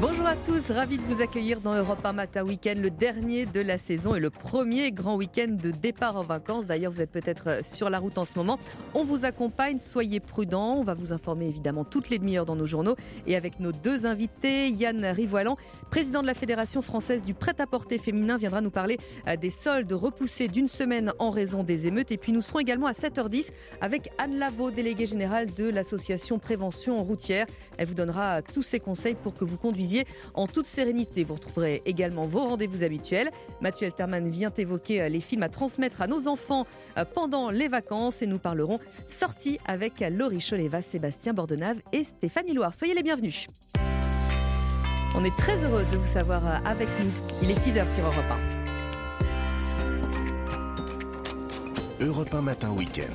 Bonjour à tous, ravi de vous accueillir dans Europe 1 Matin Week-end, le dernier de la saison et le premier grand week-end de départ en vacances. D'ailleurs, vous êtes peut-être sur la route en ce moment. On vous accompagne, soyez prudents. On va vous informer évidemment toutes les demi-heures dans nos journaux et avec nos deux invités, Yann Rivoilan, président de la Fédération française du prêt-à-porter féminin, viendra nous parler euh, des soldes repoussés d'une semaine en raison des émeutes. Et puis nous serons également à 7h10 avec Anne Lavaux, déléguée générale de l'association Prévention routière. Elle vous donnera tous ses conseils pour que vous conduisiez en toute sérénité. Vous retrouverez également vos rendez-vous habituels. Mathieu Alterman vient évoquer euh, les films à transmettre à nos enfants euh, pendant les vacances et nous parlerons sortie avec Laurie Choleva, Sébastien Bordenave et Stéphanie Loire. Soyez les bienvenus. On est très heureux de vous savoir euh, avec nous. Il est 6h sur Europe 1. Europe 1 Matin Week-end.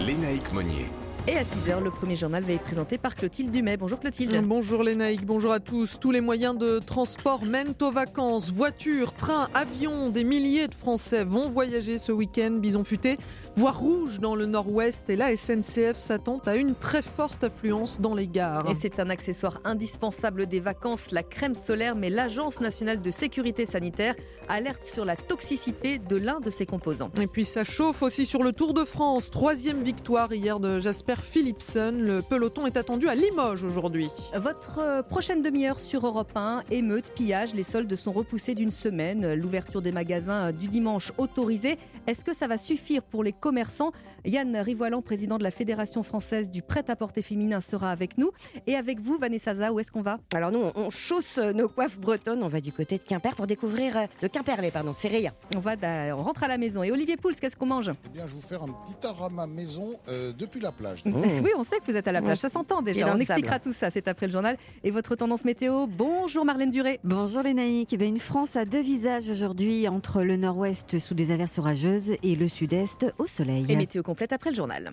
Lénaïque Monnier. Et à 6h, le premier journal va être présenté par Clotilde Dumais. Bonjour Clotilde. Bonjour Lénaïque, bonjour à tous. Tous les moyens de transport mènent aux vacances. Voitures, trains, avions, des milliers de Français vont voyager ce week-end. Bison futé, voire rouge dans le nord-ouest. Et la SNCF s'attend à une très forte affluence dans les gares. Et c'est un accessoire indispensable des vacances, la crème solaire. Mais l'Agence nationale de sécurité sanitaire alerte sur la toxicité de l'un de ses composants. Et puis ça chauffe aussi sur le Tour de France. Troisième victoire hier de Jasper Philipson. Le peloton est attendu à Limoges aujourd'hui. Votre euh, prochaine demi-heure sur Europe 1, émeute, pillage, les soldes sont repoussés d'une semaine. L'ouverture des magasins du dimanche autorisée. Est-ce que ça va suffire pour les commerçants Yann Rivoilan, président de la Fédération française du prêt-à-porter féminin, sera avec nous. Et avec vous, Vanessa Za, où est-ce qu'on va? Alors nous, on chausse nos coiffes bretonnes. On va du côté de Quimper pour découvrir euh, de Quimperlé, pardon, c'est rien. On va, on rentre à la maison. Et Olivier Pouls, qu'est-ce qu'on mange? Eh bien, je vais vous faire un petit arama maison euh, depuis la plage. Oui, on sait que vous êtes à la plage, ça s'entend déjà. On expliquera tout ça, c'est après le journal. Et votre tendance météo, bonjour Marlène Duré. Bonjour Lénaïque. Eh une France à deux visages aujourd'hui, entre le nord-ouest sous des averses orageuses et le sud-est au soleil. Et météo complète après le journal.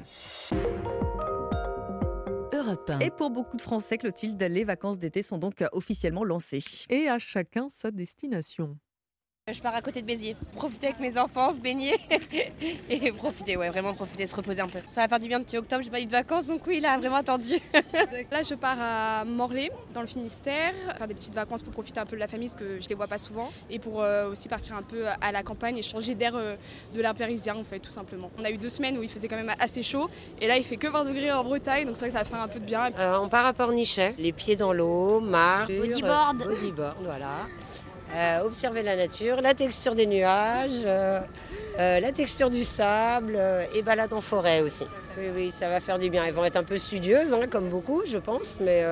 Et pour beaucoup de Français, Clotilde, les vacances d'été sont donc officiellement lancées. Et à chacun sa destination. Je pars à côté de Béziers. Profiter avec mes enfants, se baigner et profiter, ouais, vraiment profiter, se reposer un peu. Ça va faire du bien depuis octobre, j'ai pas eu de vacances, donc oui, là, vraiment attendu. là, je pars à Morlaix, dans le Finistère, faire des petites vacances pour profiter un peu de la famille, parce que je les vois pas souvent, et pour euh, aussi partir un peu à la campagne et changer d'air euh, de l'air parisien, en fait, tout simplement. On a eu deux semaines où il faisait quand même assez chaud, et là, il fait que 20 degrés en Bretagne, donc c'est vrai que ça va faire un peu de bien. Euh, on part à Pornichet, les pieds dans l'eau, mar, bodyboard, bodyboard, voilà. Euh, observer la nature, la texture des nuages, euh, euh, la texture du sable et balade en forêt aussi. Oui, oui, ça va faire du bien. Elles vont être un peu studieuses, hein, comme beaucoup, je pense, mais,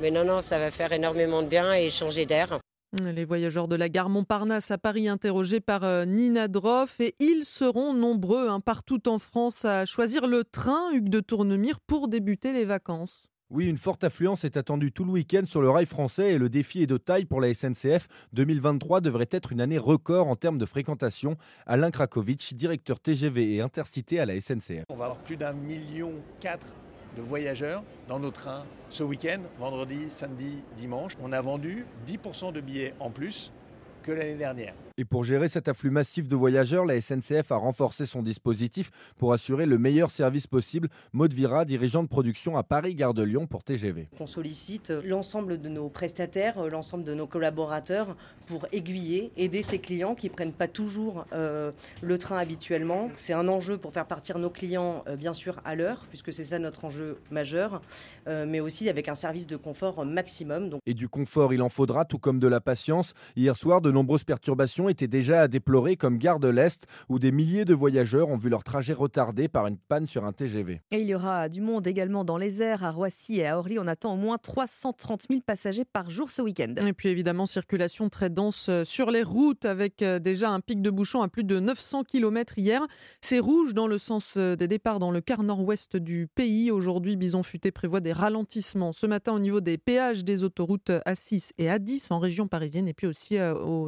mais non, non, ça va faire énormément de bien et changer d'air. Les voyageurs de la gare Montparnasse à Paris interrogés par Nina Droff et ils seront nombreux hein, partout en France à choisir le train Hugues de Tournemire pour débuter les vacances. Oui, une forte affluence est attendue tout le week-end sur le rail français et le défi est de taille pour la SNCF. 2023 devrait être une année record en termes de fréquentation. Alain Krakowicz, directeur TGV et Intercité à la SNCF. On va avoir plus d'un million quatre de voyageurs dans nos trains ce week-end, vendredi, samedi, dimanche. On a vendu 10% de billets en plus que l'année dernière. Et pour gérer cet afflux massif de voyageurs, la SNCF a renforcé son dispositif pour assurer le meilleur service possible. Maud Vira, dirigeant de production à Paris Gare de Lyon pour TGV. On sollicite l'ensemble de nos prestataires, l'ensemble de nos collaborateurs pour aiguiller, aider ces clients qui prennent pas toujours euh, le train habituellement. C'est un enjeu pour faire partir nos clients, euh, bien sûr, à l'heure, puisque c'est ça notre enjeu majeur, euh, mais aussi avec un service de confort maximum. Donc... Et du confort, il en faudra, tout comme de la patience. Hier soir, de nombreuses perturbations étaient déjà à déplorer, comme Gare de l'Est, où des milliers de voyageurs ont vu leur trajet retardé par une panne sur un TGV. Et il y aura du monde également dans les airs, à Roissy et à Orly. On attend au moins 330 000 passagers par jour ce week-end. Et puis évidemment, circulation très dense euh, sur les routes, avec euh, déjà un pic de bouchons à plus de 900 km hier. C'est rouge dans le sens euh, des départs dans le quart nord-ouest du pays. Aujourd'hui, Bison Futé prévoit des ralentissements ce matin au niveau des péages des autoroutes A6 et A10 en région parisienne et puis aussi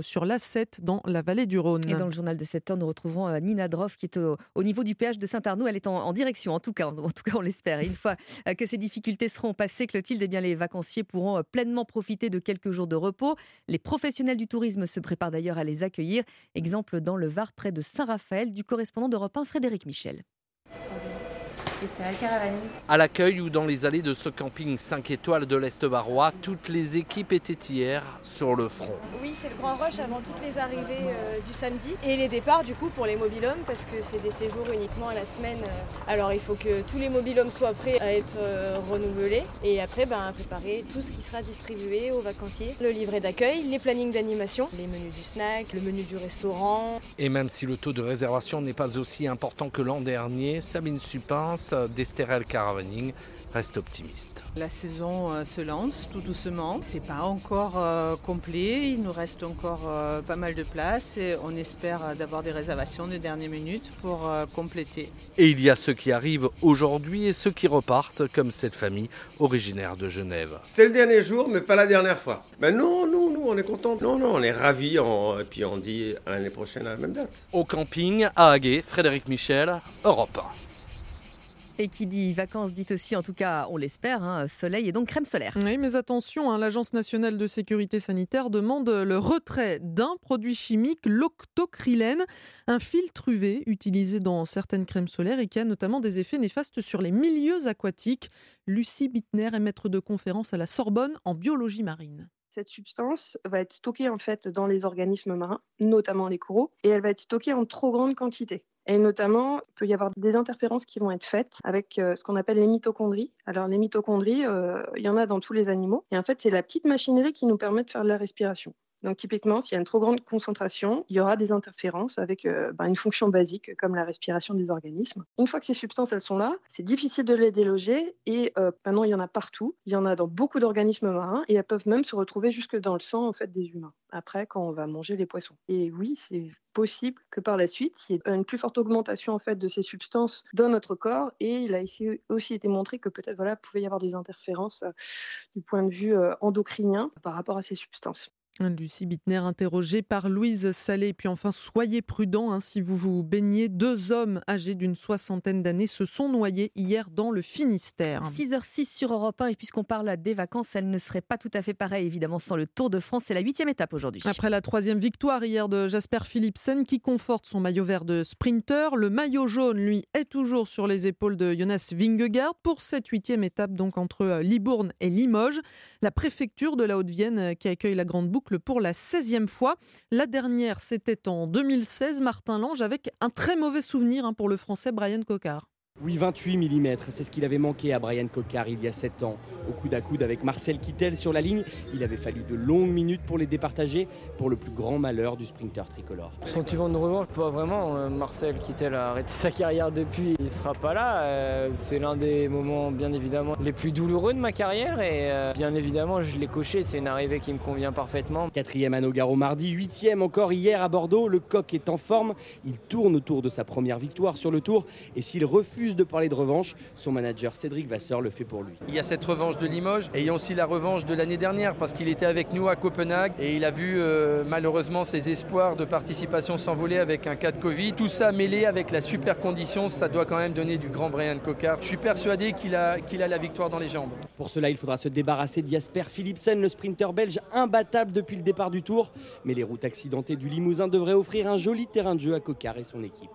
sur l'A7 dans la vallée du Rhône. Et dans le journal de 7 heures, nous retrouvons euh, Nina Droff qui est au, niveau du péage de Saint-Arnaud. Elle est en, direction, en tout cas, en, tout cas, on l'espère. Une fois euh, que ces difficultés seront passées, Clotilde, eh bien, les vacanciers pourront euh, pleinement profiter de quelques jours de repos. Les professionnels du tourisme se préparent d'ailleurs à les accueillir. Exemple dans le Var, près de Saint-Raphaël, du correspondant d'Europe 1, Frédéric Michel. À l'accueil ou dans les allées de ce camping 5 étoiles de l'Est barois, toutes les équipes étaient hier sur le front. Oui, c'est le grand rush avant toutes les arrivées euh, du samedi et les départs du coup pour les mobilhomes parce que c'est des séjours uniquement à la semaine. euh. Alors il faut que tous les mobilhomes soient prêts à être euh, renouvelés et après ben, préparer tout ce qui sera distribué aux vacanciers. Le livret d'accueil, les plannings d'animation, les menus du snack, le menu du restaurant. Et même si le taux de réservation n'est pas aussi important que l'an dernier, Sabine Supince d'Esterel Caravaning reste optimiste. La saison euh, se lance tout doucement. C'est pas encore euh, complet. Il nous reste encore euh, pas mal de place et on espère euh, d'avoir des réservations de dernière minute pour euh, compléter. Et il y a ceux qui arrivent aujourd'hui et ceux qui repartent, comme cette famille originaire de Genève. C'est le dernier jour, mais pas la dernière fois. Ben non, non, nous, on est contents. Non, non, on est ravis. on- Et puis on dit l'année prochaine à la même date. Au camping, à Haguet, Frédéric Michel, Europe 1. Et qui dit vacances dit aussi, en tout cas, on l'espère, hein, soleil et donc crème solaire. Oui, mais attention, hein, l'Agence nationale de sécurité sanitaire demande le retrait d'un produit chimique, l'octocrylène, un filtre UV utilisé dans certaines crèmes solaires et qui a notamment des effets néfastes sur les milieux aquatiques. Lucie Bittner est maître de conférence à la Sorbonne en biologie marine. Cette substance va être stockée en fait dans les organismes marins, notamment les coraux, et elle va être stockée en trop grande quantité. Et notamment, il peut y avoir des interférences qui vont être faites avec euh, ce qu'on appelle les mitochondries. Alors les mitochondries, euh, il y en a dans tous les animaux, et en fait c'est la petite machinerie qui nous permet de faire de la respiration. Donc typiquement, s'il y a une trop grande concentration, il y aura des interférences avec euh, ben, une fonction basique comme la respiration des organismes. Une fois que ces substances sont là, c'est difficile de les déloger et euh, maintenant il y en a partout. Il y en a dans beaucoup d'organismes marins et elles peuvent même se retrouver jusque dans le sang en fait des humains. Après, quand on va manger les poissons. Et oui, c'est possible que par la suite, il y ait une plus forte augmentation en fait de ces substances dans notre corps et il a aussi été montré que peut-être voilà pouvait y avoir des interférences euh, du point de vue endocrinien par rapport à ces substances. Lucie Bittner interrogée par Louise Salé. Et puis enfin, soyez prudents hein, si vous vous baignez. Deux hommes âgés d'une soixantaine d'années se sont noyés hier dans le Finistère. 6h06 sur Europe 1 et puisqu'on parle des vacances, elle ne serait pas tout à fait pareille évidemment sans le Tour de France. C'est la huitième étape aujourd'hui. Après la troisième victoire hier de Jasper Philipsen qui conforte son maillot vert de sprinter, le maillot jaune, lui, est toujours sur les épaules de Jonas Vingegaard pour cette huitième étape donc entre euh, Libourne et Limoges. La préfecture de la Haute-Vienne euh, qui accueille la grande boucle pour la 16e fois. La dernière, c'était en 2016, Martin Lange avec un très mauvais souvenir hein, pour le français Brian Cocard. Oui, 28 mm, c'est ce qu'il avait manqué à Brian Cocard il y a 7 ans. Au coude à coude avec Marcel Kittel sur la ligne, il avait fallu de longues minutes pour les départager, pour le plus grand malheur du sprinter tricolore. Sentiment de revanche, pas vraiment. Euh, Marcel Kittel a arrêté sa carrière depuis, il sera pas là. Euh, C'est l'un des moments, bien évidemment, les plus douloureux de ma carrière et euh, bien évidemment, je l'ai coché. C'est une arrivée qui me convient parfaitement. Quatrième à Nogaro mardi, huitième encore hier à Bordeaux. Le coq est en forme, il tourne autour de sa première victoire sur le tour et s'il refuse de parler de revanche, son manager Cédric Vasseur le fait pour lui. Il y a cette revanche de Limoges et il y a aussi la revanche de l'année dernière parce qu'il était avec nous à Copenhague et il a vu euh, malheureusement ses espoirs de participation s'envoler avec un cas de Covid. Tout ça mêlé avec la super condition, ça doit quand même donner du grand Brian Cocard. Je suis persuadé qu'il a, qu'il a la victoire dans les jambes. Pour cela, il faudra se débarrasser d'Jasper Philipsen, le sprinter belge imbattable depuis le départ du tour. Mais les routes accidentées du Limousin devraient offrir un joli terrain de jeu à Cocard et son équipe.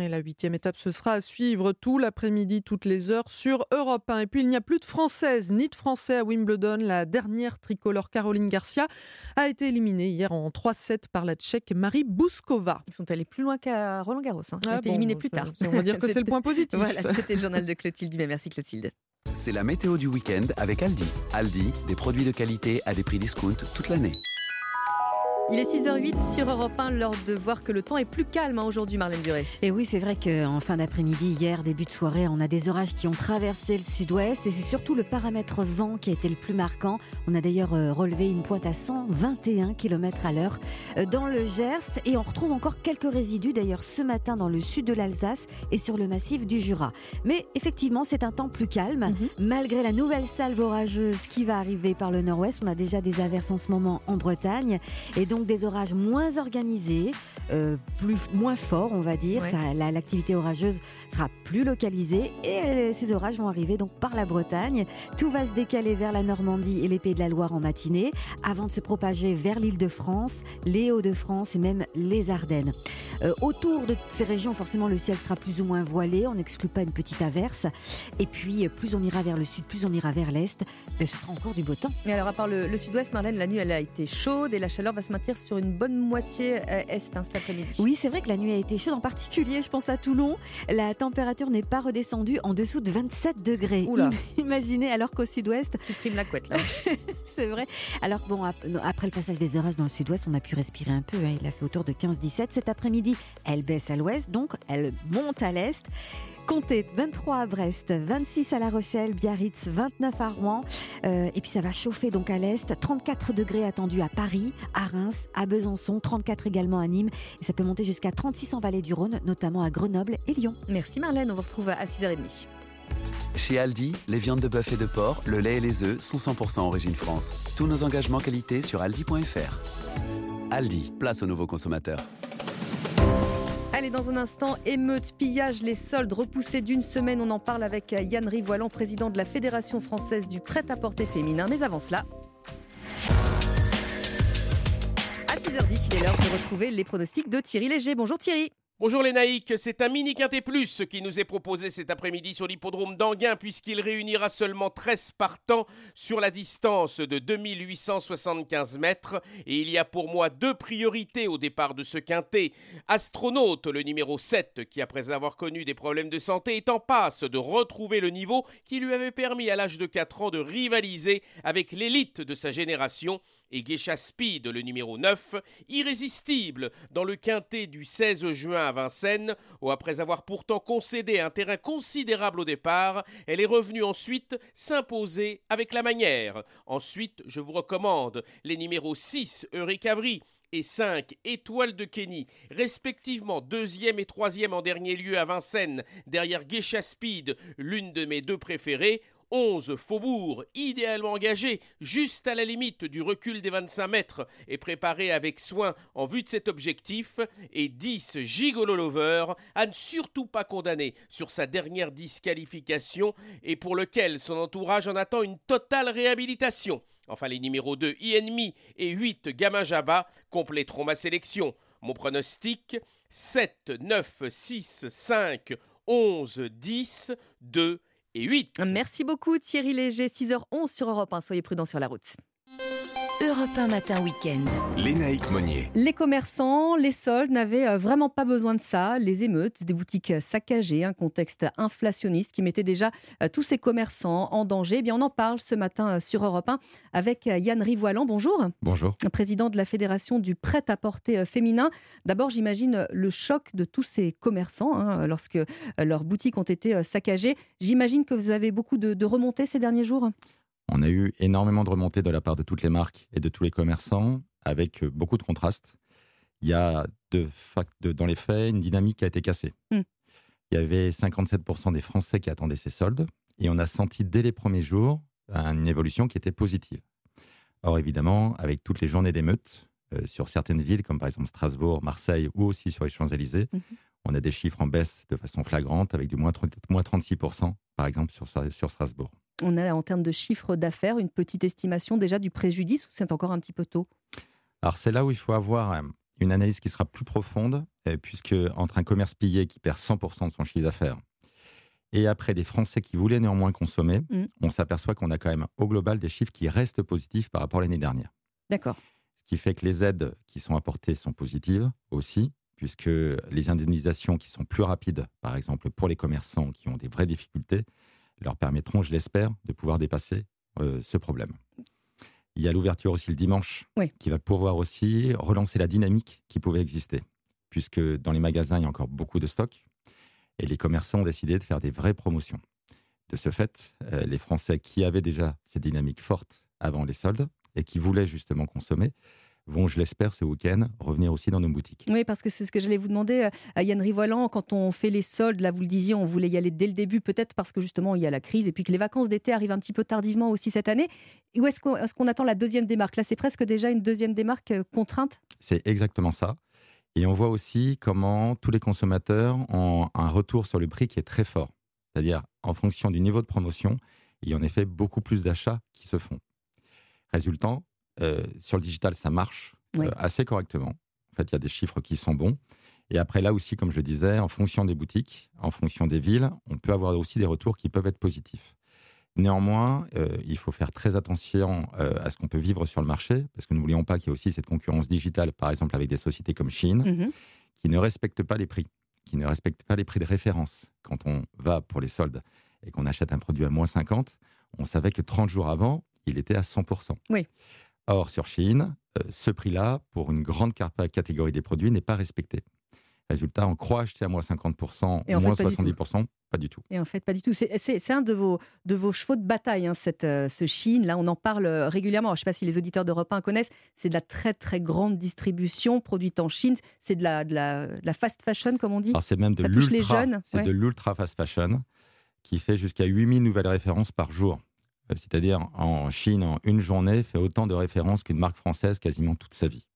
Et la huitième étape, ce sera à suivre tout l'après-midi, toutes les heures sur Europe 1. Et puis, il n'y a plus de Françaises ni de Français à Wimbledon. La dernière tricolore Caroline Garcia a été éliminée hier en 3-7 par la Tchèque Marie Bouskova. Ils sont allés plus loin qu'à Roland Garros. Hein. Ils Ah ont été bon, éliminés plus tard. on va dire que c'est le point positif. Voilà, c'était le journal de Clotilde. Mais merci Clotilde. C'est la météo du week-end avec Aldi. Aldi, des produits de qualité à des prix discount toute l'année. Il est 6h08 sur Europe 1, l'heure de voir que le temps est plus calme hein, aujourd'hui, Marlène Duré. Et oui, c'est vrai qu'en fin d'après-midi, hier, début de soirée, on a des orages qui ont traversé le sud-ouest et c'est surtout le paramètre vent qui a été le plus marquant. On a d'ailleurs euh, relevé une pointe à 121 km à l'heure euh, dans le Gers et on retrouve encore quelques résidus d'ailleurs ce matin dans le sud de l'Alsace et sur le massif du Jura. Mais effectivement, c'est un temps plus calme malgré la nouvelle salve orageuse qui va arriver par le nord-ouest. On a déjà des averses en ce moment en Bretagne et donc des orages moins organisés, euh, plus, moins forts, on va dire. Ouais. La- L'activité orageuse sera plus localisée et euh, ces orages vont arriver donc par la Bretagne. Tout va se décaler vers la Normandie et les Pays de la Loire en matinée, avant de se propager vers l'Île-de-France, les Hauts-de-France et même les Ardennes. Euh, autour de ces régions, forcément, le ciel sera plus ou moins voilé. On n'exclut pas une petite averse. Et puis, plus on ira vers le sud, plus on ira vers l'est, ben, ce sera encore du beau temps. Mais alors, à part le, le sud-ouest, Marlène, la nuit, elle a été chaude et la chaleur va se maintenir sur une bonne moitié euh, est hein, cet après-midi. Oui, c'est vrai que la nuit a été chaude, en particulier, je pense à Toulon. La température n'est pas redescendue en dessous de 27 degrés. Oula. Imaginez, alors qu'au sud-ouest. Supprime la couette, là. c'est vrai. Alors, bon, ap- après le passage des orages dans le sud-ouest, on a pu respirer un peu. hein. Il a fait autour de 15-17. Cet après-midi, elle baisse à l'ouest, donc elle monte à l'est. Comptez 23 à Brest, 26 à La Rochelle, Biarritz, 29 à Rouen. Euh, et puis ça va chauffer donc à l'est. 34 degrés attendus à Paris, à Reims, à Besançon, 34 également à Nîmes. Et ça peut monter jusqu'à 36 en vallée du Rhône, notamment à Grenoble et Lyon. Merci Marlène, on vous retrouve à 6h30. Chez Aldi, les viandes de bœuf et de porc, le lait et les œufs sont 100% origine France. Tous nos engagements qualité sur aldi.fr. Aldi, place aux nouveaux consommateurs. Allez, dans un instant, émeute, pillage, les soldes repoussés d'une semaine. On en parle avec Yann Rivoilan, président de la Fédération française du prêt-à-porter féminin. Mais avant cela, à 6h10, il est l'heure de retrouver les pronostics de Thierry Léger. Bonjour Thierry. Bonjour les naïcs, c'est un mini quintet plus qui nous est proposé cet après-midi sur l'hippodrome d'Anguin puisqu'il réunira seulement 13 partants sur la distance de 2875 mètres et il y a pour moi deux priorités au départ de ce quintet. Astronaute, le numéro 7 qui après avoir connu des problèmes de santé est en passe de retrouver le niveau qui lui avait permis à l'âge de 4 ans de rivaliser avec l'élite de sa génération et Geisha Speed, le numéro 9, irrésistible dans le quintet du 16 juin à Vincennes, où après avoir pourtant concédé un terrain considérable au départ, elle est revenue ensuite s'imposer avec la manière. Ensuite, je vous recommande les numéros 6, Eureka-Brie, et 5 Étoiles de Kenny, respectivement deuxième et troisième en dernier lieu à Vincennes, derrière Geisha Speed, l'une de mes deux préférées, 11 Faubourg, idéalement engagé, juste à la limite du recul des 25 mètres, et préparé avec soin en vue de cet objectif, et 10 Gigolo Lover, à ne surtout pas condamner sur sa dernière disqualification, et pour lequel son entourage en attend une totale réhabilitation. Enfin, les numéros 2 Enemy et 8 Gamin Jabba compléteront ma sélection. Mon pronostic 7, 9, 6, 5, 11, 10, 2 et 8. Merci beaucoup Thierry Léger, 6h11 sur Europe 1. Soyez prudents sur la route. Europe 1 matin week-end. Lénaïque Monnier. Les commerçants, les soldes n'avaient euh, vraiment pas besoin de ça. Les émeutes, des boutiques saccagées, un contexte inflationniste qui mettait déjà euh, tous ces commerçants en danger. Eh bien, on en parle ce matin euh, sur Europe 1 avec Yann Rivoilan. Bonjour. Bonjour. Président de la Fédération du prêt-à-porter féminin. D'abord, j'imagine le choc de tous ces commerçants hein, lorsque leurs boutiques ont été saccagées. J'imagine que vous avez beaucoup de, de remontées ces derniers jours. On a eu énormément de remontées de la part de toutes les marques et de tous les commerçants, avec euh, beaucoup de contrastes. Il y a de dans les faits une dynamique qui a été cassée. Mm. Il y avait 57% des Français qui attendaient ces soldes, et on a senti dès les premiers jours une évolution qui était positive. Or, évidemment, avec toutes les journées d'émeutes euh, sur certaines villes, comme par exemple Strasbourg, Marseille ou aussi sur les Champs-Élysées, on a des chiffres en baisse de façon flagrante, avec du moins 30 moins 36%, par exemple, sur, sur Strasbourg. On a en termes de chiffre d'affaires une petite estimation déjà du préjudice ou c'est encore un petit peu tôt? Alors c'est là où il faut avoir euh, une analyse qui sera plus profonde, euh, puisque entre un commerce pillé qui perd 100% de son chiffre d'affaires et après des Français qui voulaient néanmoins consommer, Mm. on s'aperçoit qu'on a quand même au global des chiffres qui restent positifs par rapport à l'année dernière. D'accord. Ce qui fait que les aides qui sont apportées sont positives aussi, puisque les indemnisations qui sont plus rapides, par exemple pour les commerçants qui ont des vraies difficultés, leur permettront, je l'espère, de pouvoir dépasser euh, ce problème. Il y a l'ouverture aussi le dimanche, qui va pouvoir aussi relancer la dynamique qui pouvait exister, puisque dans les magasins, il y a encore beaucoup de stocks, et les commerçants ont décidé de faire des vraies promotions. De ce fait, euh, les Français qui avaient déjà ces dynamiques fortes avant les soldes et qui voulaient justement consommer vont, je l'espère, ce week-end, revenir aussi dans nos boutiques. Oui, parce que c'est ce que j'allais vous demander, à Yann Rivoilan, quand on fait les soldes, là vous le disiez, on voulait y aller dès le début, peut-être parce que justement il y a la crise et puis que les vacances d'été arrivent un petit peu tardivement aussi cette année. Où est-ce qu'on est attend la deuxième démarque? Là, c'est presque déjà une deuxième démarque euh, contrainte? C'est exactement ça. Et on voit aussi comment tous les consommateurs ont un retour sur le prix qui est très fort. C'est-à-dire, en fonction du niveau de promotion, il y a en effet beaucoup plus d'achats qui se font. Résultat, euh, sur le digital, ça marche euh, assez correctement. En fait, il y a des chiffres qui sont bons. Et après, là aussi, comme je le disais, en fonction des boutiques, en fonction des villes, on peut avoir aussi des retours qui peuvent être positifs. Néanmoins, euh, il faut faire très attention à ce qu'on peut vivre sur le marché, parce que n'oublions pas qu'il y a aussi cette concurrence digitale, par exemple avec des sociétés comme Chine, mmh qui ne respectent pas les prix, qui ne respectent pas les prix de référence. Quand on va pour les soldes et qu'on achète un produit à moins 50, on savait que 30 jours avant, il était à 100%. Oui. Or, sur Chine, euh, ce prix-là, pour une grande catégorie des produits, n'est pas respecté. Résultat, on croit acheter à moins 50%, et moins 70%, pas du tout. Et en fait, pas du tout. C'est un de vos, de vos chevaux de bataille, hein, cette, euh, ce Chine. Là, on en parle euh, régulièrement. je ne sais pas si les auditeurs d'Europe 1 connaissent. C'est de la très, très grande distribution produite en Chine. C'est de la, de, la, fast fashion, comme on dit. C'est même de l'ultra. C'est de l'ultra fast fashion qui fait jusqu'à 8000 nouvelles références par jour. Euh, c'est-à-dire en Chine, en une journée, fait autant de références qu'une marque française quasiment toute sa vie.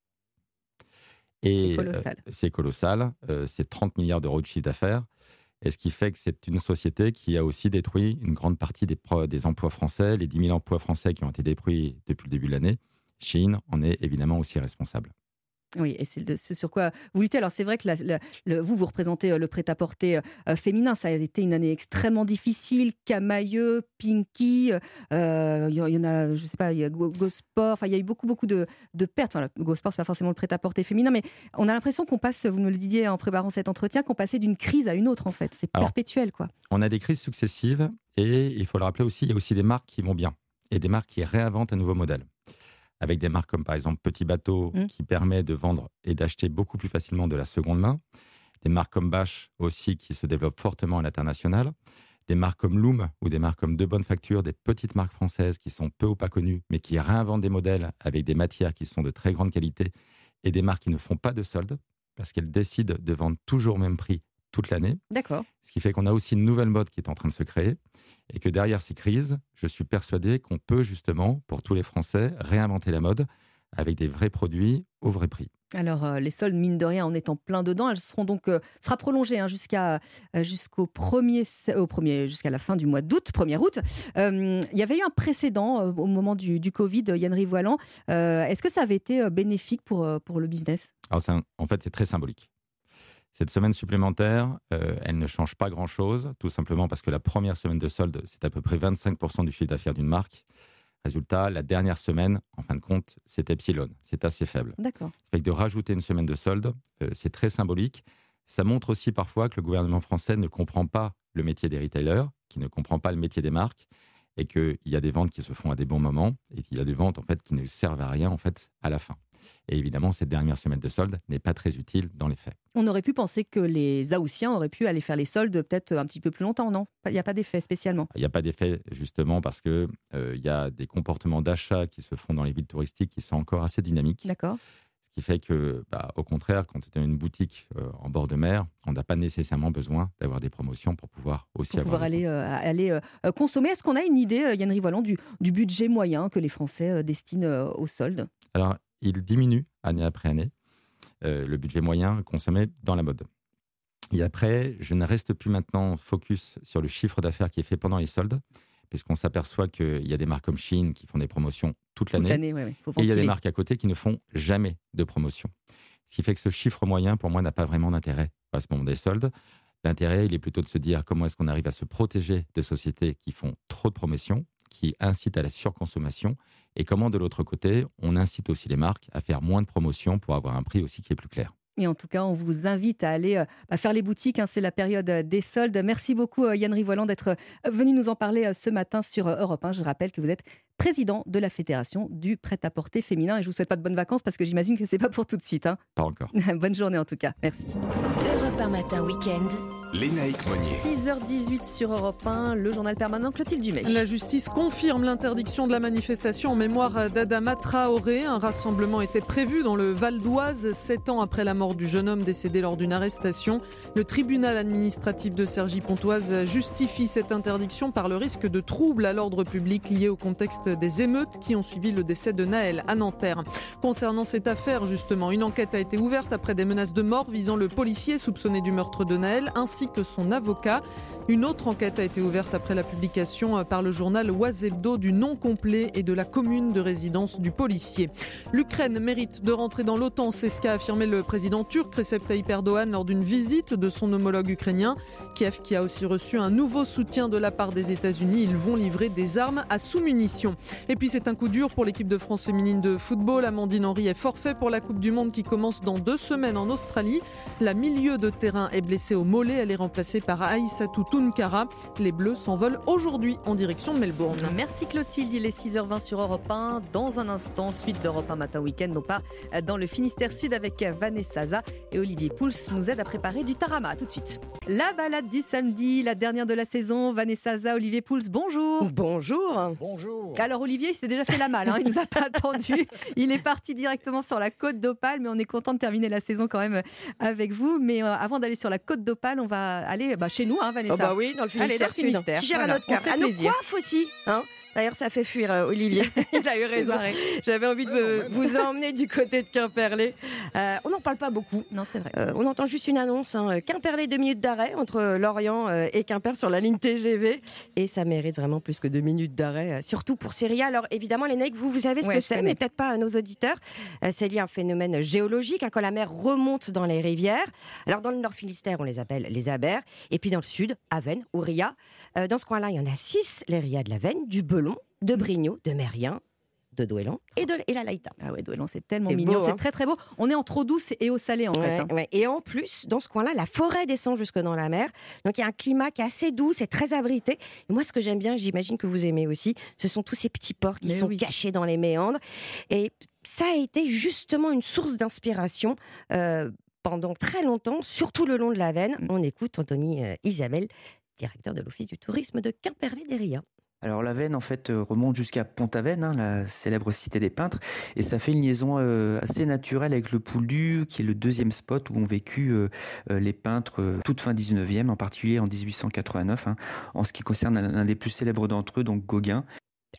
Et c'est colossal. Euh, c'est colossal. Euh, c'est 30 milliards d'euros de chiffre d'affaires. Et ce qui fait que c'est une société qui a aussi détruit une grande partie des, des emplois français, les 10 000 emplois français qui ont été détruits depuis le début de l'année. Chine en est évidemment aussi responsable. Oui, et c'est ce sur quoi vous luttez. Alors c'est vrai que vous, vous représentez euh, le prêt-à-porter euh, euh, féminin. Ça a été une année extrêmement difficile. Camailleux, Pinky, il y, en a, je sais pas, il y a Go, Sport. Enfin, il y a eu beaucoup, beaucoup de, pertes. Enfin, Go Sport, c'est pas forcément le prêt-à-porter féminin, mais on a l'impression qu'on passe, vous nous le disiez en préparant cet entretien, qu'on passait d'une crise à une autre en fait. C'est perpétuel, quoi. On a des crises successives et il faut le rappeler aussi, il y a aussi des marques qui vont bien et des marques qui réinventent un nouveau modèle avec des marques comme par exemple Petit Bateau, mmh. qui permet de vendre et d'acheter beaucoup plus facilement de la seconde main. Des marques comme Bash aussi, qui se développent fortement à l'international. Des marques comme Loom ou des marques comme De Bonne Facture, des petites marques françaises qui sont peu ou pas connues, mais qui réinventent des modèles avec des matières qui sont de très grande qualité et des marques qui ne font pas de soldes parce qu'elles décident de vendre toujours au même prix toute l'année. D'accord. Ce qui fait qu'on a aussi une nouvelle mode qui est en train de se créer et que derrière ces crises, je suis persuadé qu'on peut justement, pour tous les Français, réinventer la mode avec des vrais produits au vrai prix. Alors euh, les soldes, mine de rien, en étant plein dedans, elles seront donc euh, sera prolongée hein, jusqu'à euh, jusqu'au premier au premier jusqu'à la fin du mois d'août, 1er août. il y avait eu un précédent au moment du, du Covid, Yann Rivoilan. Est-ce que ça avait été bénéfique pour pour le business? Alors en fait, c'est très symbolique. Cette semaine supplémentaire, euh, elle ne change pas grand-chose, tout simplement parce que la première semaine de solde, c'est à peu près 25% du chiffre d'affaires d'une marque. Résultat, la dernière semaine, en fin de compte, c'est epsilon, c'est assez faible. D'accord. Fait que de rajouter une semaine de solde, euh, c'est très symbolique. Ça montre aussi parfois que le gouvernement français ne comprend pas le métier des retailers, qui ne comprend pas le métier des marques, et qu'il y a des ventes qui se font à des bons moments, et qu'il y a des ventes en fait qui ne servent à rien en fait à la fin. Et évidemment, cette dernière semaine de solde n'est pas très utile dans les faits. On aurait pu penser que les Aoussiens auraient pu aller faire les soldes peut-être un petit peu plus longtemps, non? Il n'y a pas d'effet spécialement Il n'y a pas d'effet justement parce qu'il euh, il y a des comportements d'achat qui se font dans les villes touristiques qui sont encore assez dynamiques. D'accord. Ce qui fait que, bah, au contraire, quand tu es une boutique euh, en bord de mer, on n'a pas nécessairement besoin d'avoir des promotions pour pouvoir aussi pour pouvoir aller, euh, aller consommer. Est-ce qu'on a une idée, Yann Rivoilan, du, du budget moyen que les Français destinent aux soldes? Alors, il diminue année après année, euh, le budget moyen consommé dans la mode. Et après, je ne reste plus maintenant focus sur le chiffre d'affaires qui est fait pendant les soldes, puisqu'on s'aperçoit qu'il y a des marques comme Shein qui font des promotions toute l'année. et il y a des marques à côté qui ne font jamais de promotion. Ce qui fait que ce chiffre moyen, pour moi, n'a pas vraiment d'intérêt à ce moment des soldes. L'intérêt, il est plutôt de se dire comment est-ce qu'on arrive à se protéger de sociétés qui font trop de promotions, qui incitent à la surconsommation et comment de l'autre côté, on incite aussi les marques à faire moins de promotions pour avoir un prix aussi qui est plus clair? Et en tout cas, on vous invite à aller euh, faire les boutiques. Hein, c'est la période euh, des soldes. Merci beaucoup, euh, Yann Rivoilan, d'être venu nous en parler ce matin sur Europe 1. Je rappelle que vous êtes président de la Fédération du prêt-à-porter féminin. Et je vous souhaite pas de bonnes vacances parce que j'imagine que c'est pas pour tout de suite. hein. Pas encore. Bonne journée en tout cas. Merci. Europe 1 matin week-end. Lénaïque Monnier. 6h18 sur Europe 1, le journal permanent Clotilde Dumais. La justice confirme l'interdiction de la manifestation en mémoire d'Adama Traoré. Un rassemblement était prévu dans le Val d'Oise, sept ans après la mort du jeune homme décédé lors d'une arrestation. Le tribunal administratif de Cergy-Pontoise justifie cette interdiction par le risque de troubles à l'ordre public lié au contexte des émeutes qui ont suivi le décès de Naël à Nanterre. Concernant cette affaire, justement, une enquête a été ouverte après des menaces de mort visant le policier soupçonné du meurtre de Naël ainsi que son avocat. Une autre enquête a été ouverte après la publication par le journal Oise Hebdo du nom complet et de la commune de résidence du policier. L'Ukraine mérite de rentrer dans l'OTAN, c'est ce qu'a affirmé le président turc Recep Tayyip Erdogan lors d'une visite de son homologue ukrainien. Kiev qui a aussi reçu un nouveau soutien de la part des États-Unis. Ils vont livrer des armes à sous-munitions. Et puis c'est un coup dur pour l'équipe de France féminine de football. Amandine Henry est forfait pour la Coupe du Monde qui commence dans deux semaines en Australie. La milieu de terrain est blessée au mollet. Elle est remplacée par Aïssatou Tounkara. Les Bleus s'envolent aujourd'hui en direction de Melbourne. Merci Clotilde, il est 6h20 sur Europe 1. Dans un instant, suite d'Europe 1 Matin Week-end, on part dans le Finistère Sud avec Vanessa Zaza et Olivier Pouls nous aide à préparer du tarama. Tout de suite. La balade du samedi, la dernière de la saison. Vanessa Zaza, Olivier Pouls, bonjour. Bonjour. Bonjour. Alors Olivier, il s'est déjà fait la malle, hein, il nous a pas attendu. Il est parti directement sur la côte d'Opale, mais on est content de terminer la saison quand même avec vous. Mais euh, avant d'aller sur la côte d'Opale, on va aller bah, chez nous, hein, Vanessa. Oh bah oui, dans le Finistère. Allez, dans le. Finistère. Gère Voilà, à notre on se fait À nos plaisir. aussi. Hein D'ailleurs, ça fait fuir euh, Olivier. Il a eu raison. J'avais envie de vous, vous emmener du côté de Quimperlé. Euh, on n'en parle pas beaucoup. Non, c'est vrai. Euh, on entend juste une annonce. Hein. Quimperlé, deux minutes d'arrêt entre Lorient et Quimper sur la ligne TGV. Et ça mérite vraiment plus que deux minutes d'arrêt, surtout pour Syria. Alors évidemment, les nègres, vous, vous savez ce Ouais, que c'est, mais peut-être pas à nos auditeurs. C'est lié à un phénomène géologique, hein, quand la mer remonte dans les rivières. Alors dans le Nord Finistère, on les appelle les abers. Et puis dans le Sud, Aven ou Ria. Euh, dans ce coin-là, il y en a six, les Ria de la Veine, du Belon, de Brignot, de Mérien, de Douélan et de et la Laïta. Ah ouais, Douélan, c'est tellement mignon, c'est hein. très très beau. On est en trop douce et eau salée en fait. Hein. ouais. Et en plus, dans ce coin-là, la forêt descend jusque dans la mer. Donc il y a un climat qui est assez doux, c'est très abrité. Et moi, ce que j'aime bien, j'imagine que vous aimez aussi, ce sont tous ces petits ports qui Mais sont oui. cachés dans les méandres. Et ça a été justement une source d'inspiration. euh, pendant très longtemps, surtout le long de la Veine, Mm. on écoute Anthony euh, Isabelle, directeur de l'Office du tourisme de Quimperlé-des-Ria. Alors la Veine en fait euh, remonte jusqu'à Pont-Aven, hein, la célèbre cité des peintres, et ça fait une liaison euh, assez naturelle avec le Pouldu, qui est le deuxième spot où ont vécu euh, les peintres toute fin 19e, en particulier en 1889, hein, en ce qui concerne l'un des plus célèbres d'entre eux, donc Gauguin.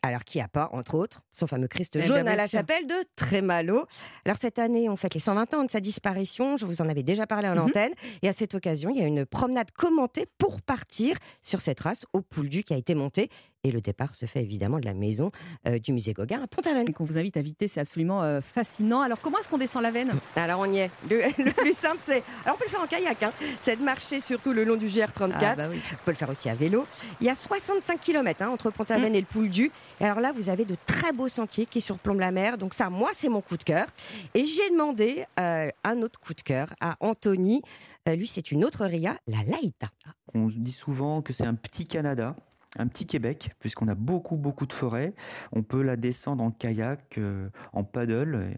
Alors, qui a pas, entre autres, son fameux Christ Eh jaune ben, à la sûr. chapelle de Trémalo. Alors, cette année, on fête les 120 ans de sa disparition. Je vous en avais déjà parlé en Mhm. antenne. Et à cette occasion, il y a une promenade commentée pour partir sur cette race au Pouldu qui a été montée. Et le départ se fait évidemment de la maison euh, du musée Gauguin à Pont-Aven. Et qu'on vous invite à visiter, c'est absolument euh, fascinant. Alors comment est-ce qu'on descend la veine? Alors, on y est. Le, le plus simple, c'est. Alors, on peut le faire en kayak. Hein. C'est de marcher surtout le long du GR34. Ah, bah oui. On peut le faire aussi à vélo. Il y a 65 km entre Pont-Aven et le Pouldu. Et alors là, vous avez de très beaux sentiers qui surplombent la mer. Donc ça, moi, c'est mon coup de cœur. Et j'ai demandé euh, un autre coup de cœur à Anthony. Euh, lui, c'est une autre RIA, la Laïta. On dit souvent que c'est un petit Canada. Un petit Québec, puisqu'on a beaucoup, beaucoup de forêts. On peut la descendre en kayak, euh, en paddle.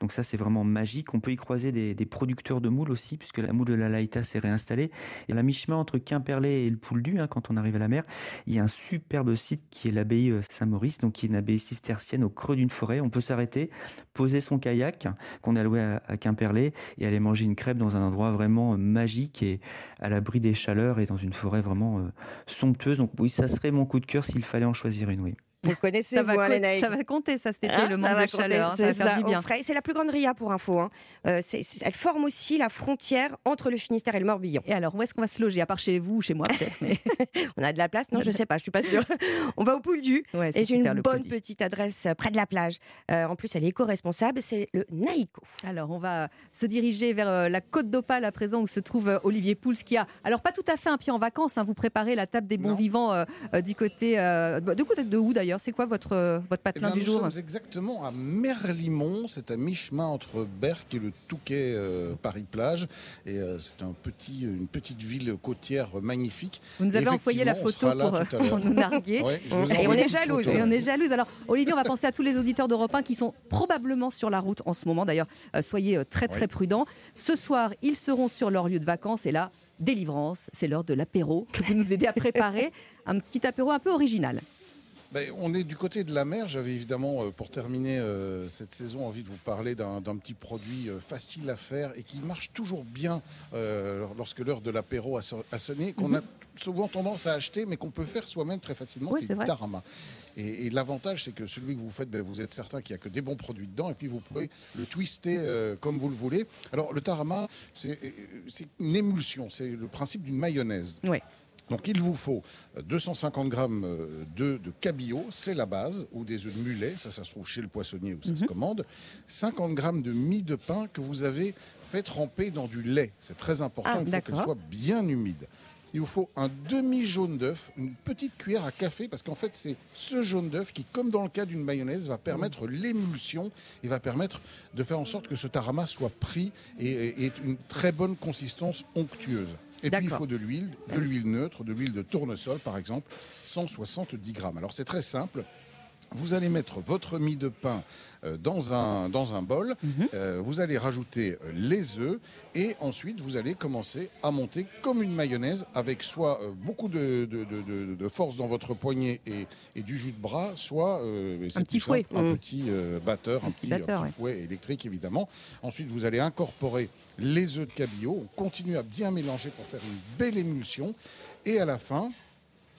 Donc ça, c'est vraiment magique. On peut y croiser des, producteurs de moules aussi, puisque la moule de la Laïta s'est réinstallée. Et à la mi-chemin entre Quimperlé et le Pouldu, hein, quand on arrive à la mer, il y a un superbe site qui est l'abbaye euh, Saint-Maurice, donc qui est une abbaye cistercienne au creux d'une forêt. On peut s'arrêter, poser son kayak qu'on a loué à, Quimperlé et aller manger une crêpe dans un endroit vraiment euh, magique et à l'abri des chaleurs et dans une forêt vraiment somptueuse. Donc oui, ça serait mon coup de cœur s'il fallait en choisir une, oui. Vous connaissez, ça, vous, va hein, les ça va compter ça cet été, Hein, le manque de compter, chaleur, hein, ça va faire du bien. C'est la plus grande RIA pour info. hein. Euh, elle forme aussi la frontière entre le Finistère et le Morbihan. Et alors, où est-ce qu'on va se loger À part chez vous ou chez moi peut-être mais... On a de la place? Non, je sais pas, je suis pas sûre. On va au Pouldu Ouais, et j'ai une bonne petite adresse euh, près de la plage. Euh, en plus, elle est éco-responsable, c'est le Naïco. Alors, on va se diriger vers euh, la côte d'Opale à présent où se trouve Olivier Pouls qui a, alors pas tout à fait un pied en vacances, hein, vous préparez la table des bons vivants euh, du côté, de côté de où d'ailleurs? D'ailleurs. C'est quoi votre, votre Eh patelin bien, du nous jour sommes exactement à Merlimont, c'est à mi-chemin entre Berck et le Touquet euh, Paris-Plage. Et euh, c'est un petit, une petite ville côtière magnifique. Vous nous avez envoyé la photo pour, nous narguer. Ouais, et on est jalouse. Et on est jalouse. Alors, Olivier, on va penser à tous les auditeurs d'Europe 1 qui sont probablement sur la route en ce moment. D'ailleurs, euh, soyez euh, très très Oui. prudents. Ce soir, ils seront sur leur lieu de vacances et là, délivrance, c'est l'heure de l'apéro que vous nous aidez à préparer. un petit apéro un peu original. Ben, on est du côté de la mer. J'avais évidemment, euh, pour terminer euh, cette saison, envie de vous parler d'un petit produit euh, facile à faire et qui marche toujours bien euh, lorsque l'heure de l'apéro a, so- a sonné, qu'on a t- souvent tendance à acheter, mais qu'on peut faire soi-même très facilement. Oui, c'est tarama. Et, et l'avantage, c'est que celui que vous faites, ben, vous êtes certain qu'il n'y a que des bons produits dedans, et puis vous pouvez le twister euh, comme vous le voulez. Alors, le tarama, c'est une émulsion. C'est le principe d'une mayonnaise. Ouais. Donc il vous faut euh, 250 grammes euh, d'œufs de cabillaud, c'est la base, ou des œufs de mulet, ça ça se trouve chez le poissonnier où ça se commande. 50 grammes de mie de pain que vous avez fait tremper dans du lait, c'est très important, Ah, il faut qu'elle soit bien humide. Il vous faut un demi-jaune d'œuf, une petite cuillère à café, parce qu'en fait, c'est ce jaune d'œuf qui, comme dans le cas d'une mayonnaise, va permettre l'émulsion et va permettre de faire en sorte que ce tarama soit pris et ait une très bonne consistance onctueuse. Et puis, il faut de l'huile, de l'huile neutre, de l'huile de tournesol, par exemple, 170 grammes. Alors, c'est très simple. Vous allez mettre votre mie de pain euh, dans un, dans un bol. Euh, vous allez rajouter euh, les œufs. Et ensuite, vous allez commencer à monter comme une mayonnaise avec soit beaucoup de, de- de- force dans votre poignet et, et du jus de bras, soit euh, c'est petit simple, un Mmh. petit euh, batteur, un petit, un batteur, petit ouais. fouet électrique, évidemment. Ensuite, vous allez incorporer les œufs de cabillaud. On continue à bien mélanger pour faire une belle émulsion. Et à la fin,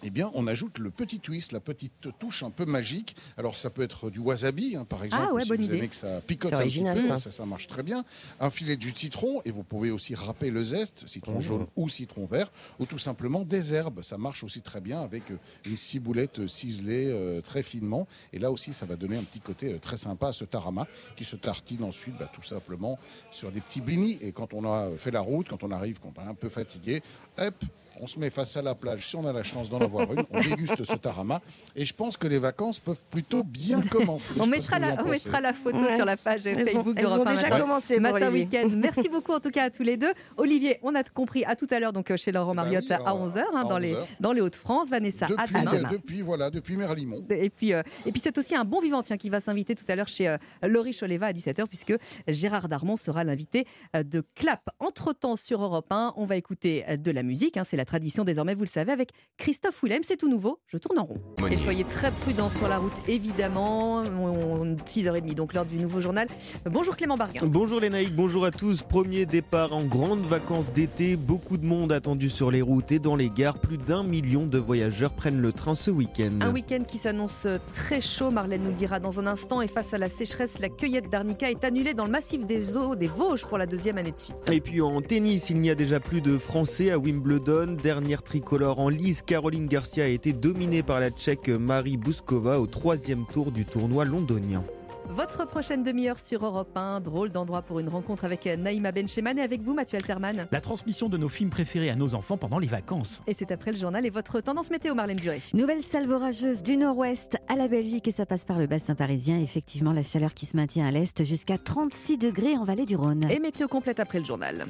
eh bien, on ajoute le petit twist, la petite touche un peu magique. Alors, ça peut être du wasabi, hein, par exemple, Ah ouais, si bonne vous idée. aimez que ça picote un petit peu, ça. ça. ça, marche très bien. Un filet de jus de citron, et vous pouvez aussi râper le zeste, citron Mmh. jaune ou citron vert, ou tout simplement des herbes. Ça marche aussi très bien avec euh, une ciboulette ciselée euh, très finement. Et là aussi, ça va donner un petit côté euh, très sympa à ce tarama, qui se tartine ensuite bah, tout simplement sur des petits blinis. Et quand on a fait la route, quand on arrive, quand on est un peu fatigué, hop, on se met face à la plage, si on a la chance d'en avoir une, on déguste ce tarama. Et je pense que les vacances peuvent plutôt bien commencer. On mettra, la, en on pensez. mettra la photo Ouais. sur la page Elles Facebook elles ont d'Europe 1 déjà Matin. commencé Matin Olivier. Week-end. Merci beaucoup en tout cas à tous les deux. Olivier, on a compris à tout à l'heure donc chez Laurent Bah Mariotte oui, à à- 11h à dans, les, 11h. dans les Hauts-de-France. Vanessa, à Depuis, demain. depuis, voilà, depuis Merlimont. Et puis, euh, et puis c'est aussi un bon vivant tiens, qui va s'inviter tout à l'heure chez euh, Laurie Choleva à 17h puisque Gérard Darmon sera l'invité euh, de Clap. Entre-temps sur Europe 1, on va écouter de la musique. hein, c'est la tradition désormais, vous le savez, avec Christophe Willem. C'est tout nouveau, je tourne en rond. Et soyez très prudents sur la route, évidemment. On- 6h30, donc l'heure du nouveau journal. Bonjour Clément Barguin. Bonjour les naïcs, bonjour à tous. Premier départ en grandes vacances d'été. Beaucoup de monde attendu sur les routes et dans les gares. Plus d'un million de voyageurs prennent le train ce week-end. Un week-end qui s'annonce très chaud, Marlène nous le dira dans un instant. Et face à la sécheresse, la cueillette d'arnica est annulée dans le massif des eaux des Vosges pour la deuxième année de suite. Et puis en tennis, il n'y a déjà plus de Français à Wimbledon. Dernière tricolore en lice, Caroline Garcia a été dominée par la Tchèque Marie Bouskova au troisième tour du tournoi londonien. Votre prochaine demi-heure sur Europe 1, drôle d'endroit pour une rencontre avec Naïma Bencheman et avec vous Mathieu Alterman. La transmission de nos films préférés à nos enfants pendant les vacances. Et c'est après le journal et votre tendance météo Marlène Duré. Nouvelle salve orageuse du nord-ouest à la Belgique et ça passe par le bassin parisien. Effectivement, la chaleur qui se maintient à l'est jusqu'à 36 degrés en vallée du Rhône. Et météo complète après le journal.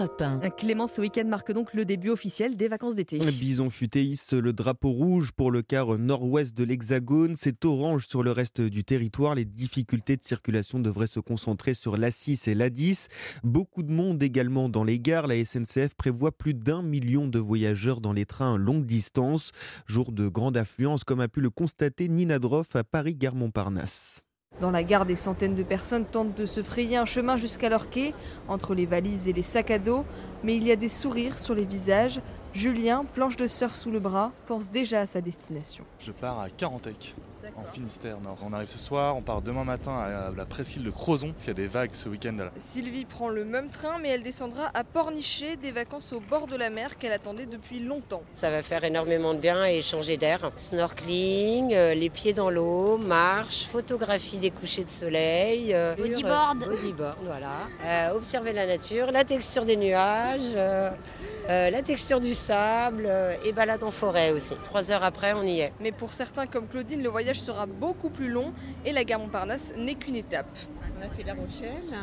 Europe 1. Clément, ce week-end marque donc le début officiel des vacances d'été. Bison futé hisse le drapeau rouge pour le quart nord-ouest de l'Hexagone. C'est orange sur le reste du territoire. Les difficultés de circulation devraient se concentrer sur l'A6 et l'A10. Beaucoup de monde également dans les gares. La SNCF prévoit plus d'un million de voyageurs dans les trains longue distance. Jour de grande affluence, comme a pu le constater Nina Droff à Paris-Gare Montparnasse. Dans la gare, des centaines de personnes tentent de se frayer un chemin jusqu'à leur quai, entre les valises et les sacs à dos, mais il y a des sourires sur les visages. Julien, planche de surf sous le bras, pense déjà à sa destination. Je pars à Carantec, en Finistère Nord. On arrive ce soir, on part demain matin à la presqu'île de Crozon, s'il y a des vagues ce week-end là. Sylvie prend le même train, mais elle descendra à Pornichet, des vacances au bord de la mer qu'elle attendait depuis longtemps. Ça va faire énormément de bien et changer d'air. Snorkeling, euh, les pieds dans l'eau, marche, photographie des couchers de soleil. euh, Bodyboard. euh, bodyboard, voilà. Euh, observer la nature, la texture des nuages. euh, euh, la texture du sable euh, et balade en forêt aussi. Trois heures après, on y est. Mais pour certains comme Claudine, le voyage sera beaucoup plus long et la gare Montparnasse n'est qu'une étape. On a fait La Rochelle,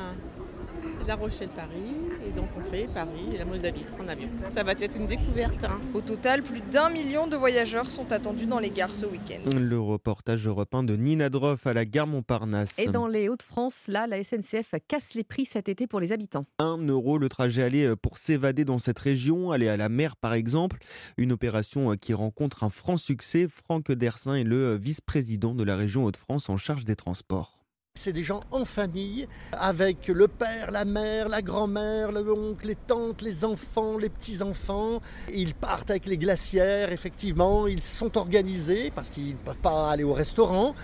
La Rochelle-Paris, et donc on fait Paris et la Moldavie en avion. Ça va être une découverte. hein. Au total, plus d'un million de voyageurs sont attendus dans les gares ce week-end. Le reportage européen de Nina Droff à la gare Montparnasse. Et dans les Hauts-de-France, là, la SNCF casse les prix cet été pour les habitants. 1 euro le trajet aller euh, pour s'évader dans cette région, aller à la mer par exemple. Une opération euh, qui rencontre un franc succès. Franck Dersin est le euh, vice-président de la région Hauts-de-France en charge des transports. C'est des gens en famille, avec le père, la mère, la grand-mère, l'oncle, les tantes, les enfants, les petits-enfants. Ils partent avec les glacières, effectivement. Ils sont organisés parce qu'ils ne peuvent pas aller au restaurant.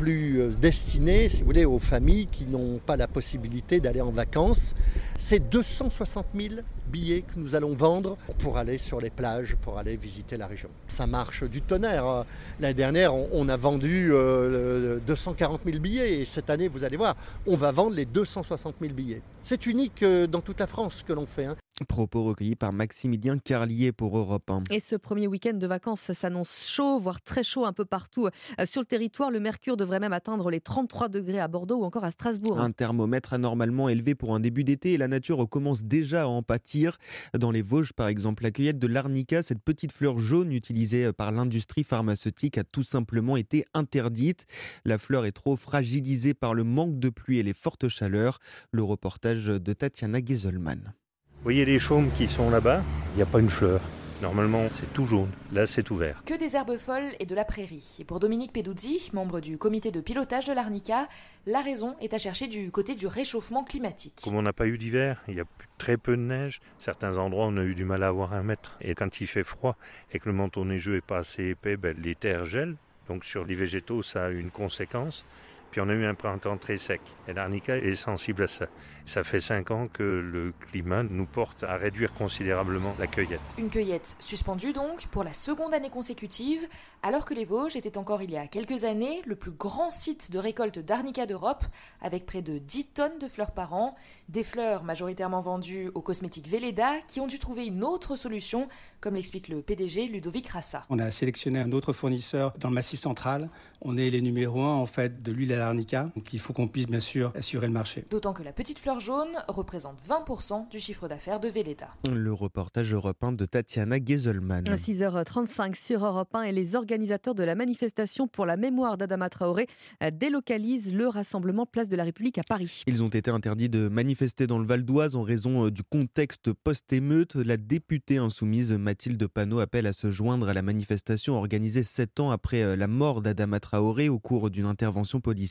Plus euh, destiné, si vous voulez, aux familles qui n'ont pas la possibilité d'aller en vacances. C'est 260 000 billets que nous allons vendre pour aller sur les plages, pour aller visiter la région. Ça marche du tonnerre. L'année dernière, on- a vendu euh, 240 000 billets et cette année, vous allez voir, on va vendre les 260 000 billets. C'est unique euh, dans toute la France ce que l'on fait. hein. Propos recueillis par Maximilien Carlier pour Europe 1. Et ce premier week-end de vacances s'annonce chaud, voire très chaud un peu partout euh, sur le territoire. Le mercure devrait même atteindre les 33 degrés à Bordeaux ou encore à Strasbourg. Un thermomètre anormalement élevé pour un début d'été et la nature commence déjà à en pâtir. Dans les Vosges, par exemple, la cueillette de l'arnica, cette petite fleur jaune utilisée par l'industrie pharmaceutique, a tout simplement été interdite. La fleur est trop fragilisée par le manque de pluie et les fortes chaleurs. Le reportage de Tatiana Geselman. Vous voyez les chaumes qui sont là-bas? Il n'y a pas une fleur. Normalement, c'est tout jaune. Là, c'est ouvert. Que des herbes folles et de la prairie. Et pour Dominique Peduzzi, membre du comité de pilotage de l'Arnica, la raison est à chercher du côté du réchauffement climatique. Comme on n'a pas eu d'hiver, il y a très peu de neige. Certains endroits, on a eu du mal à avoir un mètre. Et quand il fait froid et que le manteau neigeux est pas assez épais, ben, les terres gèlent. Donc sur les végétaux, ça a une conséquence. Puis on a eu un printemps très sec. Et l'Arnica est sensible à ça. Ça fait cinq ans que le climat nous porte à réduire considérablement la cueillette. Une cueillette suspendue donc pour la seconde année consécutive, alors que les Vosges étaient encore il y a quelques années le plus grand site de récolte d'arnica d'Europe, avec près de 10 tonnes de fleurs par an, des fleurs majoritairement vendues aux cosmétiques Velleda qui ont dû trouver une autre solution, comme l'explique le PDG Ludovic Rassa. On a sélectionné un autre fournisseur dans le Massif central. On est les numéros un en fait de l'huile à l'arnica, donc il faut qu'on puisse bien sûr assurer le marché. D'autant que la petite fleur jaune représente 20% du chiffre d'affaires de Velleda. Le reportage européen de Tatiana Geselman. 6h35 sur Europe 1 et les organisateurs de la manifestation pour la mémoire d'Adama Traoré euh, délocalisent le rassemblement Place de la République à Paris. Ils ont été interdits de manifester dans le Val d'Oise en raison euh, du contexte post-émeute. La députée insoumise Mathilde Panot appelle à se joindre à la manifestation organisée sept ans après euh, la mort d'Adama Traoré au cours d'une intervention policière.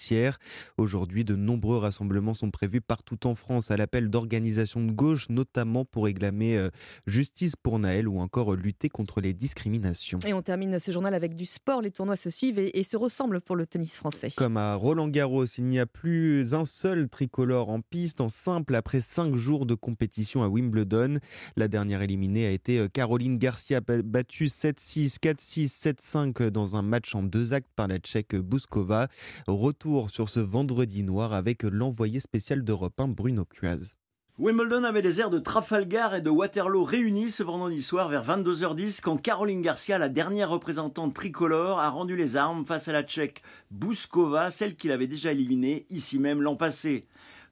Aujourd'hui, de nombreux rassemblements sont prévus partout en France à l'appel d'organisations de gauche, notamment pour réclamer euh, justice pour Naël ou encore lutter contre les discriminations. Et on termine ce journal avec du sport. Les tournois se suivent et, et se ressemblent pour le tennis français. Comme à Roland Garros, il n'y a plus un seul tricolore en piste, en simple, après cinq jours de compétition à Wimbledon. La dernière éliminée a été euh, Caroline Garcia, ba- battue 7-6, 4-6, 7-5 dans un match en deux actes par la Tchèque Bouskova. Retour sur ce vendredi noir avec l'envoyé spécial d'Europe 1, Bruno Cuaz. Wimbledon avait les airs de Trafalgar et de Waterloo réunis ce vendredi soir vers 22h10 quand Caroline Garcia, la dernière représentante tricolore, a rendu les armes face à la Tchèque Bouskova, celle qu'il avait déjà éliminée ici même l'an passé.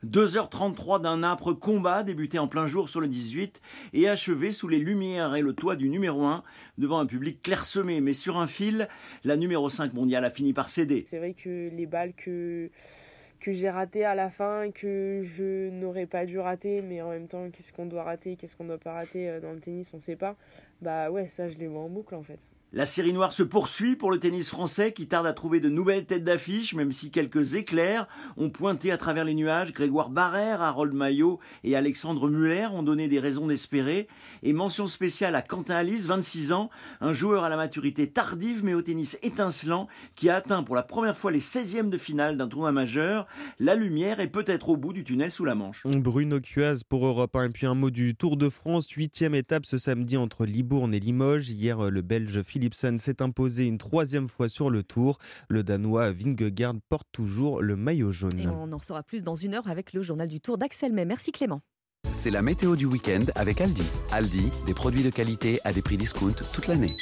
2h33 d'un âpre combat débuté en plein jour sur le 18 et achevé sous les lumières et le toit du numéro 1 devant un public clairsemé mais sur un fil, la numéro 5 mondiale a fini par céder. C'est vrai que les balles que, que j'ai ratées à la fin, que je n'aurais pas dû rater, mais en même temps, qu'est-ce qu'on doit rater, qu'est-ce qu'on doit pas rater euh, dans le tennis, on sait pas. Bah ouais, ça, je les vois en boucle en fait. La série noire se poursuit pour le tennis français qui tarde à trouver de nouvelles têtes d'affiche, même si quelques éclairs ont pointé à travers les nuages. Grégoire Barrère, Harold Maillot et Alexandre Muller ont donné des raisons d'espérer. Et mention spéciale à Quentin Alice, 26 ans, un joueur à la maturité tardive mais au tennis étincelant, qui a atteint pour la première fois les 16e de finale d'un tournoi majeur. La lumière est peut-être au bout du tunnel sous la Manche. Bruno Cuaz pour Europe 1. Et puis un mot du Tour de France, huitième étape ce samedi entre Libourne et Limoges. Hier, le Belge Philipsen s'est imposé une troisième fois sur le Tour. Le Danois Vingegaard porte toujours le maillot jaune. Et on en saura plus dans une heure avec le journal du Tour d'Axel May. Merci Clément. C'est la météo du week-end avec Aldi. Aldi, des produits de qualité à des prix discount toute l'année.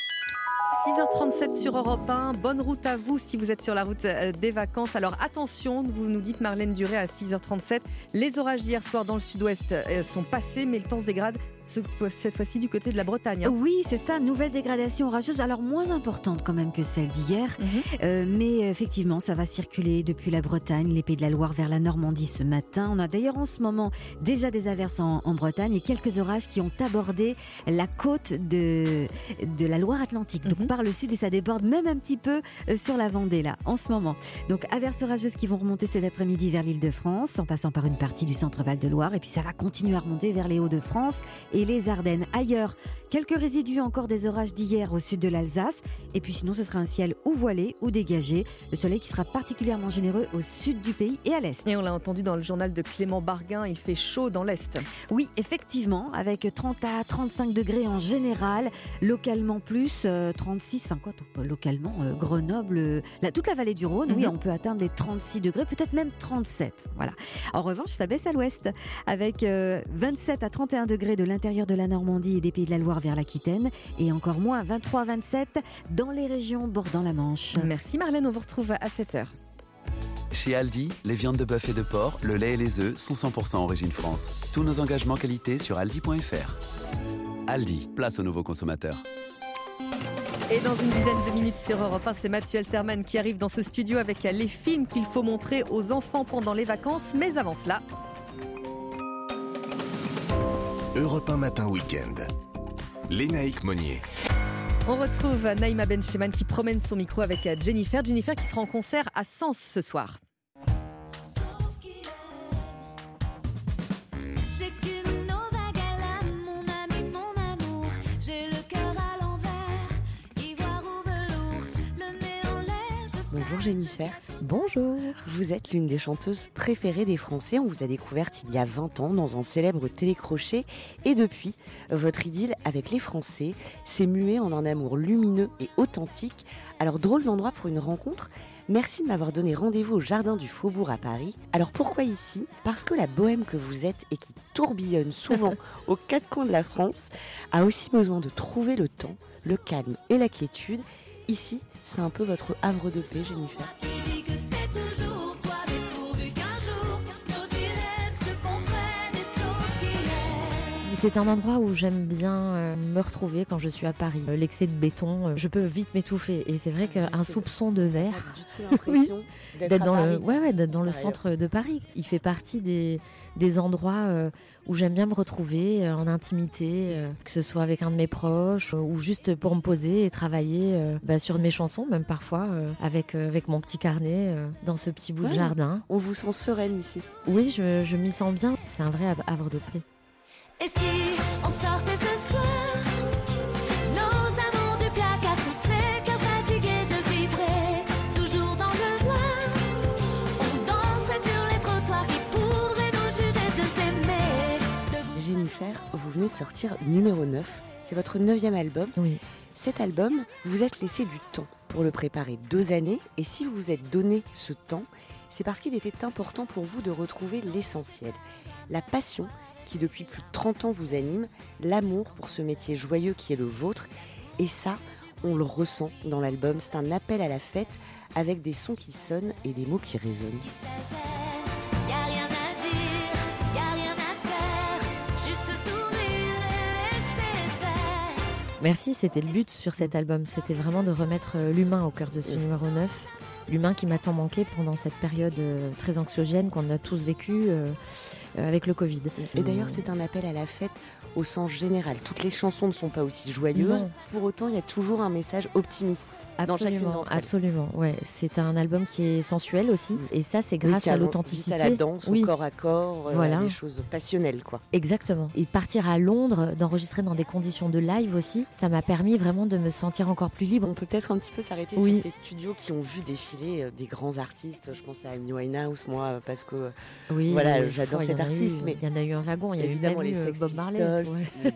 6h37 sur Europe 1. Bonne route à vous si vous êtes sur la route euh, des vacances. Alors attention, vous nous dites Marlène Duré à 6h37. Les orages d'hier soir dans le sud-ouest euh, sont passés, mais le temps se dégrade cette fois-ci du côté de la Bretagne. Hein. Oui, c'est ça, nouvelle dégradation orageuse, alors moins importante quand même que celle d'hier, mhm. euh, mais effectivement, ça va circuler depuis la Bretagne, les Pays de la Loire vers la Normandie ce matin. On a d'ailleurs en ce moment déjà des averses en, Bretagne et quelques orages qui ont abordé la côte de, de la Loire-Atlantique, donc mhm. par le sud, et ça déborde même un petit peu euh, sur la Vendée là, en ce moment. Donc averses orageuses qui vont remonter cet après-midi vers l'île de France, en passant par une partie du centre-Val de Loire, et puis ça va continuer à remonter vers les Hauts-de-France et les Ardennes. Ailleurs, quelques résidus encore des orages d'hier au sud de l'Alsace. Et puis sinon, ce sera un ciel ou voilé ou dégagé. Le soleil qui sera particulièrement généreux au sud du pays et à l'est. Et on l'a entendu dans le journal de Clément Barguin, il fait chaud dans l'est. Oui, effectivement, avec 30 à 35 degrés en général, localement plus, 36, euh, enfin quoi, localement, euh, Grenoble, euh, la, toute la vallée du Rhône, oui, mhm. on peut atteindre les 36 degrés, peut-être même 37. Voilà. En revanche, ça baisse à l'ouest, avec 27 à 31 degrés de l'intérieur de la Normandie et des Pays de la Loire vers l'Aquitaine et encore moins 23-27 dans les régions bordant la Manche. Merci Marlène, on vous retrouve à 7h. Chez Aldi, les viandes de bœuf et de porc, le lait et les œufs sont 100% origine France. Tous nos engagements qualité sur aldi.fr. Aldi, place aux nouveaux consommateurs. Et dans une dizaine de minutes sur Europe 1, c'est Mathieu Alterman qui arrive dans ce studio avec les films qu'il faut montrer aux enfants pendant les vacances. Mais avant cela, Europe 1 Matin Week-end. Lénaïque Monnier. On retrouve Naïma Bencheman qui promène son micro avec Jennifer. Jennifer qui sera en concert à Sens ce soir. Bonjour Jennifer. Bonjour. Vous êtes l'une des chanteuses préférées des Français. On vous a découverte il y a 20 ans dans un célèbre télécrochet. Et depuis, votre idylle avec les Français s'est muée en un amour lumineux et authentique. Alors drôle d'endroit pour une rencontre. Merci de m'avoir donné rendez-vous au Jardin du Faubourg à Paris. Alors pourquoi ici? Parce que la bohème que vous êtes et qui tourbillonne souvent aux quatre coins de la France a aussi besoin de trouver le temps, le calme et la quiétude. Ici, c'est un peu votre havre de paix, Jennifer. C'est un endroit où j'aime bien euh, me retrouver quand je suis à Paris. Euh, l'excès de béton, euh, je peux vite m'étouffer. Et c'est vrai qu'un soupçon de verre, d'être dans, le, ouais, dans le centre de Paris. Il fait partie des, des endroits où j'aime bien me retrouver euh, en intimité, euh, que ce soit avec un de mes proches euh, ou juste pour me poser et travailler bah, sur mes chansons, même parfois avec, avec mon petit carnet dans ce petit bout de jardin. On vous sent sereine ici. Oui, je, je m'y sens bien. C'est un vrai havre de paix. Et si on sortait ce soir? De sortir numéro 9. C'est votre neuvième album. Oui. Cet album, vous êtes laissé du temps pour le préparer, deux années. Et si vous vous êtes donné ce temps, c'est parce qu'il était important pour vous de retrouver l'essentiel. La passion qui depuis plus de 30 ans vous anime, l'amour pour ce métier joyeux qui est le vôtre. Et ça, on le ressent dans l'album. C'est un appel à la fête avec des sons qui sonnent et des mots qui résonnent. Merci, c'était le but sur cet album. C'était vraiment de remettre euh, l'humain au cœur de ce numéro 9. L'humain qui m'a tant manqué pendant cette période euh, très anxiogène qu'on a tous vécu euh, avec le Covid. Et d'ailleurs, c'est un appel à la fête au sens général. Toutes les chansons ne sont pas aussi joyeuses. Pour autant, il y a toujours un message optimiste absolument, dans Absolument, ouais. C'est un album qui est sensuel aussi, et ça, c'est grâce à l'authenticité, à la danse, au corps à corps, euh, voilà. des choses passionnelles, quoi. Exactement. Et partir à Londres, d'enregistrer dans des conditions de live aussi, ça m'a permis vraiment de me sentir encore plus libre. On peut peut-être un petit peu s'arrêter sur ces studios qui ont vu défiler euh, des grands artistes. Je pense à Amy Winehouse, moi, parce que oui, voilà, j'adore cet artiste. mais il y en a eu un wagon. Il y a évidemment eu les Bob Marley.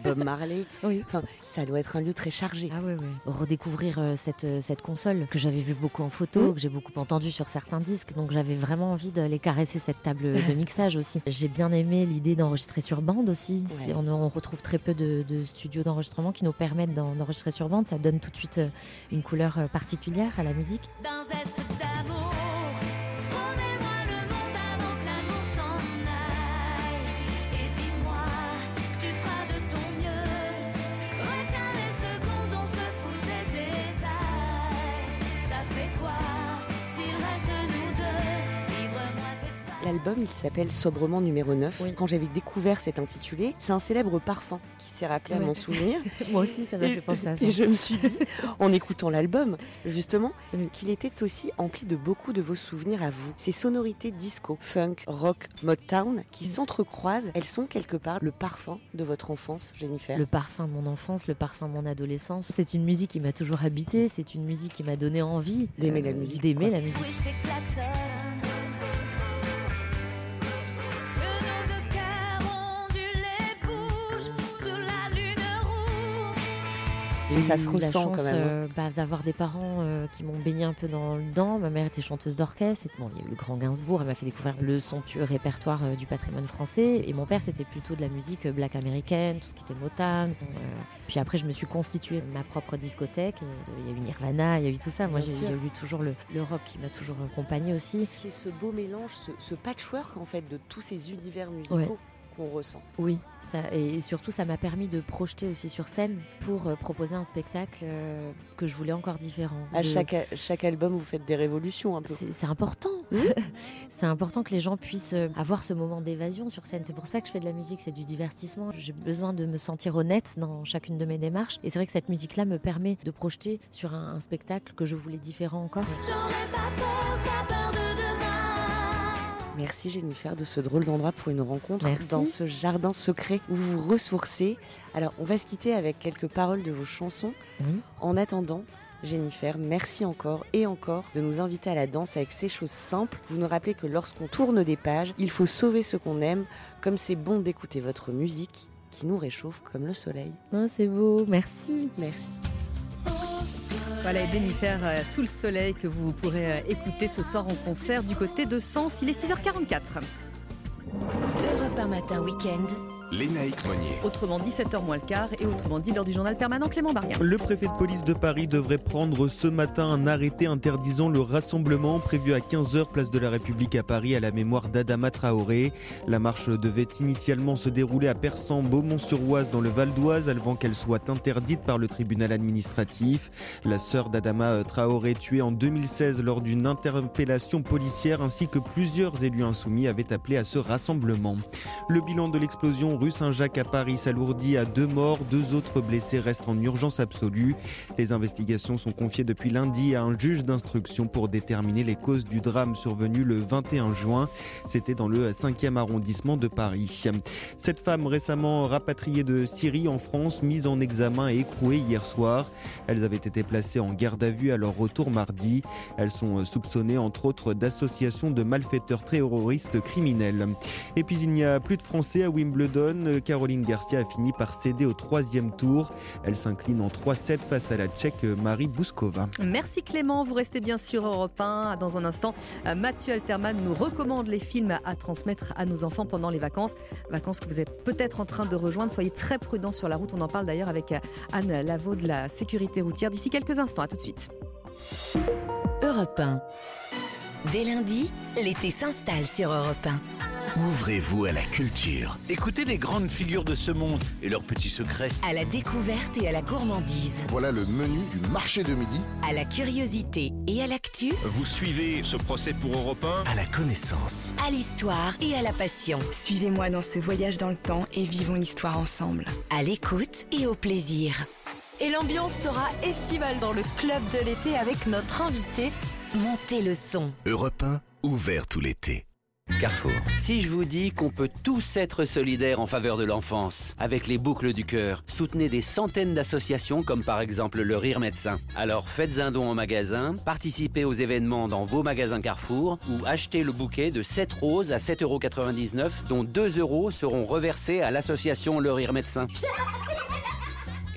Bob Marley. oui. ça doit être un lieu très chargé. Ah oui, oui. Redécouvrir euh, cette, euh, cette console que j'avais vu beaucoup en photo, que j'ai beaucoup entendu sur certains disques, donc j'avais vraiment envie d'aller caresser cette table de mixage aussi. J'ai bien aimé l'idée d'enregistrer sur bande aussi. On, on, retrouve très peu de, de studios d'enregistrement qui nous permettent d'enregistrer sur bande. Ça donne tout de suite euh, une couleur particulière à la musique. L'album, il s'appelle Sobrement numéro 9. Quand j'avais découvert cet intitulé, c'est un célèbre parfum qui s'est rappelé à mon souvenir. Moi aussi, ça m'a fait penser à ça. Et je me suis dit, en écoutant l'album, justement, qu'il était aussi empli de beaucoup de vos souvenirs à vous. Ces sonorités disco, funk, rock, Motown qui s'entrecroisent, elles sont quelque part le parfum de votre enfance, Jennifer. Le parfum de mon enfance, le parfum de mon adolescence. C'est une musique qui m'a toujours habité, c'est une musique qui m'a donné envie d'aimer la musique. D'aimer la musique. Et ça se ressent quand même. Hein. Euh, bah, d'avoir des parents euh, qui m'ont baigné un peu dans le dent. Ma mère était chanteuse d'orchestre. Bon, il y a eu le Grand Gainsbourg. Elle m'a fait découvrir le somptueux répertoire euh, du patrimoine français. Et mon père, c'était plutôt de la musique black américaine, tout ce qui était Motown. puis après, je me suis constituée ma propre discothèque. Il y a eu Nirvana, il y a eu tout ça. Moi, j'ai eu toujours le, rock qui m'a toujours accompagné aussi. C'est ce beau mélange, ce, patchwork en fait de tous ces univers musicaux ressent. Oui, ça, et surtout ça m'a permis de projeter aussi sur scène pour euh, proposer un spectacle euh, que je voulais encore différent. À chaque, chaque album, vous faites des révolutions un peu. C'est important. c'est important que les gens puissent euh, avoir ce moment d'évasion sur scène. C'est pour ça que je fais de la musique, c'est du divertissement. J'ai besoin de me sentir honnête dans chacune de mes démarches. Et c'est vrai que cette musique-là me permet de projeter sur un, spectacle que je voulais différent encore. Merci Jennifer de ce drôle d'endroit pour une rencontre dans ce jardin secret où vous vous ressourcez. Alors on va se quitter avec quelques paroles de vos chansons. En attendant, Jennifer, merci encore et encore de nous inviter à la danse avec ces choses simples. Vous nous rappelez que lorsqu'on tourne des pages, il faut sauver ce qu'on aime, comme c'est bon d'écouter votre musique qui nous réchauffe comme le soleil. Oh, c'est beau, merci. Merci. Voilà Jennifer euh, sous le soleil que vous pourrez euh, écouter ce soir en concert du côté de Sens. Il est 6h44. Europe matin week-end. Lénaïque Monnier. Autrement dit, 7h moins le quart et autrement dit, l'heure du journal permanent Clément Barrière. Le préfet de police de Paris devrait prendre ce matin un arrêté interdisant le rassemblement prévu à 15h place de la République à Paris à la mémoire d'Adama Traoré. La marche devait initialement se dérouler à Persan, Beaumont-sur-Oise dans le Val d'Oise avant qu'elle soit interdite par le tribunal administratif. La sœur d'Adama Traoré tuée en 2016 lors d'une interpellation policière ainsi que plusieurs élus insoumis avaient appelé à ce rassemblement. Le bilan de l'explosion rue Saint-Jacques à Paris s'alourdit à deux morts. Deux autres blessés restent en urgence absolue. Les investigations sont confiées depuis lundi à un juge d'instruction pour déterminer les causes du drame survenu le 21 juin. C'était dans le 5e arrondissement de Paris. Cette femme récemment rapatriée de Syrie en France, mise en examen et écrouée hier soir. Elles avaient été placées en garde à vue à leur retour mardi. Elles sont soupçonnées entre autres d'associations de malfaiteurs terroristes criminels. Et puis il n'y a plus de Français à Wimbledon. Caroline Garcia a fini par céder au troisième tour. Elle s'incline en 3-7 face à la Tchèque Marie Bouskova. Merci Clément, vous restez bien sur Europe 1. Dans un instant, Mathieu Alterman nous recommande les films à transmettre à nos enfants pendant les vacances. Vacances que vous êtes peut-être en train de rejoindre. Soyez très prudents sur la route. On en parle d'ailleurs avec Anne Lavaux de la sécurité routière d'ici quelques instants. À tout de suite. Europe 1. Dès lundi, l'été s'installe sur Europe 1. Ouvrez-vous à la culture. Écoutez les grandes figures de ce monde et leurs petits secrets. À la découverte et à la gourmandise. Voilà le menu du marché de midi. À la curiosité et à l'actu. Vous suivez ce procès pour Europe 1 À la connaissance. À l'histoire et à la passion. Suivez-moi dans ce voyage dans le temps et vivons l'histoire ensemble. À l'écoute et au plaisir. Et l'ambiance sera estivale dans le club de l'été avec notre invité. Montez le son. Europe 1, ouvert tout l'été. Carrefour. Si je vous dis qu'on peut tous être solidaires en faveur de l'enfance, avec les boucles du cœur, soutenez des centaines d'associations comme par exemple le Rire Médecin. Alors faites un don au magasin, participez aux événements dans vos magasins Carrefour ou achetez le bouquet de 7 roses à 7,99€ dont 2 euros seront reversés à l'association Le Rire Médecin.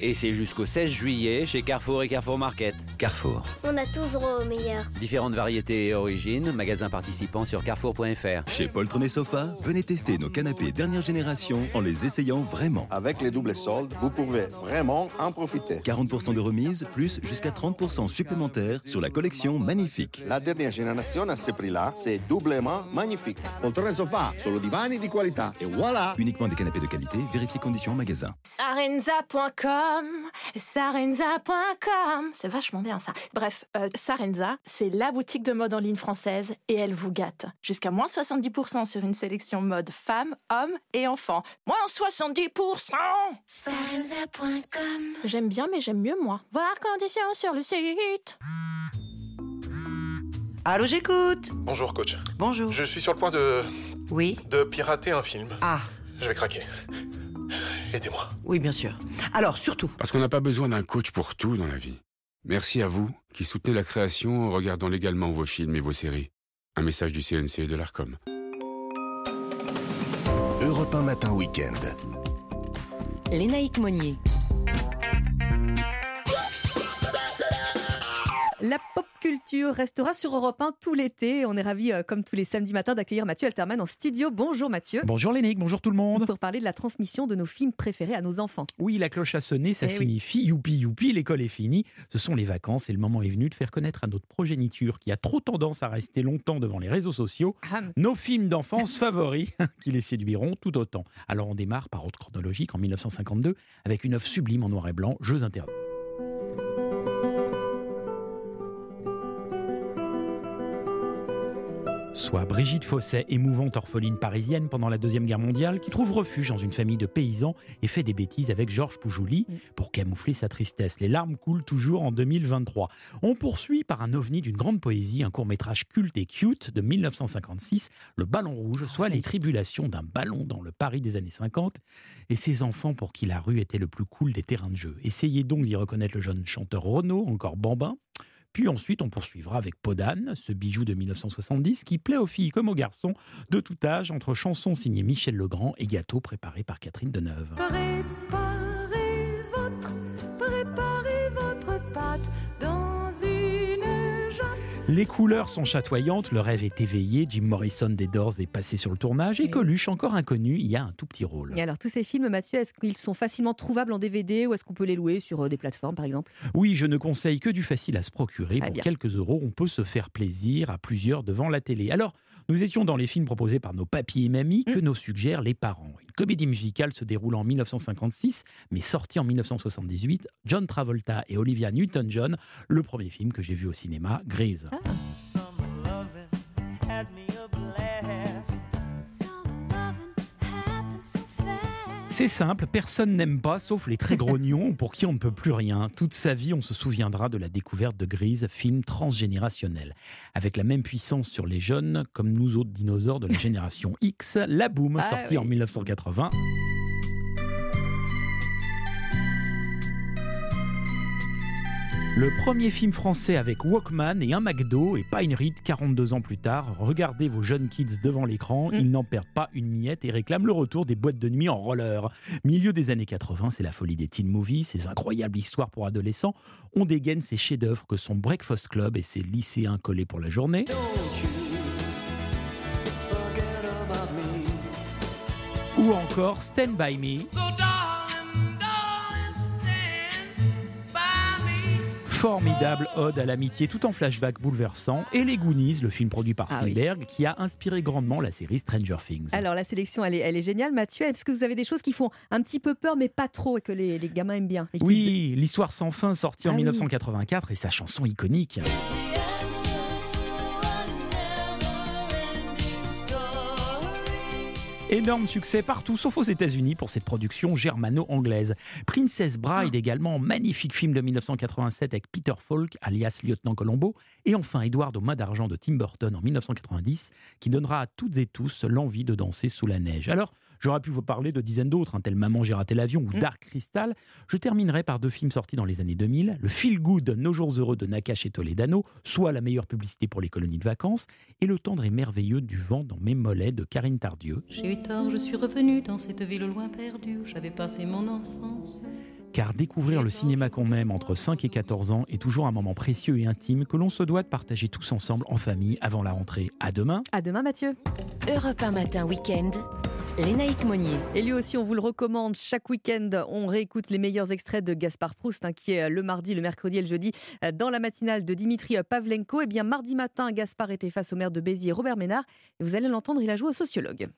Et c'est jusqu'au 16 juillet chez Carrefour et Carrefour Market. Carrefour. On a toujours au meilleur. Différentes variétés et origines, magasins participants sur carrefour.fr. Chez Poltron et Sofa, venez tester nos canapés dernière génération en les essayant vraiment. Avec les doubles soldes, vous pouvez vraiment en profiter. 40% de remise, plus jusqu'à 30% supplémentaires sur la collection Magnifique. La dernière génération à ce prix-là, c'est doublement magnifique. Poltron et Sofa, solo divani di qualità. Et voilà Uniquement des canapés de qualité, vérifiez conditions en magasin. Sarenza.com Sarenza.com C'est vachement bien ça. Bref, euh, Sarenza, c'est la boutique de mode en ligne française et elle vous gâte. Jusqu'à moins 70% sur une sélection mode femmes, hommes et enfants. Moins 70% Sarenza.com J'aime bien mais j'aime mieux moi. Voir conditions sur le site. Allô, j'écoute. Bonjour coach. Bonjour. Je suis sur le point de... Oui De pirater un film. Ah. Je vais craquer. Aidez-moi. Oui, bien sûr. Alors, surtout. Parce qu'on n'a pas besoin d'un coach pour tout dans la vie. Merci à vous qui soutenez la création en regardant légalement vos films et vos séries. Un message du CNC et de l'ARCOM. Europe 1 Matin Week-end. Lénaïque Monnier. La pop culture restera sur Europe 1 tout l'été. On est ravis, euh, comme tous les samedis matins, d'accueillir Mathieu Alterman en studio. Bonjour Mathieu. Bonjour Lénique, bonjour tout le monde. Pour parler de la transmission de nos films préférés à nos enfants. Oui, la cloche a sonné, ça Eh oui. signifie youpi youpi, l'école est finie. Ce sont les vacances et le moment est venu de faire connaître à notre progéniture qui a trop tendance à rester longtemps devant les réseaux sociaux Ah. nos films d'enfance favoris qui les séduiront tout autant. Alors on démarre par ordre chronologique en 1952 avec une œuvre sublime en noir et blanc, Jeux interdits. Soit Brigitte Fosset, émouvante orpheline parisienne pendant la Deuxième Guerre mondiale, qui trouve refuge dans une famille de paysans et fait des bêtises avec Georges Poujouli pour camoufler sa tristesse. Les larmes coulent toujours en 2023. On poursuit par un ovni d'une grande poésie, un court-métrage culte et cute de 1956, Le Ballon Rouge, soit les tribulations d'un ballon dans le Paris des années 50 et ces enfants pour qui la rue était le plus cool des terrains de jeu. Essayez donc d'y reconnaître le jeune chanteur Renaud, encore bambin, puis ensuite, on poursuivra avec Podane, ce bijou de 1970 qui plaît aux filles comme aux garçons de tout âge, entre chansons signées Michel Legrand et gâteaux préparés par Catherine Deneuve. Les couleurs sont chatoyantes, le rêve est éveillé, Jim Morrison des Doors est passé sur le tournage et Coluche, encore inconnu, y a un tout petit rôle. Et alors, tous ces films, Mathieu, est-ce qu'ils sont facilement trouvables en DVD ou est-ce qu'on peut les louer sur euh, des plateformes, par exemple? Oui, je ne conseille que du facile à se procurer. Pour bien. quelques euros, on peut se faire plaisir à plusieurs devant la télé. Alors, nous étions dans les films proposés par nos papis et mamies que nous suggèrent les parents. Une comédie musicale se déroulant en 1956, mais sortie en 1978. John Travolta et Olivia Newton-John, le premier film que j'ai vu au cinéma, Grease. C'est simple, personne n'aime pas, sauf les très grognons pour qui on ne peut plus rien. Toute sa vie, on se souviendra de la découverte de Grise, film transgénérationnel. Avec la même puissance sur les jeunes, comme nous autres dinosaures de la génération X, La Boom, Ah sorti oui. en 1980. Le premier film français avec Walkman et un McDo et pas une ride 42 ans plus tard. Regardez vos jeunes kids devant l'écran, ils n'en perdent pas une miette et réclament le retour des boîtes de nuit en roller. Milieu des années 80, c'est la folie des teen movies, ces incroyables histoires pour adolescents. On dégaine ces chefs-d'œuvre que sont Breakfast Club et ses lycéens collés pour la journée. Ou encore Stand By Me. Formidable ode à l'amitié tout en flashback bouleversant. Et Les Goonies, le film produit par Ah oui. Spielberg, qui a inspiré grandement la série Stranger Things. Alors, la sélection, elle est, elle est géniale. Mathieu, est-ce que vous avez des choses qui font un petit peu peur, mais pas trop, et que les, les gamins aiment bien Oui, l'histoire sans fin, sortie en Ah oui. 1984, et sa chanson iconique. Énorme succès partout, sauf aux États-Unis pour cette production germano-anglaise. Princess Bride également, magnifique film de 1987 avec Peter Falk, alias Lieutenant Colombo. Et enfin, Edward au main d'argent de Tim Burton en 1990, qui donnera à toutes et tous l'envie de danser sous la neige. Alors, J'aurais pu vous parler de dizaines d'autres, un tel Maman, j'ai raté l'avion ou Dark Crystal. Je terminerai par deux films sortis dans les années 2000, le Feel Good, Nos jours heureux de Nakash et Toledano, soit la meilleure publicité pour les colonies de vacances, et le tendre et merveilleux du vent dans mes mollets de Karine Tardieu. J'ai eu tort, je suis revenu dans cette ville au loin perdue où j'avais passé mon enfance. Car découvrir le cinéma qu'on aime entre 5 et 14 ans est toujours un moment précieux et intime que l'on se doit de partager tous ensemble en famille avant la rentrée. À demain. À demain Mathieu. Europe 1 matin week-end. Lénaïque Monnier. Et lui aussi, on vous le recommande. Chaque week-end, on réécoute les meilleurs extraits de Gaspard Proust, hein, qui est le mardi, le mercredi et le jeudi, euh, dans la matinale de Dimitri Pavlenko. Et bien, mardi matin, Gaspard était face au maire de Béziers, Robert Ménard. Et vous allez l'entendre, il a joué au sociologue.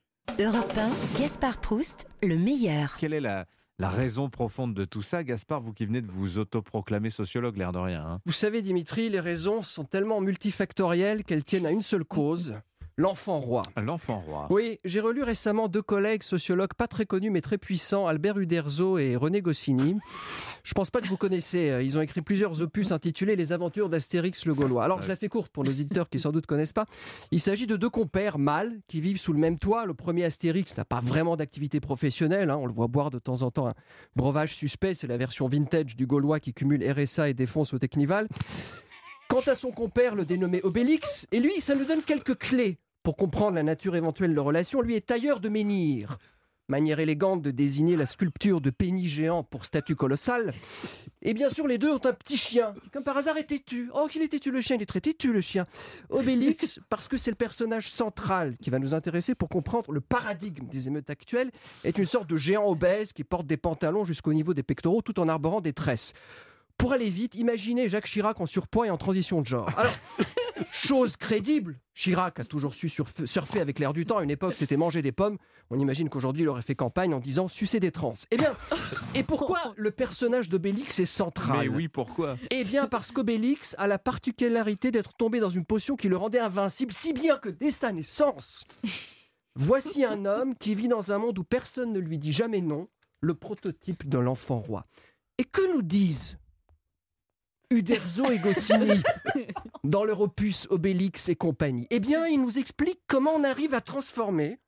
Europe 1, Gaspard Proust, le meilleur. Quelle est la, la raison profonde de tout ça, Gaspard, vous qui venez de vous autoproclamer sociologue, l'air de rien hein? Vous savez, Dimitri, les raisons sont tellement multifactorielles qu'elles tiennent à une seule cause L'enfant roi. L'enfant roi. Oui, j'ai relu récemment deux collègues sociologues pas très connus mais très puissants, Albert Uderzo et René Goscinny. Je pense pas que vous connaissez. euh, Ils ont écrit plusieurs opus intitulés Les aventures d'Astérix le Gaulois. Alors je la fais courte pour nos éditeurs qui sans doute connaissent pas. Il s'agit de deux compères mâles qui vivent sous le même toit. Le premier Astérix n'a pas vraiment d'activité professionnelle. hein. On le voit boire de temps en temps un breuvage suspect. C'est la version vintage du Gaulois qui cumule RSA et défonce au Technival. Quant à son compère, le dénommé Obélix, et lui, ça nous donne quelques clés pour comprendre la nature éventuelle de leur relation. Lui est tailleur de menhir. Manière élégante de désigner la sculpture de pénis géant pour statue colossale. Et bien sûr, les deux ont un petit chien, comme par hasard est têtu. Oh, qu'il est têtu le chien, il est très têtu le chien. Obélix, parce que c'est le personnage central qui va nous intéresser pour comprendre le paradigme des émeutes actuelles, est une sorte de géant obèse qui porte des pantalons jusqu'au niveau des pectoraux tout en arborant des tresses. Pour aller vite, imaginez Jacques Chirac en surpoids et en transition de genre. Alors, chose crédible, Chirac a toujours su surf- surfer avec l'air du temps. À une époque, c'était manger des pommes. On imagine qu'aujourd'hui, il aurait fait campagne en disant sucer des trans. Eh bien, et pourquoi le personnage d'Obélix est central Mais oui, pourquoi? Eh bien, parce qu'Obélix a la particularité d'être tombé dans une potion qui le rendait invincible, si bien que dès sa naissance, voici un homme qui vit dans un monde où personne ne lui dit jamais non, le prototype de l'enfant roi. Et que nous disent Uderzo et Goscinny dans leur opus Obélix et compagnie Eh bien, ils nous expliquent comment on arrive à transformer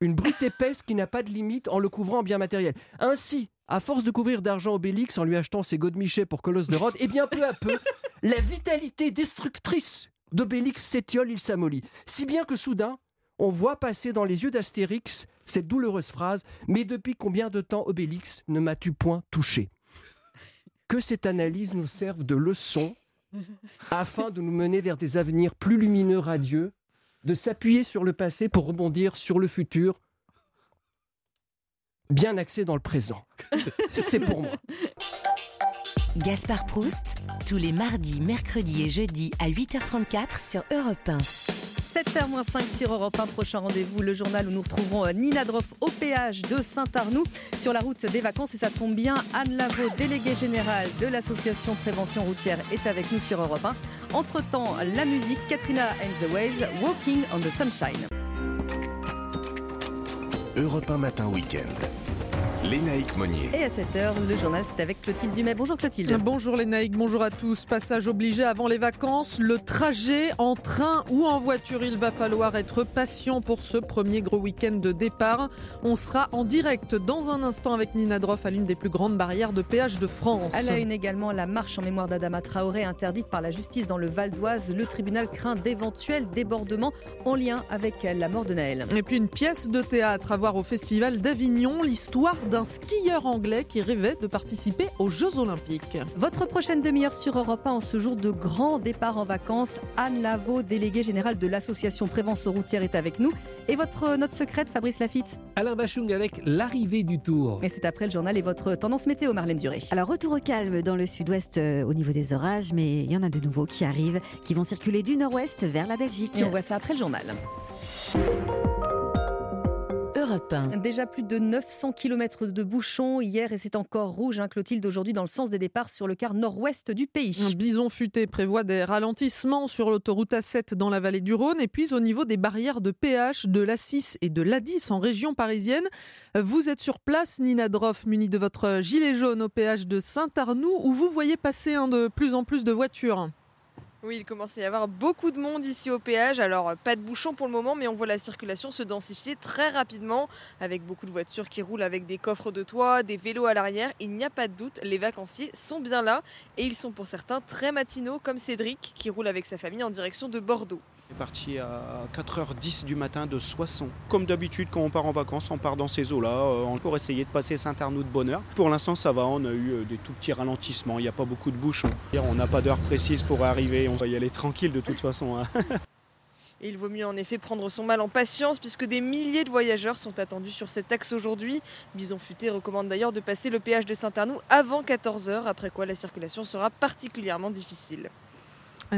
une brute épaisse qui n'a pas de limite en le couvrant en bien matériel. Ainsi, à force de couvrir d'argent Obélix en lui achetant ses godemichets pour Colosse de Rhodes, et bien peu à peu, la vitalité destructrice d'Obélix s'étiole, il s'amollit. Si bien que soudain, on voit passer dans les yeux d'Astérix cette douloureuse phrase Mais depuis combien de temps, Obélix, ne m'as-tu point touché? Que cette analyse nous serve de leçon afin de nous mener vers des avenirs plus lumineux, radieux, de s'appuyer sur le passé pour rebondir sur le futur, bien axé dans le présent. C'est pour moi. Gaspard Proust, tous les mardis, mercredis et jeudis à 8h34 sur Europe 1. 7h-5 sur Europe 1, prochain rendez-vous, le journal où nous retrouverons euh, Nina Droff au péage de Saint-Arnoux sur la route des vacances. Et ça tombe bien, Anne Lavaux, déléguée générale de l'association Prévention Routière, est avec nous sur Europe 1. Entre-temps, la musique, Katrina and the Waves, Walking on the Sunshine. Europe 1 matin week-end. Lénaïque Monnier. Et à 7h, le journal, c'est avec Clotilde Dumais. Bonjour Clotilde. Bonjour naïcs, bonjour à tous. Passage obligé avant les vacances. Le trajet en train ou en voiture, il va falloir être patient pour ce premier gros week-end de départ. On sera en direct dans un instant avec Nina Droff à l'une des plus grandes barrières de péage de France. À la une également, la marche en mémoire d'Adama Traoré interdite par la justice dans le Val d'Oise. Le tribunal craint d'éventuels débordements en lien avec la mort de Naël. Et puis une pièce de théâtre à voir au Festival d'Avignon, l'histoire d'un skieur anglais qui rêvait de participer aux Jeux Olympiques. Votre prochaine demi-heure sur Europe 1 en ce jour de grand départ en vacances. Anne Lavaux, déléguée générale de l'association Prévention Routière, est avec nous. Et votre note secrète, Fabrice Lafitte? Alain Bachung avec l'arrivée du Tour. Et c'est après le journal et votre tendance météo, Marlène Duré. Alors retour au calme dans le sud-ouest euh, au niveau des orages, mais il y en a de nouveaux qui arrivent, qui vont circuler du nord-ouest vers la Belgique. Et on voit ça après le journal. Europe 1. Déjà plus de 900 km de bouchons hier et c'est encore rouge, hein, Clotilde, aujourd'hui dans le sens des départs sur le quart nord-ouest du pays. Un bison futé prévoit des ralentissements sur l'autoroute A7 dans la vallée du Rhône et puis au niveau des barrières de péage de l'A6 et de l'A10 en région parisienne. Vous êtes sur place, Nina Droff, munie de votre gilet jaune au péage de Saint-Arnoux où vous voyez passer hein, de plus en plus de voitures. Oui, il commence à y avoir beaucoup de monde ici au péage. Alors, pas de bouchons pour le moment, mais on voit la circulation se densifier très rapidement avec beaucoup de voitures qui roulent avec des coffres de toit, des vélos à l'arrière. Il n'y a pas de doute, les vacanciers sont bien là et ils sont pour certains très matinaux, comme Cédric qui roule avec sa famille en direction de Bordeaux. On est parti à 4h10 du matin de Soissons. Comme d'habitude, quand on part en vacances, on part dans ces eaux-là euh, pour essayer de passer Saint-Arnaud de bonne heure. Pour l'instant, ça va, on a eu euh, des tout petits ralentissements, il n'y a pas beaucoup de bouchons. On n'a pas d'heure précise pour arriver, on va y aller tranquille de toute façon. hein. Il vaut mieux en effet prendre son mal en patience puisque des milliers de voyageurs sont attendus sur cet axe aujourd'hui. Bison Futé recommande d'ailleurs de passer le péage de Saint-Arnoux avant 14h, après quoi la circulation sera particulièrement difficile.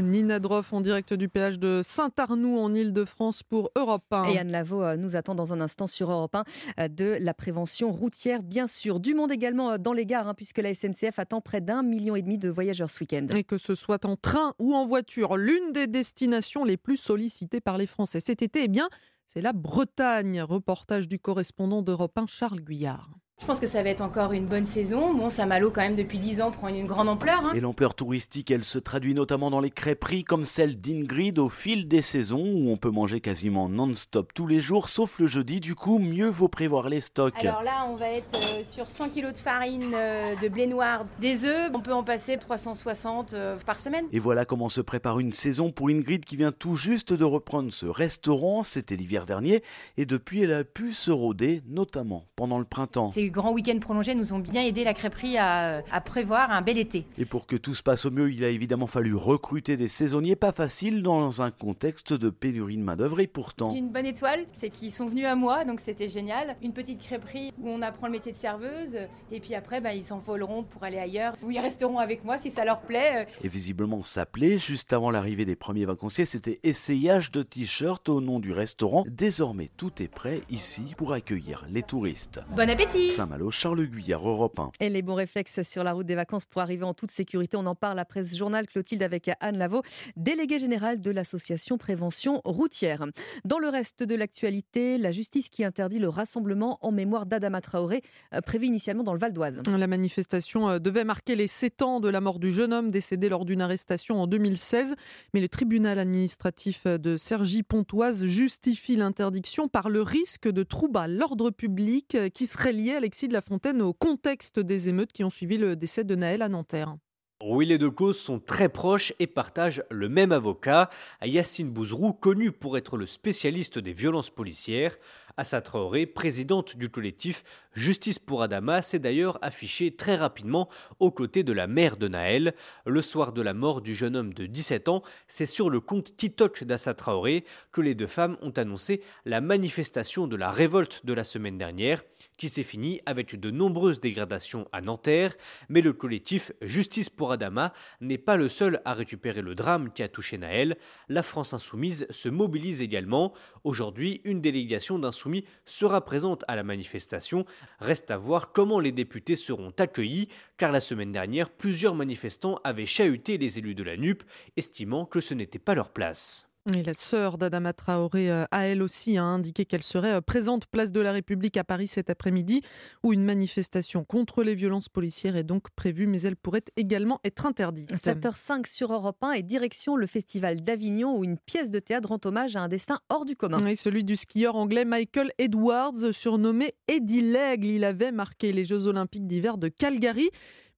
Nina Droff en direct du péage de Saint-Arnoux en Ile-de-France pour Europe 1. Et Anne Lavaux euh, nous attend dans un instant sur Europe 1 euh, de la prévention routière, bien sûr. Du monde également euh, dans les gares, hein, puisque la SNCF attend près d'un million et demi de voyageurs ce week-end. Et que ce soit en train ou en voiture, l'une des destinations les plus sollicitées par les Français cet été, eh bien, c'est la Bretagne. Reportage du correspondant d'Europe 1, Charles Guyard. Je pense que ça va être encore une bonne saison. Bon, Saint-Malo, quand même, depuis 10 ans, prend une grande ampleur. hein. Et l'ampleur touristique, elle se traduit notamment dans les crêperies comme celle d'Ingrid au fil des saisons où on peut manger quasiment non-stop tous les jours, sauf le jeudi. Du coup, mieux vaut prévoir les stocks. Alors là, on va être euh, sur 100 kg de farine, euh, de blé noir, des œufs. On peut en passer 360 euh, par semaine. Et voilà comment se prépare une saison pour Ingrid qui vient tout juste de reprendre ce restaurant. C'était l'hiver dernier et depuis elle a pu se rôder, notamment pendant le printemps. Grands week-ends prolongés nous ont bien aidé la crêperie à, à prévoir un bel été. Et pour que tout se passe au mieux, il a évidemment fallu recruter des saisonniers, pas facile dans un contexte de pénurie de main-d'œuvre et pourtant. Une bonne étoile, c'est qu'ils sont venus à moi, donc c'était génial. Une petite crêperie où on apprend le métier de serveuse, et puis après, bah, ils s'envoleront pour aller ailleurs, où ils resteront avec moi si ça leur plaît. Et visiblement ça plaît, juste avant l'arrivée des premiers vacanciers, c'était essayage de t-shirts au nom du restaurant. Désormais, tout est prêt ici pour accueillir les touristes. Bon appétit Saint-Malo, Charles Guyard, Europe 1. Et les bons réflexes sur la route des vacances pour arriver en toute sécurité. On en parle après ce journal, Clotilde, avec Anne Lavaux, déléguée générale de l'association Prévention Routière. Dans le reste de l'actualité, la justice qui interdit le rassemblement en mémoire d'Adama Traoré, euh, prévu initialement dans le Val d'Oise. La manifestation euh, devait marquer les 7 ans de la mort du jeune homme décédé lors d'une arrestation en 2016. Mais le tribunal administratif de Cergy-Pontoise justifie l'interdiction par le risque de troubles à l'ordre public euh, qui serait lié, Alexis de la Fontaine, au contexte des émeutes qui ont suivi le décès de Naël à Nanterre. Oui, les deux causes sont très proches et partagent le même avocat, Yacine Bouzrou, connu pour être le spécialiste des violences policières. Assa Traoré, présidente du collectif Justice pour Adama, s'est d'ailleurs affichée très rapidement aux côtés de la mère de Naël. Le soir de la mort du jeune homme de 17 ans, c'est sur le compte TikTok d'Assa Traoré que les deux femmes ont annoncé la manifestation de la révolte de la semaine dernière, qui s'est finie avec de nombreuses dégradations à Nanterre. Mais le collectif Justice pour Adama n'est pas le seul à récupérer le drame qui a touché Naël. La France insoumise se mobilise également. Aujourd'hui, une délégation d'insoumis sera présente à la manifestation. Reste à voir comment les députés seront accueillis, car la semaine dernière, plusieurs manifestants avaient chahuté les élus de la NUP, estimant que ce n'était pas leur place. Et la sœur d'Adama Traoré euh, a elle aussi hein, indiqué qu'elle serait euh, présente place de la République à Paris cet après-midi, où une manifestation contre les violences policières est donc prévue, mais elle pourrait également être interdite. 7h05 sur Europe 1 et direction le festival d'Avignon où une pièce de théâtre rend hommage à un destin hors du commun. Oui, celui du skieur anglais Michael Edwards, surnommé Eddie L'Aigle. Il avait marqué les Jeux Olympiques d'hiver de Calgary,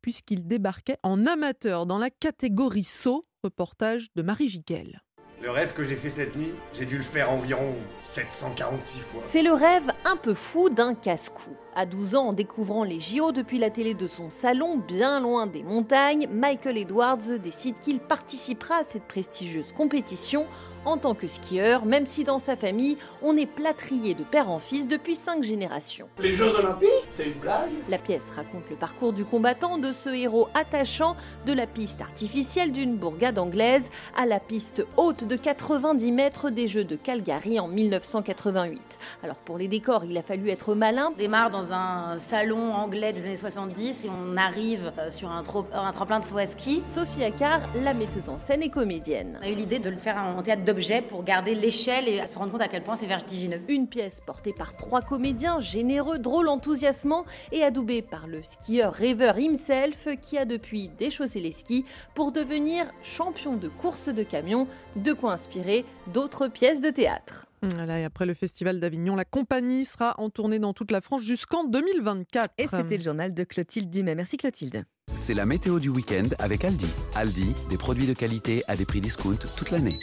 puisqu'il débarquait en amateur dans la catégorie saut. Reportage de Marie Giquel. Le rêve que j'ai fait cette nuit, j'ai dû le faire environ 746 fois. C'est le rêve un peu fou d'un casse-cou. À 12 ans, en découvrant les JO depuis la télé de son salon, bien loin des montagnes, Michael Edwards décide qu'il participera à cette prestigieuse compétition en tant que skieur, même si dans sa famille, on est plâtrier de père en fils depuis cinq générations. Les Jeux Olympiques C'est une blague La pièce raconte le parcours du combattant, de ce héros attachant, de la piste artificielle d'une bourgade anglaise à la piste haute de 90 mètres des Jeux de Calgary en 1988. Alors pour les décors, il a fallu être malin. On démarre dans un salon anglais des années 70 et on arrive euh, sur un, trop- un tremplin de saut à ski. Sophie Accard, la metteuse en scène et comédienne. On a eu l'idée de le faire en théâtre d'objets pour garder l'échelle et se rendre compte à quel point c'est vertigineux. Une pièce portée par trois comédiens généreux, drôles, enthousiasmants et adoubée par le skieur rêveur himself qui a depuis déchaussé les skis pour devenir champion de course de camion, de quoi inspirer d'autres pièces de théâtre. Voilà, et après le Festival d'Avignon, la compagnie sera en tournée dans toute la France jusqu'en 2024. Et c'était le journal de Clotilde Dumais. Merci Clotilde. C'est la météo du week-end avec Aldi. Aldi, des produits de qualité à des prix discount toute l'année.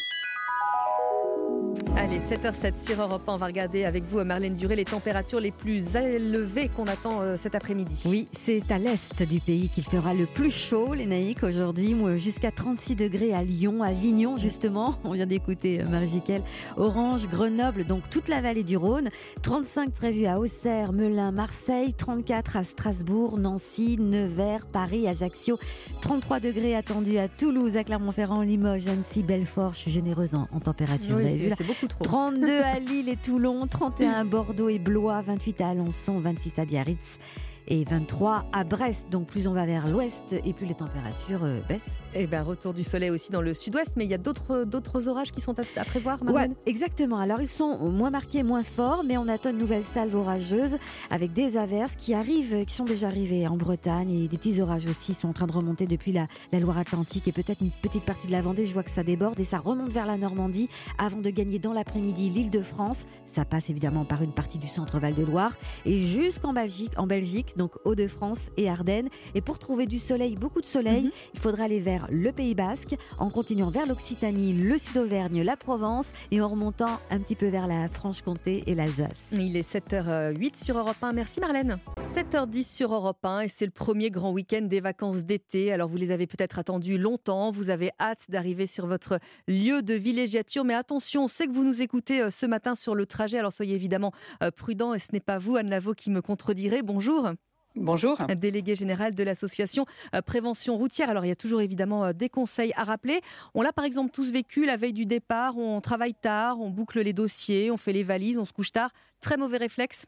Allez, 7h07 sur Europe 1, on va regarder avec vous, Marlène Duré, les températures les plus élevées qu'on attend euh, cet après-midi. Oui, c'est à l'est du pays qu'il fera le plus chaud, les naïcs, aujourd'hui, jusqu'à 36 degrés à Lyon, à Avignon, justement. On vient d'écouter euh, Marie Jiquel. Orange, Grenoble, donc toute la vallée du Rhône. 35 prévus à Auxerre, Melun, Marseille. 34 à Strasbourg, Nancy, Nevers, Paris, Ajaccio. 33 degrés attendus à Toulouse, à Clermont-Ferrand, Limoges, Annecy, Belfort. Je suis généreuse en, en température, Oui, vous avez c'est- vu là. C'est beaucoup trop. 32 à Lille et Toulon, 31 à Bordeaux et Blois, 28 à Alençon, 26 à Biarritz et 23 à Brest. Donc plus on va vers l'ouest et plus les températures euh, baissent. Et ben retour du soleil aussi dans le sud-ouest, mais il y a d'autres d'autres orages qui sont à, à prévoir, Ouais, exactement. Alors ils sont moins marqués, moins forts, mais on attend une nouvelle salve orageuse avec des averses qui arrivent, qui sont déjà arrivées en Bretagne et des petits orages aussi sont en train de remonter depuis la, la Loire-Atlantique et peut-être une petite partie de la Vendée. Je vois que ça déborde et ça remonte vers la Normandie avant de gagner dans l'après-midi l'Île-de-France. Ça passe évidemment par une partie du centre Val-de-Loire et jusqu'en Belgique, en Belgique, donc Hauts-de-France et Ardennes. Et pour trouver du soleil, beaucoup de soleil, il faudra aller vers le Pays Basque en continuant vers l'Occitanie, le Sud-Auvergne, la Provence et en remontant un petit peu vers la Franche-Comté et l'Alsace. Il est 7h08 sur Europe 1. Merci Marlène. 7h10 sur Europe 1 et c'est le premier grand week-end des vacances d'été. Alors vous les avez peut-être attendus longtemps. Vous avez hâte d'arriver sur votre lieu de villégiature. Mais attention, on sait que vous nous écoutez euh, ce matin sur le trajet. Alors soyez évidemment euh, prudents et ce n'est pas vous, Anne Lavaux, qui me contredirez. Bonjour. Bonjour. Délégué général de l'association euh, Prévention routière. Alors, il y a toujours évidemment euh, des conseils à rappeler. On l'a par exemple tous vécu la veille du départ. On travaille tard, on boucle les dossiers, on fait les valises, on se couche tard. Très mauvais réflexe.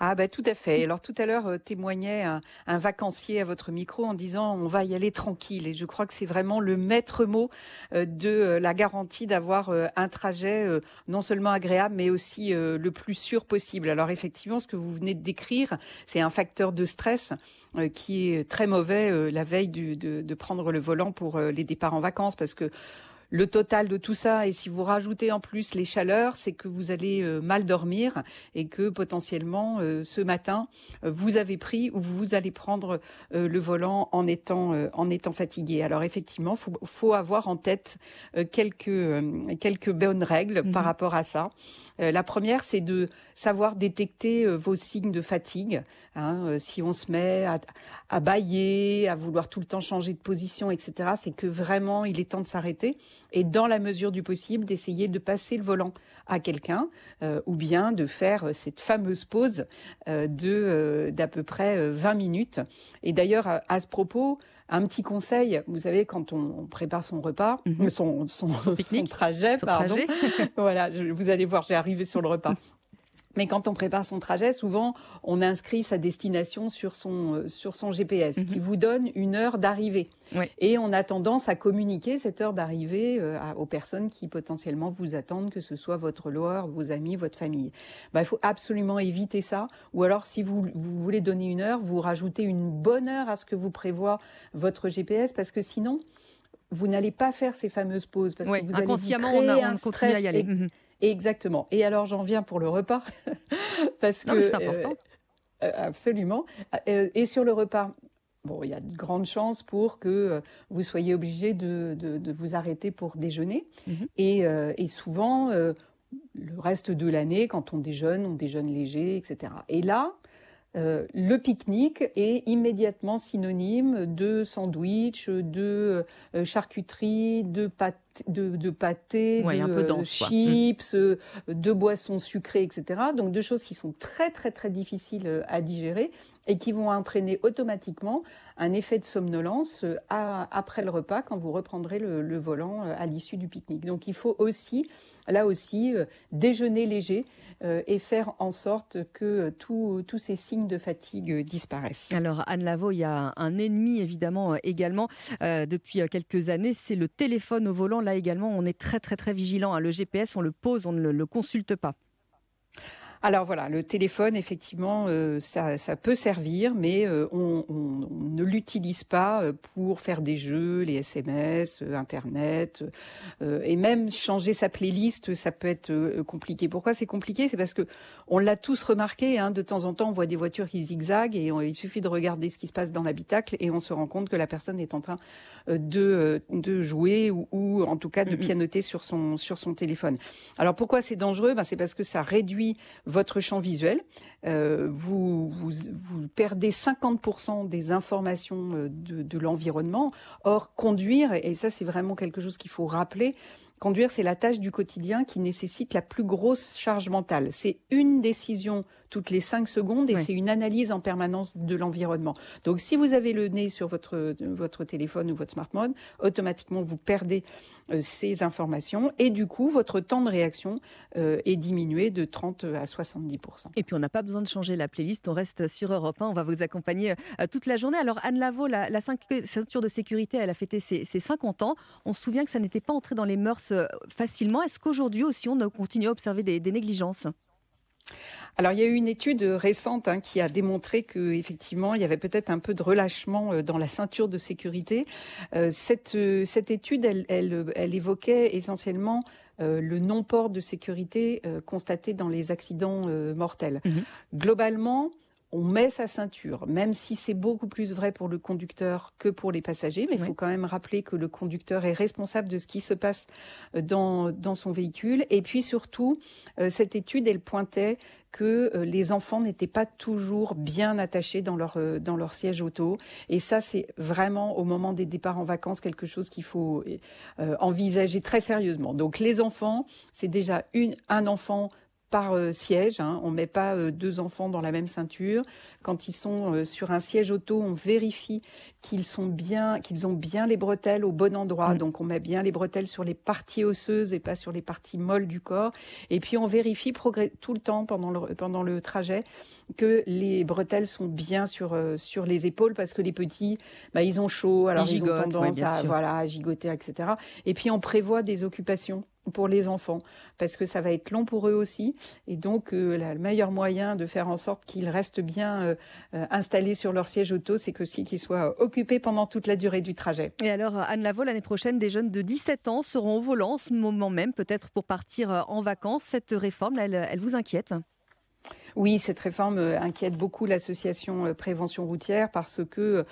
Ah bah tout à fait. Alors tout à l'heure euh, témoignait un, vacancier à votre micro en disant on va y aller tranquille et je crois que c'est vraiment le maître mot euh, de euh, la garantie d'avoir un trajet non seulement agréable mais aussi le plus sûr possible. Alors effectivement ce que vous venez de décrire c'est un facteur de stress qui est très mauvais la veille de, prendre le volant pour les départs en vacances parce que le total de tout ça, et si vous rajoutez en plus les chaleurs, c'est que vous allez euh, mal dormir et que potentiellement euh, ce matin, euh, vous avez pris ou vous allez prendre euh, le volant en étant, euh, en étant fatigué. Alors effectivement, faut, faut avoir en tête euh, quelques, euh, quelques bonnes règles par rapport à ça. Euh, la première, c'est de savoir détecter euh, vos signes de fatigue. hein. Euh, si on se met à, à bailler, à vouloir tout le temps changer de position, etc., c'est que vraiment, il est temps de s'arrêter et dans la mesure du possible, d'essayer de passer le volant à quelqu'un euh, ou bien de faire euh, cette fameuse pause euh, de euh, d'à peu près euh, 20 minutes. Et d'ailleurs, à, à ce propos, un petit conseil, vous savez, quand on, on prépare son repas, euh, son, son, son trajet, Son pardon. trajet. voilà, je- vous allez voir, j'ai arrivé sur le repas. Mais quand on prépare son trajet, souvent, on inscrit sa destination sur son, euh, sur son GPS, qui vous donne une heure d'arrivée. Et on a tendance à communiquer cette heure d'arrivée euh, aux personnes qui potentiellement vous attendent, que ce soit votre loi, vos amis, votre famille. Bah, il faut absolument éviter ça. Ou alors, si vous, vous voulez donner une heure, vous rajoutez une bonne heure à ce que vous prévoit votre GPS, parce que sinon, vous n'allez pas faire ces fameuses pauses. Parce Oui, que vous allez vous inconsciemment, créer on a- on un continue à y stress aller. et- Mhm. Exactement. Et alors j'en viens pour le repas parce Non, que mais c'est important. euh, euh, absolument. Euh, et sur le repas. Bon, il y a de grandes chances pour que euh, vous soyez obligé de, de- de vous arrêter pour déjeuner. et, euh, et souvent, euh, le reste de l'année, quand on déjeune, on déjeune léger, etc. Et là, euh, le pique-nique est immédiatement synonyme de sandwich, de euh, charcuterie, de pâtes de, de pâté, Ouais, de un peu dense, quoi. chips, euh, de boissons sucrées, etc. Donc deux choses qui sont très très très difficiles euh, à digérer et qui vont entraîner automatiquement un effet de somnolence euh, après le repas quand vous reprendrez le, volant euh, à l'issue du pique-nique. Donc il faut aussi, là aussi, euh, déjeuner léger et faire en sorte que tous ces signes de fatigue disparaissent. Alors Anne Lavaux, il y a un ennemi évidemment également depuis quelques années, c'est le téléphone au volant. Là également, on est très très très vigilant. hein. Le GPS, on le pose, on ne le consulte pas. Alors voilà, le téléphone, effectivement, euh, ça, ça peut servir, mais euh, on, on- on ne l'utilise pas euh, pour faire des jeux, les SMS, euh, Internet, et même changer sa playlist, ça peut être compliqué. Pourquoi c'est compliqué? C'est parce que on l'a tous remarqué. Hein, de temps en temps, on voit des voitures qui zigzaguent, et on- il suffit de regarder ce qui se passe dans l'habitacle, et on se rend compte que la personne est en train de, de jouer ou, ou en tout cas de pianoter sur son, sur son téléphone. Alors pourquoi c'est dangereux? Ben, C'est parce que ça réduit votre champ visuel. Euh, vous, perdez 50% des informations euh, de l'environnement. Or, conduire, et ça c'est vraiment quelque chose qu'il faut rappeler, conduire c'est la tâche du quotidien qui nécessite la plus grosse charge mentale. C'est une décision toutes les 5 secondes et c'est une analyse en permanence de l'environnement. Donc si vous avez le nez sur votre, votre téléphone ou votre smartphone, automatiquement vous perdez euh, ces informations et du coup votre temps de réaction euh, est diminué de 30 à 70 Et puis on n'a pas besoin de changer la playlist, on reste sur Europe 1, on va vous accompagner euh, toute la journée. Alors Anne Lavaux, la, ceinture de sécurité, elle a fêté ses, ses 50 ans. On se souvient que ça n'était pas entré dans les mœurs facilement. Est-ce qu'aujourd'hui aussi on continue à observer des, des négligences? Alors, il y a eu une étude récente hein, qui a démontré que effectivement, il y avait peut-être un peu de relâchement euh, dans la ceinture de sécurité. Euh, cette, euh, cette étude, elle, elle, elle évoquait essentiellement euh, le non-port de sécurité euh, constaté dans les accidents mortels. Globalement, on met sa ceinture, même si c'est beaucoup plus vrai pour le conducteur que pour les passagers, mais il faut quand même rappeler que le conducteur est responsable de ce qui se passe euh, dans, dans son véhicule. Et puis surtout, euh, cette étude, elle pointait que euh, les enfants n'étaient pas toujours bien attachés dans leur, dans leur siège auto. Et ça, c'est vraiment au moment des départs en vacances quelque chose qu'il faut envisager très sérieusement. Donc les enfants, c'est déjà une, un enfant par euh, siège. Hein. On ne met pas euh, deux enfants dans la même ceinture. Quand ils sont euh, sur un siège auto, on vérifie qu'ils sont bien, qu'ils ont bien les bretelles au bon endroit. Donc on met bien les bretelles sur les parties osseuses et pas sur les parties molles du corps. Et puis on vérifie tout le temps pendant le, pendant le trajet que les bretelles sont bien sur euh, sur les épaules parce que les petits, bah, ils ont chaud, alors Ils ils, ont gigotent, tendance ouais, bien à sûr. voilà à gigoter, etc. Et puis on prévoit des occupations pour les enfants parce que ça va être long pour eux aussi et donc euh, le meilleur moyen de faire en sorte qu'ils restent bien euh, euh, installés sur leur siège auto c'est que qu'ils soient occupés pendant toute la durée du trajet. Et alors, Anne Lavaux, l'année prochaine, des jeunes de 17 ans seront au volant en ce moment même, peut-être pour partir en vacances. Cette réforme, là, elle, elle vous inquiète? Oui, cette réforme inquiète beaucoup l'association Prévention routière parce que,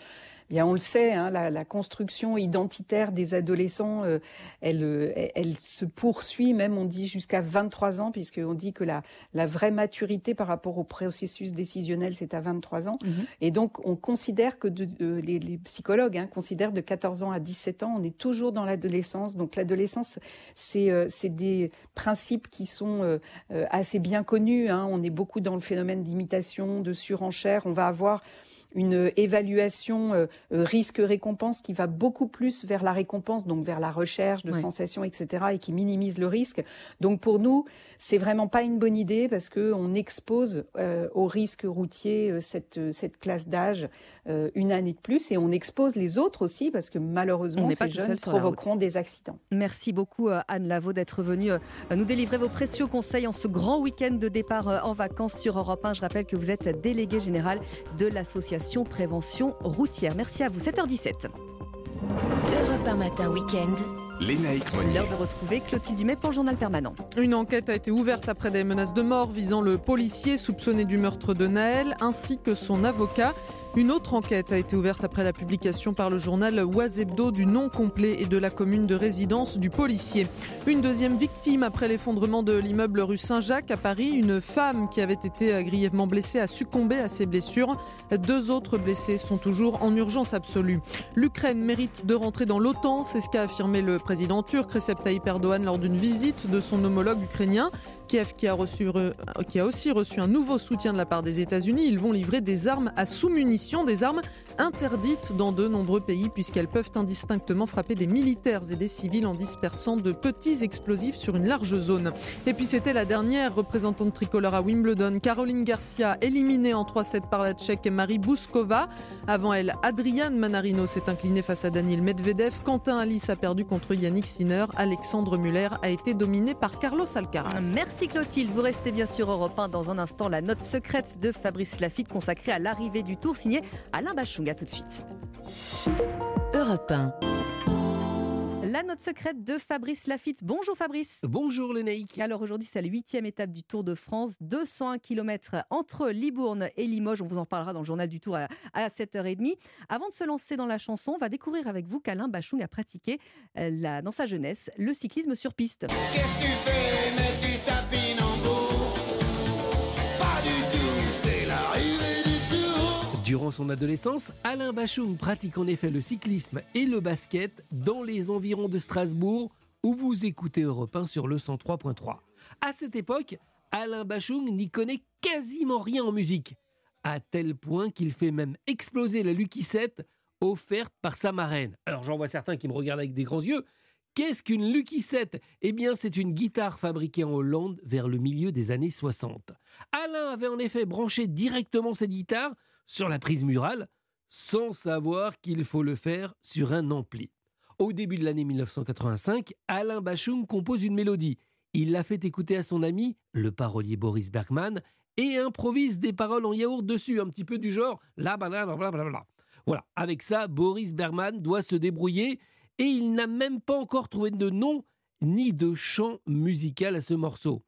bien, on le sait, hein, la, la construction identitaire des adolescents, euh, elle, euh, elle, elle se poursuit, même on dit jusqu'à 23 ans, puisqu'on dit que la, la vraie maturité par rapport au processus décisionnel, c'est à 23 ans. Et donc, on considère que de, de- les, les psychologues hein, considèrent de 14 ans à 17 ans, on est toujours dans l'adolescence. Donc, l'adolescence, c'est euh, des principes qui sont euh, euh, assez bien connus. hein. On est beaucoup dans le phénomène d'imitation, de surenchère. On va avoir une évaluation euh, euh, risque-récompense qui va beaucoup plus vers la récompense, donc vers la recherche de Oui. sensations, etc., et qui minimise le risque. Donc pour nous, c'est vraiment pas une bonne idée parce que on expose euh, au risque routier euh, cette euh, cette classe d'âge euh, une année de plus, et on expose les autres aussi parce que malheureusement On ces pas jeunes provoqueront des accidents. Merci beaucoup euh, Anne Lavaux d'être venue euh, nous délivrer vos précieux conseils en ce grand week-end de départ en vacances sur Europe 1. Je rappelle que vous êtes délégué général de l'association Prévention routière. Merci à vous. 7h17. Europe 1 matin week-end. Lénaïque Monnier. L'heure de retrouver Clotilde Dumais pour le journal permanent. Une enquête a été ouverte après des menaces de mort visant le policier soupçonné du meurtre de Naël ainsi que son avocat. Une autre enquête a été ouverte après la publication par le journal Oisebdo du nom complet et de la commune de résidence du policier. Une deuxième victime après l'effondrement de l'immeuble rue Saint-Jacques à Paris. Une femme qui avait été grièvement blessée a succombé à ses blessures. Deux autres blessés sont toujours en urgence absolue. L'Ukraine mérite de rentrer dans l'OTAN, c'est ce qu'a affirmé le président turc Recep Tayyip Erdogan lors d'une visite de son homologue ukrainien. Kiev qui a, aussi reçu un nouveau soutien de la part des États-Unis. Ils vont livrer des armes à sous-munitions, des armes interdites dans de nombreux pays puisqu'elles peuvent indistinctement frapper des militaires et des civils en dispersant de petits explosifs sur une large zone. Et puis c'était la dernière représentante tricolore à Wimbledon, Caroline Garcia, éliminée en 3-7 par la Tchèque Marie Bouskova. Avant elle, Adrian Manarino s'est incliné face à Daniel Medvedev. Quentin Alice a perdu contre Yannick Sinner. Alexandre Muller a été dominé par Carlos Alcaraz. Merci. Merci Clotilde, vous restez bien sûr Europe 1 dans un instant la note secrète de Fabrice Lafitte consacrée à l'arrivée du tour signé Alain Bachung. A tout de suite. Europe 1. La note secrète de Fabrice Lafitte. Bonjour Fabrice. Bonjour Lénaïque. Alors aujourd'hui, c'est la huitième étape du Tour de France. 201 km entre Libourne et Limoges. On vous en parlera dans le journal du Tour à 7h30. Avant de se lancer dans la chanson, on va découvrir avec vous qu'Alain Bachung a pratiqué euh, dans sa jeunesse le cyclisme sur piste. Qu'est-ce que tu fais, Durant son adolescence, Alain Bachung pratique en effet le cyclisme et le basket dans les environs de Strasbourg, où vous écoutez Europe 1 sur le 103.3. À cette époque, Alain Bachung n'y connaît quasiment rien en musique, à tel point qu'il fait même exploser la Lucky 7 offerte par sa marraine. Alors j'en vois certains qui me regardent avec des grands yeux. Qu'est-ce qu'une Lucky 7 Eh bien, c'est une guitare fabriquée en Hollande vers le milieu des années 60. Alain avait en effet branché directement cette guitare sur la prise murale, sans savoir qu'il faut le faire sur un ampli. Au début de l'année 1985, Alain Bachung compose une mélodie. Il l'a fait écouter à son ami, le parolier Boris Bergman, et improvise des paroles en yaourt dessus, un petit peu du genre la blablabla. Voilà, avec ça, Boris Bergman doit se débrouiller et il n'a même pas encore trouvé de nom ni de chant musical à ce morceau.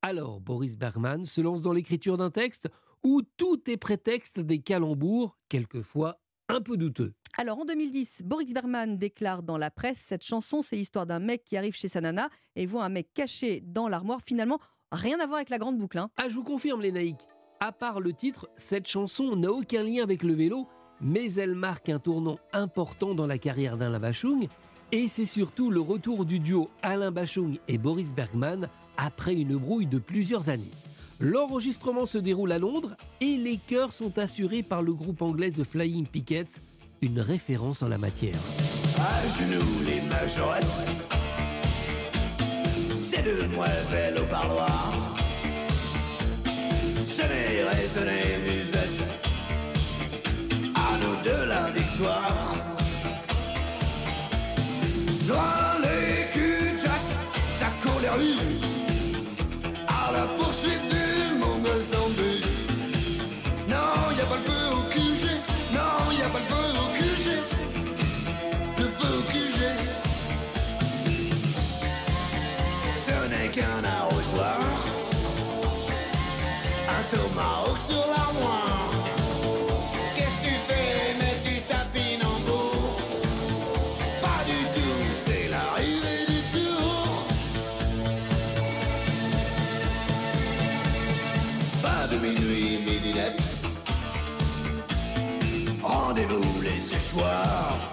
Alors Boris Bergman se lance dans l'écriture d'un texte où tout est prétexte des calembours, quelquefois un peu douteux. Alors en 2010, Boris Bergman déclare dans la presse cette chanson, c'est l'histoire d'un mec qui arrive chez sa nana et voit un mec caché dans l'armoire. Finalement, rien à voir avec la grande boucle. Hein. Ah, je vous confirme, les naïcs. À part le titre, cette chanson n'a aucun lien avec le vélo, mais elle marque un tournant important dans la carrière d'Alain Bachung. Et c'est surtout le retour du duo Alain Bachung et Boris Bergman après une brouille de plusieurs années. L'enregistrement se déroule à Londres et les chœurs sont assurés par le groupe anglais The Flying Pickets, une référence en la matière. À genoux les majorettes, ces demoiselles au parloir. Sonnez, résonnez, musette, à nous de la victoire. Les séchoirs.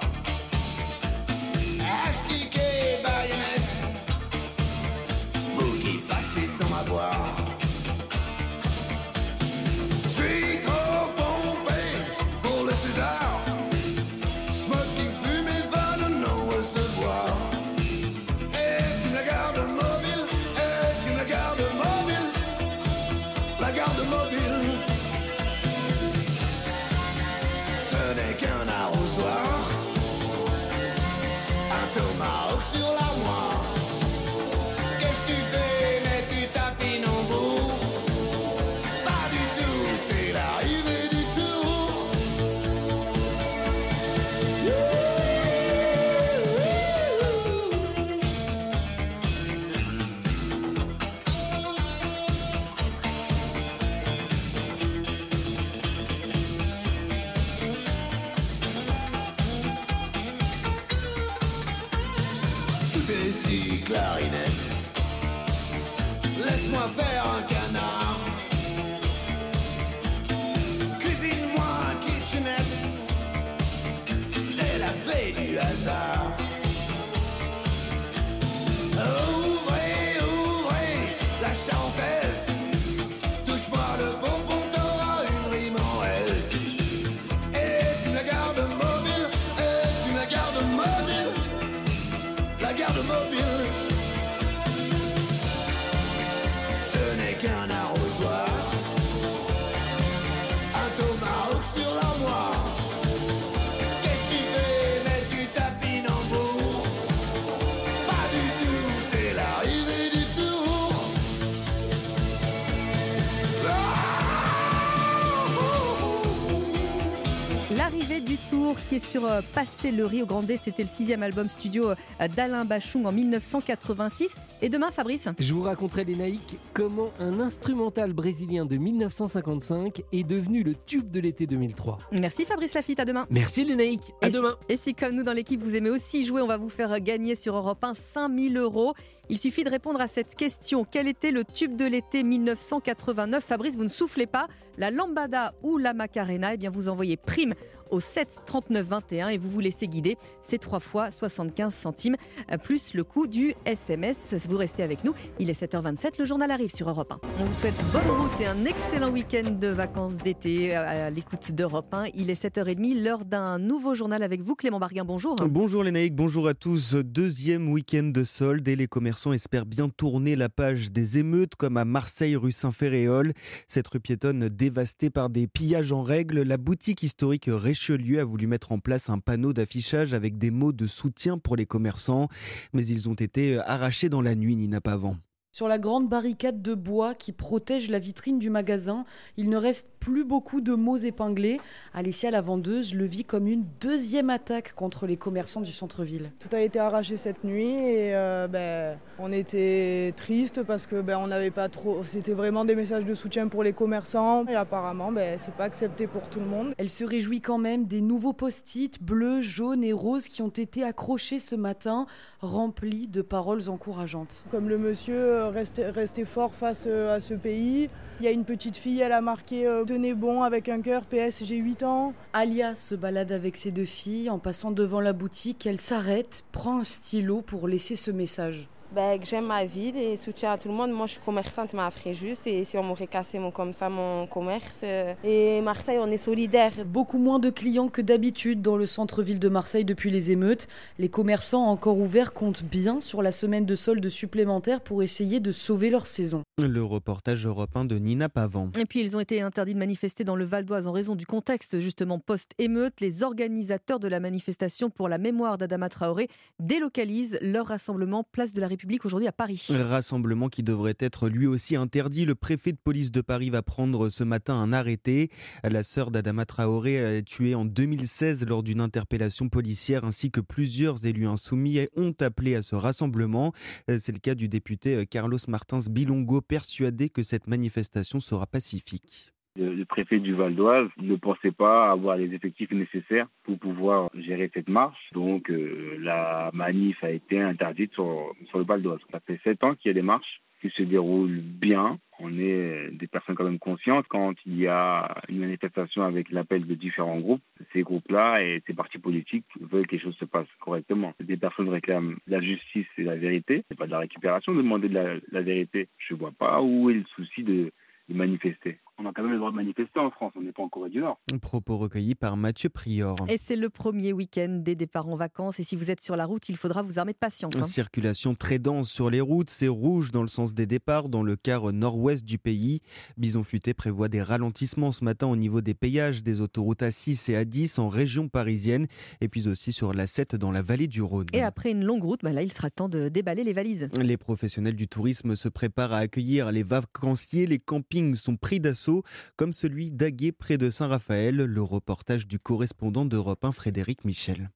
Qui est sur euh, Passer le au Grande. C'était le sixième album studio euh, d'Alain Bachung en 1986. Et demain, Fabrice Je vous raconterai, les naïcs, comment un instrumental brésilien de 1955 est devenu le tube de l'été 2003. Merci Fabrice Lafitte, à demain. Merci les naïcs, à et demain. Si, et si comme nous dans l'équipe vous aimez aussi jouer, on va vous faire gagner sur Europe 1 5000 euros. Il suffit de répondre à cette question. Quel était le tube de l'été 1989 Fabrice, vous ne soufflez pas. La lambada ou la macarena Eh bien, vous envoyez prime au 7 39 21 et vous vous laissez guider. C'est 3 fois 75 centimes euh, plus le coût du SMS. Vous restez avec nous. Il est 7h27. Le journal arrive sur Europe 1. On vous souhaite bonne route et un excellent week-end de vacances d'été euh, à l'écoute d'Europe 1. Il est 7h30. L'heure d'un nouveau journal avec vous, Clément Barguin. Bonjour. Bonjour naïcs, bonjour à tous. Deuxième week-end de solde et les commerçants espèrent bien tourner la page des émeutes comme à Marseille rue Saint-Ferréol. Cette rue piétonne dévastée par des pillages en règle. La boutique historique Richelieu a voulu mettre en place un panneau d'affichage avec des mots de soutien pour les commerçants, mais ils ont été arrachés dans la nuit, Nina Pavant. Sur la grande barricade de bois qui protège la vitrine du magasin, il ne reste plus beaucoup de mots épinglés. Alessia, la vendeuse, le vit comme une deuxième attaque contre les commerçants du centre-ville. Tout a été arraché cette nuit et euh, ben, on était triste parce que ben, on n'avait pas trop. C'était vraiment des messages de soutien pour les commerçants et apparemment ben, c'est pas accepté pour tout le monde. Elle se réjouit quand même des nouveaux post-it bleus, jaunes et roses qui ont été accrochés ce matin, remplis de paroles encourageantes. Comme le monsieur rester, fort face euh, à ce pays. Il y a une petite fille, elle a marqué euh, Tenez bon avec un cœur, PS, j'ai 8 ans. Alia se balade avec ses deux filles. En passant devant la boutique, elle s'arrête, prend un stylo pour laisser ce message. Ben, que j'aime ma ville et soutien à tout le monde. Moi, je suis commerçante, mais à Fréjus. Et si on m'aurait cassé mon, comme ça mon commerce. euh, Et Marseille, on est solidaires. Beaucoup moins de clients que d'habitude dans le centre-ville de Marseille depuis les émeutes. Les commerçants encore ouverts comptent bien sur la semaine de soldes supplémentaires pour essayer de sauver leur saison. Le reportage européen de Nina Pavant. Et puis ils ont été interdits de manifester dans le Val d'Oise en raison du contexte justement post-émeute. Les organisateurs de la manifestation pour la mémoire d'Adama Traoré délocalisent leur rassemblement place de la République aujourd'hui à Paris. Rassemblement qui devrait être lui aussi interdit. Le préfet de police de Paris va prendre ce matin un arrêté. La sœur d'Adama Traoré tuée en 2016 lors d'une interpellation policière ainsi que plusieurs élus insoumis ont appelé à ce rassemblement. C'est le cas du député Carlos Martins Bilongo persuadé que cette manifestation sera pacifique. Le, préfet du Val d'Oise ne pensait pas avoir les effectifs nécessaires pour pouvoir gérer cette marche. Donc euh, la manif a été interdite sur, sur le Val d'Oise. Ça fait sept ans qu'il y a des marches qui se déroulent bien. On est des personnes quand même conscientes quand il y a une manifestation avec l'appel de différents groupes. Ces groupes-là et ces partis politiques veulent que les choses se passent correctement. Des personnes réclament la justice et la vérité. C'est pas de la récupération de demander de la, la vérité. Je vois pas où est le souci de manifester. On a quand même le droit de manifester en France, on n'est pas en Corée du Nord. Propos recueillis par Mathieu Prior. Et c'est le premier week-end des départs en vacances. Et si vous êtes sur la route, il faudra vous armer de patience. hein. Circulation très dense sur les routes, c'est rouge dans le sens des départs dans le quart nord-ouest du pays. Bison Futé prévoit des ralentissements ce matin au niveau des péages des autoroutes A6 et A10 en région parisienne et puis aussi sur la 7 dans la vallée du Rhône. Et après une longue route, bah là, il sera temps de déballer les valises. Les professionnels du tourisme se préparent à accueillir les vacanciers. Les campings sont pris d'assaut, comme celui d'Aguet près de Saint-Raphaël. Le reportage du correspondant d'Europe 1, Frédéric Michel.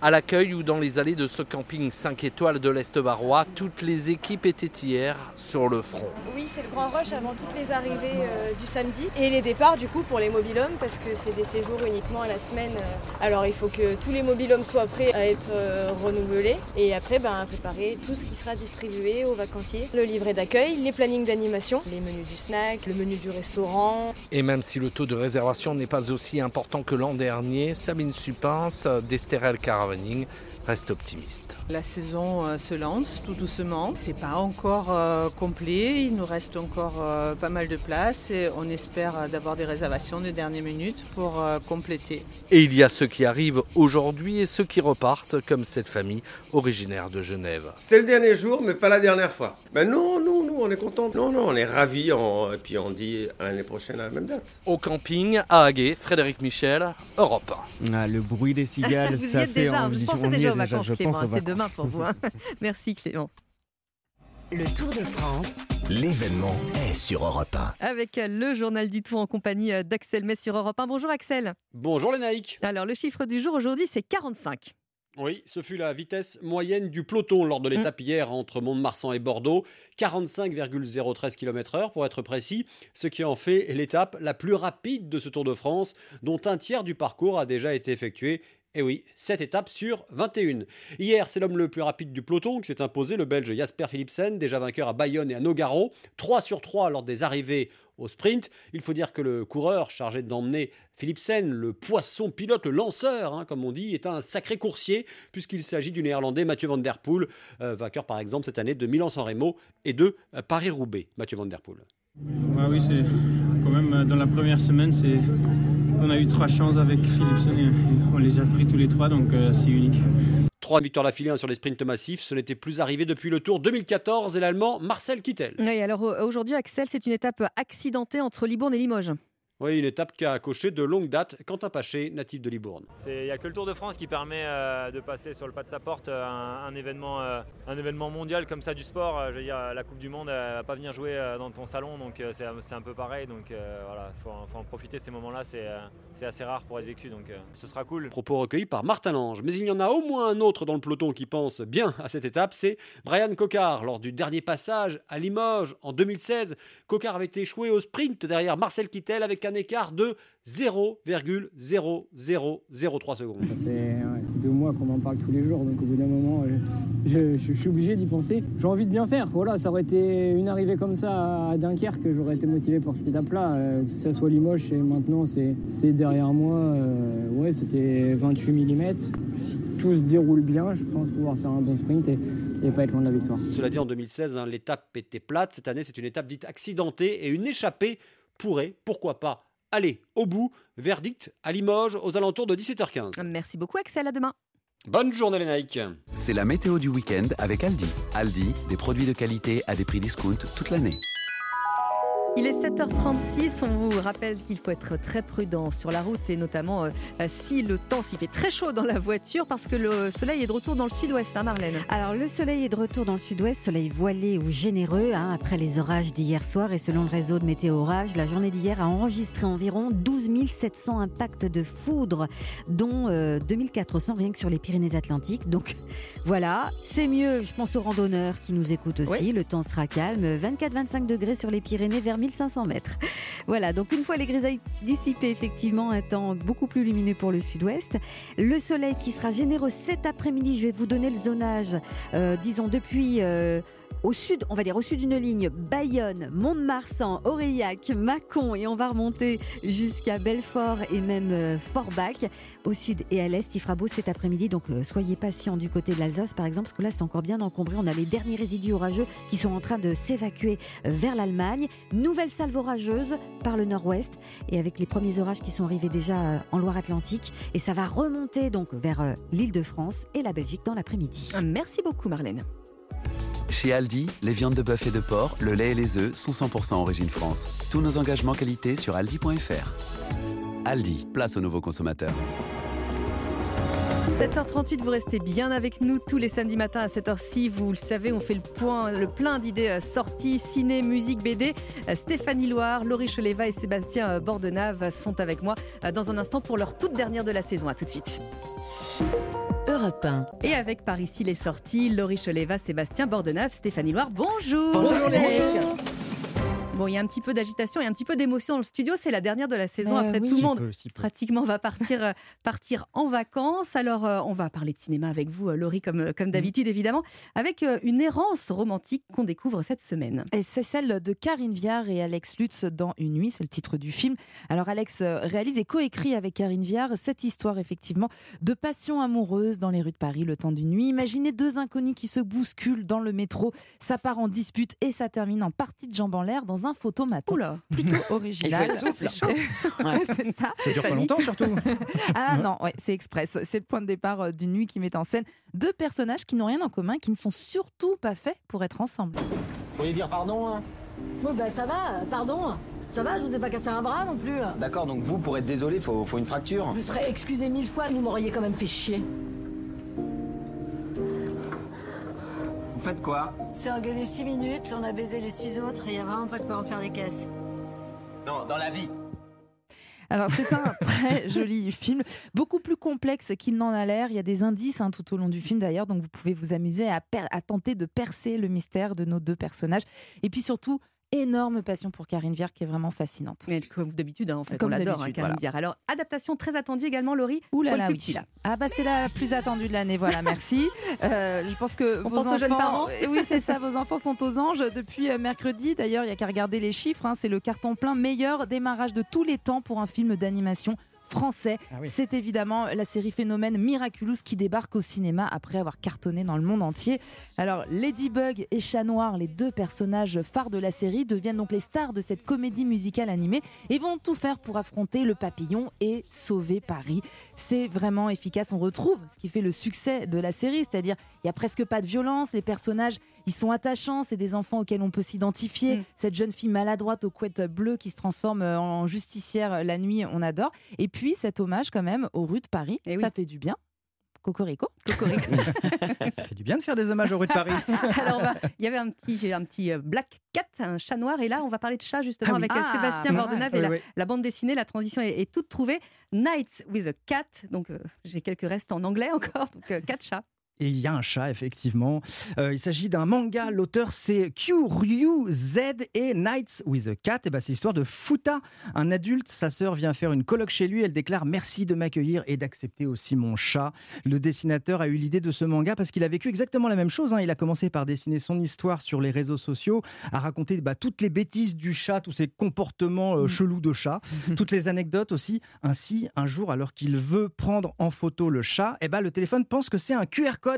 À l'accueil ou dans les allées de ce camping 5 étoiles de l'Est barois, toutes les équipes étaient hier sur le front. Oui, c'est le grand rush avant toutes les arrivées euh, du samedi et les départs du coup pour les mobilhomes parce que c'est des séjours uniquement à la semaine. euh. Alors il faut que tous les mobilhomes soient prêts à être euh, renouvelés et après ben, préparer tout ce qui sera distribué aux vacanciers. Le livret d'accueil, les plannings d'animation, les menus du snack, le menu du restaurant. Et même si le taux de réservation n'est pas aussi important que l'an dernier, Sabine Supince d'Esterel Caravaning reste optimiste. La saison euh, se lance tout doucement. C'est pas encore euh, complet. Il nous reste encore euh, pas mal de place et on espère d'avoir des réservations de dernière minute pour compléter. Et il y a ceux qui arrivent aujourd'hui et ceux qui repartent, comme cette famille originaire de Genève. C'est le dernier jour, mais pas la dernière fois. Mais non, non, nous, on est contents. Non, non, on est ravis. on- Et puis on dit l'année prochaine à la même date. Au camping, à Haguet, Frédéric Michel, Europe 1. Ah, le bruit des cigales, vous y ça êtes fait déjà, envie. vous pensez On y déjà aux vacances, je Clément. C'est demain pour vous. hein. Merci Clément. Le Tour de France L'événement est sur Europe 1. Avec le journal du Tour en compagnie euh, d'Axel Metz sur Europe 1. Bonjour Axel. Bonjour les Naïcs. Alors le chiffre du jour aujourd'hui c'est 45. Oui, ce fut la vitesse moyenne du peloton lors de l'étape hier entre Mont-de-Marsan et Bordeaux. 45,013 km/h pour être précis, ce qui en fait l'étape la plus rapide de ce Tour de France, dont un tiers du parcours a déjà été effectué. Et oui, 7 étapes sur 21. Hier, c'est l'homme le plus rapide du peloton qui s'est imposé, le Belge Jasper Philipsen, déjà vainqueur à Bayonne et à Nogaro. 3 sur 3 lors des arrivées au sprint. Il faut dire que le coureur chargé d'emmener Philipsen, le poisson pilote, le lanceur, hein, comme on dit, est un sacré coursier, puisqu'il s'agit du néerlandais Mathieu Van Der Poel, euh, vainqueur par exemple cette année de Milan-San Remo et de euh, Paris-Roubaix. Mathieu Van Der Poel. Oui, c'est quand même euh, dans la première semaine, c'est on a eu trois chances avec Philipson et on les a pris tous les trois, donc euh, c'est unique. Trois victoires d'affilée hein, sur les sprints massifs, ce n'était plus arrivé depuis le Tour 2014 et l'Allemand Marcel Kittel. Oui, alors aujourd'hui Axel c'est une étape accidentée entre Libourne et Limoges. Oui, une étape qui a coché de longue date Quentin Paché, natif de Libourne. Il n'y a que le Tour de France qui permet euh, de passer sur le pas de sa porte euh, un, un événement, euh, un événement mondial comme ça du sport. Euh, je veux dire, la Coupe du Monde ne va pas venir jouer euh, dans ton salon, donc c'est un peu pareil. Donc voilà, il faut, faut en profiter. Ces moments-là, c'est assez rare pour être vécu, donc ce sera cool. Propos recueillis par Martin Lange. Mais il y en a au moins un autre dans le peloton qui pense bien à cette étape, c'est Brian Cocard. Lors du dernier passage à Limoges en 2016, Cocard avait échoué au sprint derrière Marcel Kittel avec un écart de 0,0003 secondes. Ça fait ouais, deux mois qu'on m'en parle tous les jours, donc au bout d'un moment, euh, je, je- je suis obligé d'y penser. J'ai envie de bien faire. Voilà, ça aurait été une arrivée comme ça à Dunkerque, j'aurais été motivé pour cette étape-là. Euh, que ça soit Limoges et maintenant c'est derrière moi. euh, ouais, c'était 28 mm. Tout se déroule bien, je pense pouvoir faire un bon sprint et, et pas être loin de la victoire. Cela dit, en 2016, hein, l'étape était plate. Cette année, c'est une étape dite accidentée et une échappée pourrait, pourquoi pas, aller au bout. Verdict à Limoges aux alentours de 17h15. Merci beaucoup Axel, à demain. Bonne journée les Nike. C'est la météo du week-end avec Aldi. Aldi, des produits de qualité à des prix discount toute l'année. Il est 7h36, on vous rappelle qu'il faut être très prudent sur la route et notamment euh, si le temps s'il fait très chaud dans la voiture parce que le soleil est de retour dans le sud-ouest, hein Marlène Alors le soleil est de retour dans le sud-ouest, soleil voilé ou généreux hein, après les orages d'hier soir et selon le réseau de météo orage, la journée d'hier a enregistré environ 12 700 impacts de foudre, dont euh, 2400 rien que sur les Pyrénées-Atlantiques. Donc voilà, c'est mieux, je pense aux randonneurs qui nous écoutent aussi, Oui. le temps sera calme, 24-25 degrés sur les Pyrénées vers 1500 mètres. Voilà, donc une fois les grisailles dissipées, effectivement, un temps beaucoup plus lumineux pour le sud-ouest. Le soleil qui sera généreux cet après-midi, je vais vous donner le zonage, euh, disons depuis... euh, au sud, on va dire au sud d'une ligne, Bayonne, Mont-de-Marsan, Aurillac, Mâcon et on va remonter jusqu'à Belfort et même euh, Forbach. Au sud et à l'est, il fera beau cet après-midi, donc euh, soyez patients du côté de l'Alsace par exemple, parce que là c'est encore bien encombré. On a les derniers résidus orageux qui sont en train de s'évacuer euh, vers l'Allemagne. Nouvelle salve orageuse par le nord-ouest et avec les premiers orages qui sont arrivés déjà en Loire-Atlantique et ça va remonter donc vers l'île de France et la Belgique dans l'après-midi. Merci beaucoup Marlène. Chez Aldi, les viandes de bœuf et de porc, le lait et les œufs sont 100% origine France. Tous nos engagements qualité sur aldi.fr. Aldi, place aux nouveaux consommateurs. 7h38, vous restez bien avec nous tous les samedis matins à 7h6. Vous le savez, on fait le point, le plein d'idées euh, sorties, ciné, musique, BD. Euh, Stéphanie Loire, Laurie Cheleva et Sébastien euh, Bordenave sont avec moi dans un instant pour leur toute dernière de la saison. À tout de suite. Europe 1. Et avec par ici les sorties, Laurie Cheleva, Sébastien Bordenave, Stéphanie Loire, bonjour Bonjour, les Bon, il y a un petit peu d'agitation et un petit peu d'émotion dans le studio. C'est la dernière de la saison. Euh, Après, oui. tout le Si monde peu, si peu. pratiquement va partir, euh, partir en vacances. Alors, euh, on va parler de cinéma avec vous, euh, Laurie, comme, Mm. comme d'habitude, évidemment, avec euh, une errance romantique qu'on découvre cette semaine. Et c'est celle de Karine Viard et Alex Lutz dans Une nuit, c'est le titre du film. Alors Alex réalise et coécrit avec Karine Viard cette histoire effectivement de passion amoureuse dans les rues de Paris le temps d'une nuit. Imaginez deux inconnus qui se bousculent dans le métro, ça part en dispute et ça termine en partie de jambes en l'air dans un photomaton. Plutôt original. Il faut être souple. Ouais, c'est ça. Ça dure pas longtemps, surtout. Ah non, ouais, c'est express. C'est le point de départ euh, d'une nuit qui met en scène deux personnages qui n'ont rien en commun, qui ne sont surtout pas faits pour être ensemble. Vous pourriez dire pardon hein? Oui, bah ça va, pardon. Ça va, je vous ai pas cassé un bras non plus. D'accord, donc vous, pour être désolé, faut, faut une fracture. Je me serais excusé mille fois, vous m'auriez quand même fait chier. Faites quoi C'est engueulé 6 minutes, on a baisé les 6 autres et il y a vraiment pas de quoi en faire des caisses. Non, dans la vie. Alors c'est un très joli film, beaucoup plus complexe qu'il n'en a l'air. Il y a des indices hein, tout au long du film d'ailleurs, donc vous pouvez vous amuser à tenter de percer le mystère de nos deux personnages. Et puis surtout, énorme passion pour Karine Viard qui est vraiment fascinante. Et comme d'habitude, hein, en fait, Comme on l'adore, hein, Karine voilà. Viard. Alors, adaptation très attendue également, Laurie. Ouh là là, oui. Ah bah c'est la plus attendue de l'année, voilà, merci. Euh, je pense que On vos pense aux enfants, jeunes parents. Oui c'est ça, vos enfants sont aux anges depuis euh, mercredi. D'ailleurs, il y a qu'à regarder les chiffres. hein, c'est le carton plein meilleur démarrage de tous les temps pour un film d'animation français. Ah oui. C'est évidemment la série phénomène Miraculous qui débarque au cinéma après avoir cartonné dans le monde entier. Alors Ladybug et Chat Noir, les deux personnages phares de la série, deviennent donc les stars de cette comédie musicale animée et vont tout faire pour affronter le papillon et sauver Paris. C'est vraiment efficace. On retrouve ce qui fait le succès de la série, c'est-à-dire il y a presque pas de violence, les personnages ils sont attachants, c'est des enfants auxquels on peut s'identifier. Mm. Cette jeune fille maladroite aux couettes bleues qui se transforme euh, en justicière euh, la nuit, on adore. Et puis cet hommage quand même aux rues de Paris, Eh ça fait du bien. Cocorico. Ça fait du bien de faire des hommages aux rues de Paris. Alors, il y avait un petit, un petit euh, black cat, un chat noir, et là, on va parler de chat justement Ah oui. avec Ah, Sébastien Bordenave et la, Oui, oui. la bande dessinée. La transition est, est toute trouvée. Nights with a cat. Donc, euh, j'ai quelques restes en anglais encore. Donc, euh, quatre chats. Et il y a un chat, effectivement. Euh, il s'agit d'un manga. L'auteur, c'est Kyoryu Z et Nights with a Cat. Et ben, c'est l'histoire de Futa, un adulte. Sa sœur vient faire une colloque chez lui. Elle déclare merci de m'accueillir et d'accepter aussi mon chat. Le dessinateur a eu l'idée de ce manga parce qu'il a vécu exactement la même chose. hein. Il a commencé par dessiner son histoire sur les réseaux sociaux, à raconter bah, toutes les bêtises du chat, tous ses comportements euh, chelous de chat, toutes les anecdotes aussi. Ainsi, un jour, alors qu'il veut prendre en photo le chat, eh ben, le téléphone pense que c'est un QR code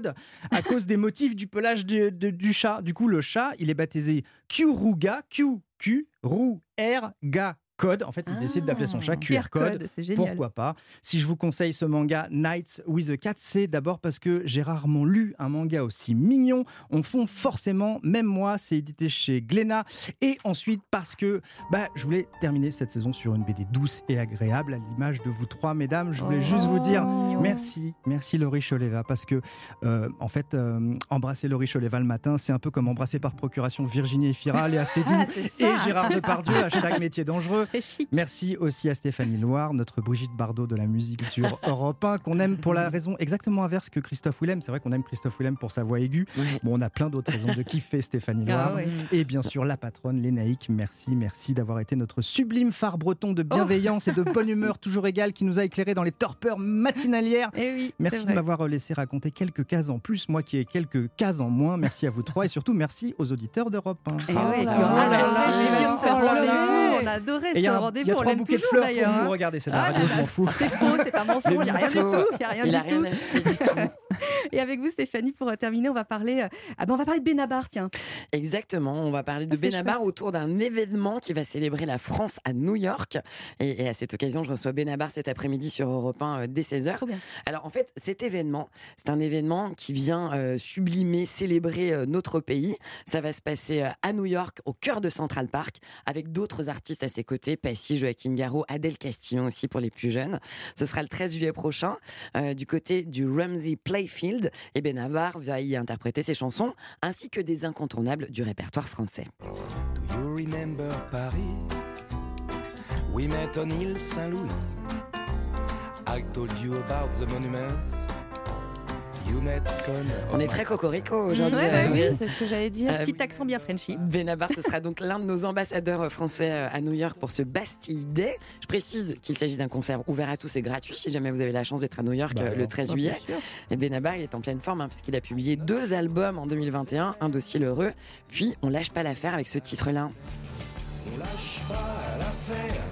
à cause des motifs du pelage du, de- du chat. Du coup, le chat, il est baptisé Kyuruga, Q, Q, Ru, R, Ga. Code. En fait, il décide d'appeler son chat QR, QR code. Pourquoi pas? Si je vous conseille ce manga Nights with a Cat, c'est d'abord parce que j'ai rarement lu un manga aussi mignon. On fond forcément, même moi, c'est édité chez Glénat. Et ensuite parce que bah, je voulais terminer cette saison sur une BD douce et agréable, à l'image de vous trois, mesdames. Je voulais juste vous dire merci, merci Laurie Choleva, parce que euh, en fait, euh, embrasser Laurie Choleva le matin, c'est un peu comme embrasser par procuration Virginie Efira, Léa Seydoux Ah, et Gérard Depardieu, hashtag métier dangereux. Merci aussi à Stéphanie Loire, notre Brigitte Bardot de la musique sur Europe 1, qu'on aime pour la raison exactement inverse que Christophe Willem. C'est vrai qu'on aime Christophe Willem pour sa voix aiguë. Bon, on a plein d'autres raisons de kiffer Stéphanie Ah Loire. Et bien sûr, la patronne, Lénaïque. Merci, merci d'avoir été notre sublime phare breton de bienveillance et de bonne humeur toujours égale qui nous a éclairé dans les torpeurs matinalières. Eh Merci de m'avoir laissé raconter quelques cases en plus, moi qui ai quelques cases en moins. Merci à vous trois et surtout merci aux auditeurs d'Europe 1. Et Eh oui, qui rendez-vous. On a adoré Et il y ce a un- il y rendez-vous. a trois bouquets de fleurs pour vous. hein. Regardez, c'est de la Ah, radio, je m'en fous. C'est faux, c'est un mensonge. Il n'y a rien du tout. Il a rien Il du tout. acheté du Et avec vous, Stéphanie, pour euh, terminer, on va parler, euh, ah ben, on va parler de Benabar, tiens. Exactement, on va parler de Ah, Benabar chouette. autour d'un événement qui va célébrer la France à New York. Et, et à cette occasion, je reçois Benabar cet après-midi sur Europe 1 euh, dès 16h. Alors en fait, cet événement, c'est un événement qui vient euh, sublimer, célébrer euh, notre pays. Ça va se passer euh, à New York, au cœur de Central Park, avec d'autres artistes à ses côtés, Passy, Joachim Garraud, Adèle Castillon aussi pour les plus jeunes. Ce sera le 13 juillet prochain, euh, du côté du Ramsey Playfield. Et Benabar va y interpréter ses chansons, ainsi que des incontournables du répertoire français. Do you remember Paris? We met on Saint-Louis. I told you about the monuments. You met fun. On est très cocorico aujourd'hui. Ouais, bah euh, oui, c'est ce que j'allais dire. Petit accent bien Frenchy. Benabar, ce sera donc l'un de nos ambassadeurs français euh, à New York pour ce Bastille Day. Je précise qu'il s'agit d'un concert ouvert à tous et gratuit si jamais vous avez la chance d'être à New York Bah euh, le alors. 13 Ah, juillet. Et Benabar, il est en pleine forme hein, puisqu'il a publié deux albums en 2021, un dossier heureux. Puis on lâche pas l'affaire avec ce titre-là. On lâche pas l'affaire,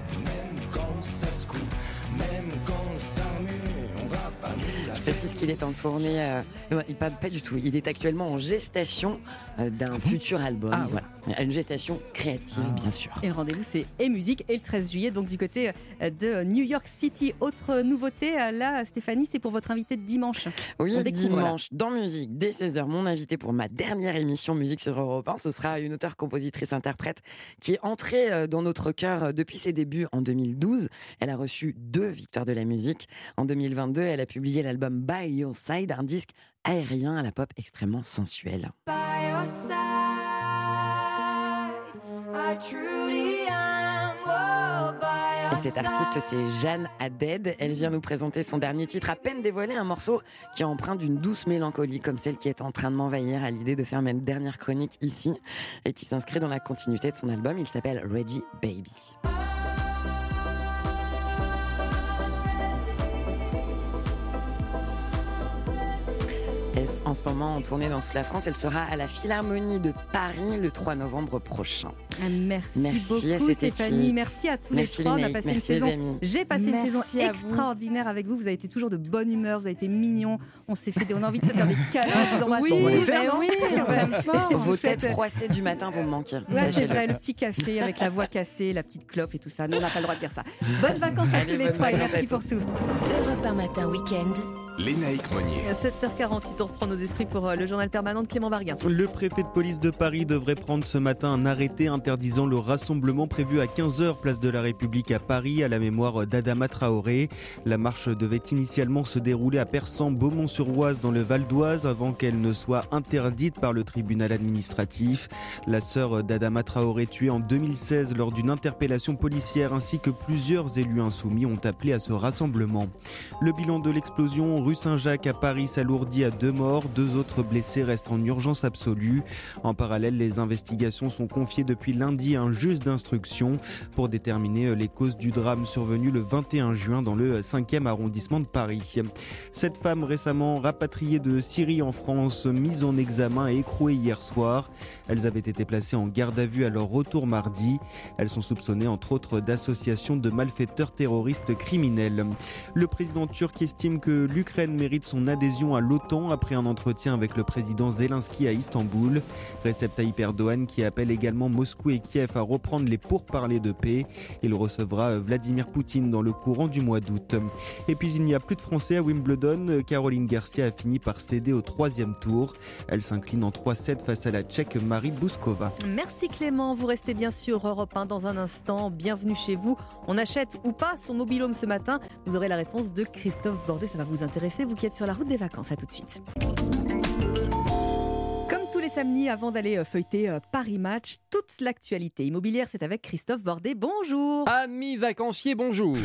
précise qu'il est en tournée, euh, pas, pas du tout. Il est actuellement en gestation euh, d'un futur album. Ah, voilà. Une gestation créative, bien sûr. Et le rendez-vous, c'est et musique et le 13 juillet, donc du côté euh, de New York City. Autre nouveauté, euh, là, Stéphanie, c'est pour votre invité de dimanche. Oui, là. dimanche, dans Musique, dès 16h, mon invité pour ma dernière émission Musique sur Europe 1, ce sera une auteure, compositrice, interprète qui est entrée euh, dans notre cœur euh, depuis ses débuts en 2012. Elle a reçu deux victoires de la musique. En 2022, elle a publié l'album By Your Side, un disque aérien à la pop extrêmement sensuelle. By your side, Et cette artiste, c'est Jeanne Haddad. Elle vient nous présenter son dernier titre, à peine dévoilé, un morceau qui emprunte d'une douce mélancolie, comme celle qui est en train de m'envahir à l'idée de faire ma dernière chronique ici, et qui s'inscrit dans la continuité de son album. Il s'appelle Ready Baby. En ce moment en tournée dans toute la France. Elle sera à la Philharmonie de Paris le 3 novembre prochain. Ah, Merci, Merci à beaucoup cette Stéphanie, équipe. merci à tous Merci les trois. On les a mecs, passé merci une saison. amis. J'ai passé une saison à vous. extraordinaire avec vous. Vous avez été toujours de bonne humeur, vous avez été mignons. On s'est fait, des- on a envie de se faire des câlins. Je vous Oui, tous, ben oui, on fort. Vos têtes froissées du matin vont me manquer. Ouais, c'est vrai, le petit café avec la voix cassée, la petite clope et tout ça. Nous, on n'a pas le droit de dire ça. Bonnes vacances à Allez, tous les trois et merci à pour tout. Europe 1 matin week-end. Lénaïque Monnier. À 7h48, on reprend nos esprits pour euh, le journal permanent de Clément Varguin. Le préfet de police de Paris devrait prendre ce matin un arrêté interdisant le rassemblement prévu à 15h place de la République à Paris à la mémoire d'Adama Traoré. La marche devait initialement se dérouler à Persan, Beaumont-sur-Oise dans le Val d'Oise avant qu'elle ne soit interdite par le tribunal administratif. La sœur d'Adama Traoré tuée en 2016 lors d'une interpellation policière ainsi que plusieurs élus insoumis ont appelé à ce rassemblement. Le bilan de l'explosion rue Saint-Jacques à Paris s'alourdit à deux morts. Deux autres blessés restent en urgence absolue. En parallèle, les investigations sont confiées depuis lundi à un juge d'instruction pour déterminer les causes du drame survenu le 21 juin dans le 5e arrondissement de Paris. Cette femme récemment rapatriée de Syrie en France, mise en examen et écrouée hier soir. Elles avaient été placées en garde à vue à leur retour mardi. Elles sont soupçonnées entre autres d'association de malfaiteurs terroristes criminels. Le président turc estime que l'Ukraine mérite son adhésion à l'OTAN après un entretien avec le président Zelensky à Istanbul. Recep Tayyip Erdogan qui appelle également Moscou et Kiev à reprendre les pourparlers de paix. Il recevra Vladimir Poutine dans le courant du mois d'août. Et puis il n'y a plus de Français à Wimbledon. Caroline Garcia a fini par céder au troisième tour. Elle s'incline en 3-7 face à la Tchèque Marie Bouskova. Merci Clément, vous restez bien sûr Europe 1 dans un instant. Bienvenue chez vous. On achète ou pas son mobilhome ce matin? Vous aurez la réponse de Christophe Bordet, ça va vous intéresser, vous qui êtes sur la route des vacances. À tout de suite. Comme tous les samedis, avant d'aller euh, feuilleter euh, Paris Match, toute l'actualité immobilière, c'est avec Christophe Bordet. Bonjour Amis vacanciers, bonjour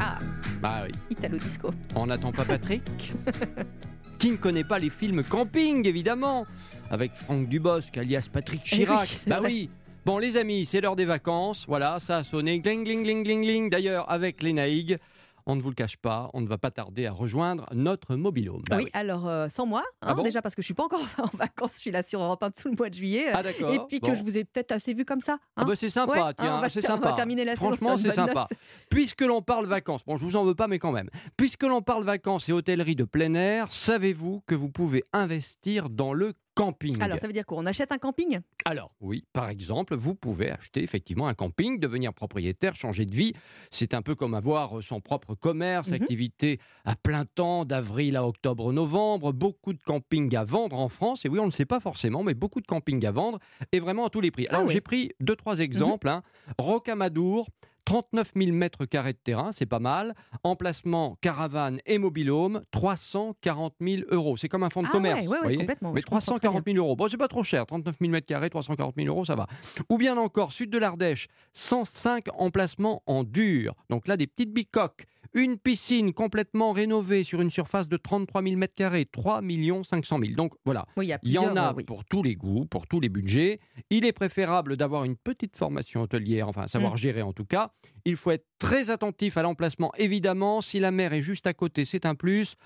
Ah, Bah oui, Italo Disco. on n'attend pas Patrick Qui ne connaît pas les films camping, évidemment Avec Franck Dubosc, alias Patrick Eh oui, Chirac. bah vrai. oui Bon les amis, c'est l'heure des vacances, voilà, ça a sonné, gling, gling, gling, gling, gling. D'ailleurs, avec les Naïg, on ne vous le cache pas, on ne va pas tarder à rejoindre notre mobilhome. Bah oui, oui. alors euh, sans moi, Ah hein, bon déjà parce que je suis pas encore en vacances, je suis là sur Europe 1 tout le mois de juillet. euh, Ah, d'accord, Et puis que je vous ai peut-être assez vu comme ça. Ah hein. bah c'est sympa, Ouais, tiens, on va c'est ter- on va sympa. terminer la Franchement, c'est sympa. note. Puisque l'on parle vacances, bon, je vous en veux pas, mais quand même. Puisque l'on parle vacances et hôtellerie de plein air, savez-vous que vous pouvez investir dans le camping Alors ça veut dire quoi On achète un camping? Alors, oui, par exemple, vous pouvez acheter effectivement un camping, devenir propriétaire, changer de vie. C'est un peu comme avoir son propre commerce, Mhm. activité à plein temps, d'avril à octobre-novembre. Beaucoup de campings à vendre en France. Et oui, on ne le sait pas forcément, mais beaucoup de campings à vendre et vraiment à tous les prix. Alors, Ah oui. j'ai pris deux, trois exemples. hein. Rocamadour. 39 000 mètres carrés de terrain, c'est pas mal. Emplacement caravane et mobilhome, 340 000 euros. C'est comme un fonds de Ah commerce. ouais, ouais, complètement, Mais je comprends très 340 000 euros. Bon, c'est pas trop cher. 39 000 mètres carrés, 340 000 euros, ça va. Ou bien encore, sud de l'Ardèche, 105 emplacements en dur. Donc là, des petites bicoques. Une piscine complètement rénovée sur une surface de 33 000 mètres carrés, 3 500 000. Donc voilà. Oui, il y Il y en a oui. pour tous les goûts, pour tous les budgets. Il est préférable d'avoir une petite formation hôtelière, enfin savoir Mm. gérer en tout cas. Il faut être très attentif à l'emplacement, évidemment. Si la mer est juste à côté, c'est un plus.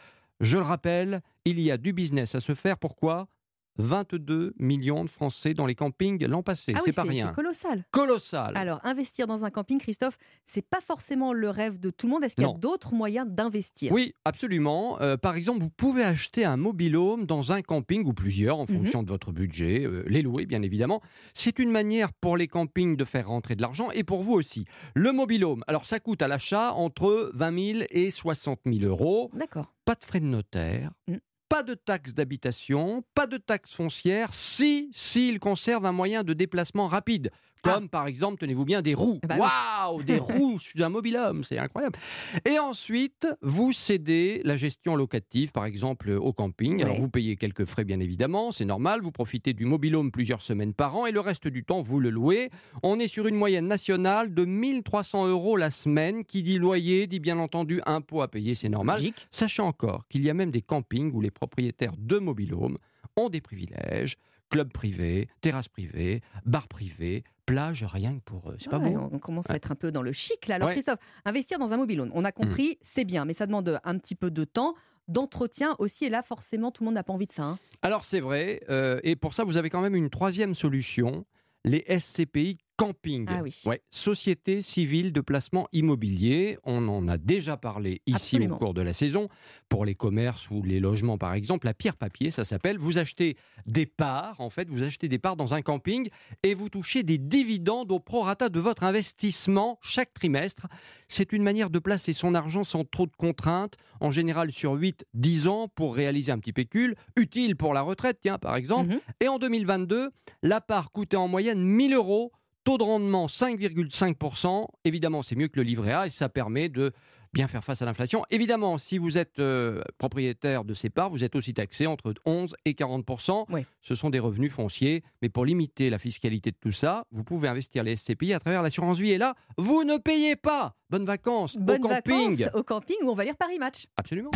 Je le rappelle, il y a du business à se faire. Pourquoi? 22 millions de Français dans les campings l'an passé. Ah oui, c'est pas rien. c'est colossal. Colossal. Alors, investir dans un camping, Christophe, c'est pas forcément le rêve de tout le monde. Est-ce qu'il y a d'autres moyens d'investir? Oui, absolument. Euh, par exemple, vous pouvez acheter un mobilhome dans un camping ou plusieurs en Mhm. fonction de votre budget, euh, les louer bien évidemment. C'est une manière pour les campings de faire rentrer de l'argent et pour vous aussi. Le mobilhome, alors ça coûte à l'achat entre 20 000 et 60 000 euros. D'accord. Pas de frais de notaire. Mm. Pas de taxes d'habitation, pas de taxes foncières, si s'il conserve un moyen de déplacement rapide, comme par exemple, tenez-vous bien, des roues. Ah bah oui. Waouh, des roues sur un mobilhome, c'est incroyable. Et ensuite, vous cédez la gestion locative, par exemple, au camping. Alors, vous payez quelques frais, bien évidemment, c'est normal. Vous profitez du mobilhome plusieurs semaines par an et le reste du temps, vous le louez. On est sur une moyenne nationale de 1300 euros la semaine. Qui dit loyer, dit bien entendu impôt à payer, c'est normal. Sachant encore qu'il y a même des campings où les propriétaires de mobilhomes ont des privilèges. Club privé, terrasse privée, bar privé, plage, rien que pour eux. C'est pas bon On commence à être un peu dans le chic là. Alors Ouais. Christophe, investir dans un mobilhome, on a compris, c'est bien, mais ça demande un petit peu de temps, d'entretien aussi. Et là, forcément, tout le monde n'a pas envie de ça. hein. Alors c'est vrai, euh, et pour ça vous avez quand même une troisième solution, les SCPI Camping. Ah oui. Ouais, Société civile de placement immobilier. On en a déjà parlé ici Absolument. au cours de la saison. Pour les commerces ou les logements par exemple, la pierre papier, ça s'appelle. Vous achetez des parts, en fait, vous achetez des parts dans un camping et vous touchez des dividendes au prorata de votre investissement chaque trimestre. C'est une manière de placer son argent sans trop de contraintes, en général sur 8-10 ans pour réaliser un petit pécule, utile pour la retraite, tiens, par exemple. Et en 2022, la part coûtait en moyenne 1000 euros, taux de rendement 5,5%. Évidemment, c'est mieux que le livret A et ça permet de bien faire face à l'inflation. Évidemment, si vous êtes euh, propriétaire de ces parts, vous êtes aussi taxé entre 11 et 40%. Ce sont des revenus fonciers, mais pour limiter la fiscalité de tout ça, vous pouvez investir les SCPI à travers l'assurance vie. Et là, vous ne payez pas. Bonnes vacances Bonnes au camping. vacances au camping où on va lire Paris Match. Absolument.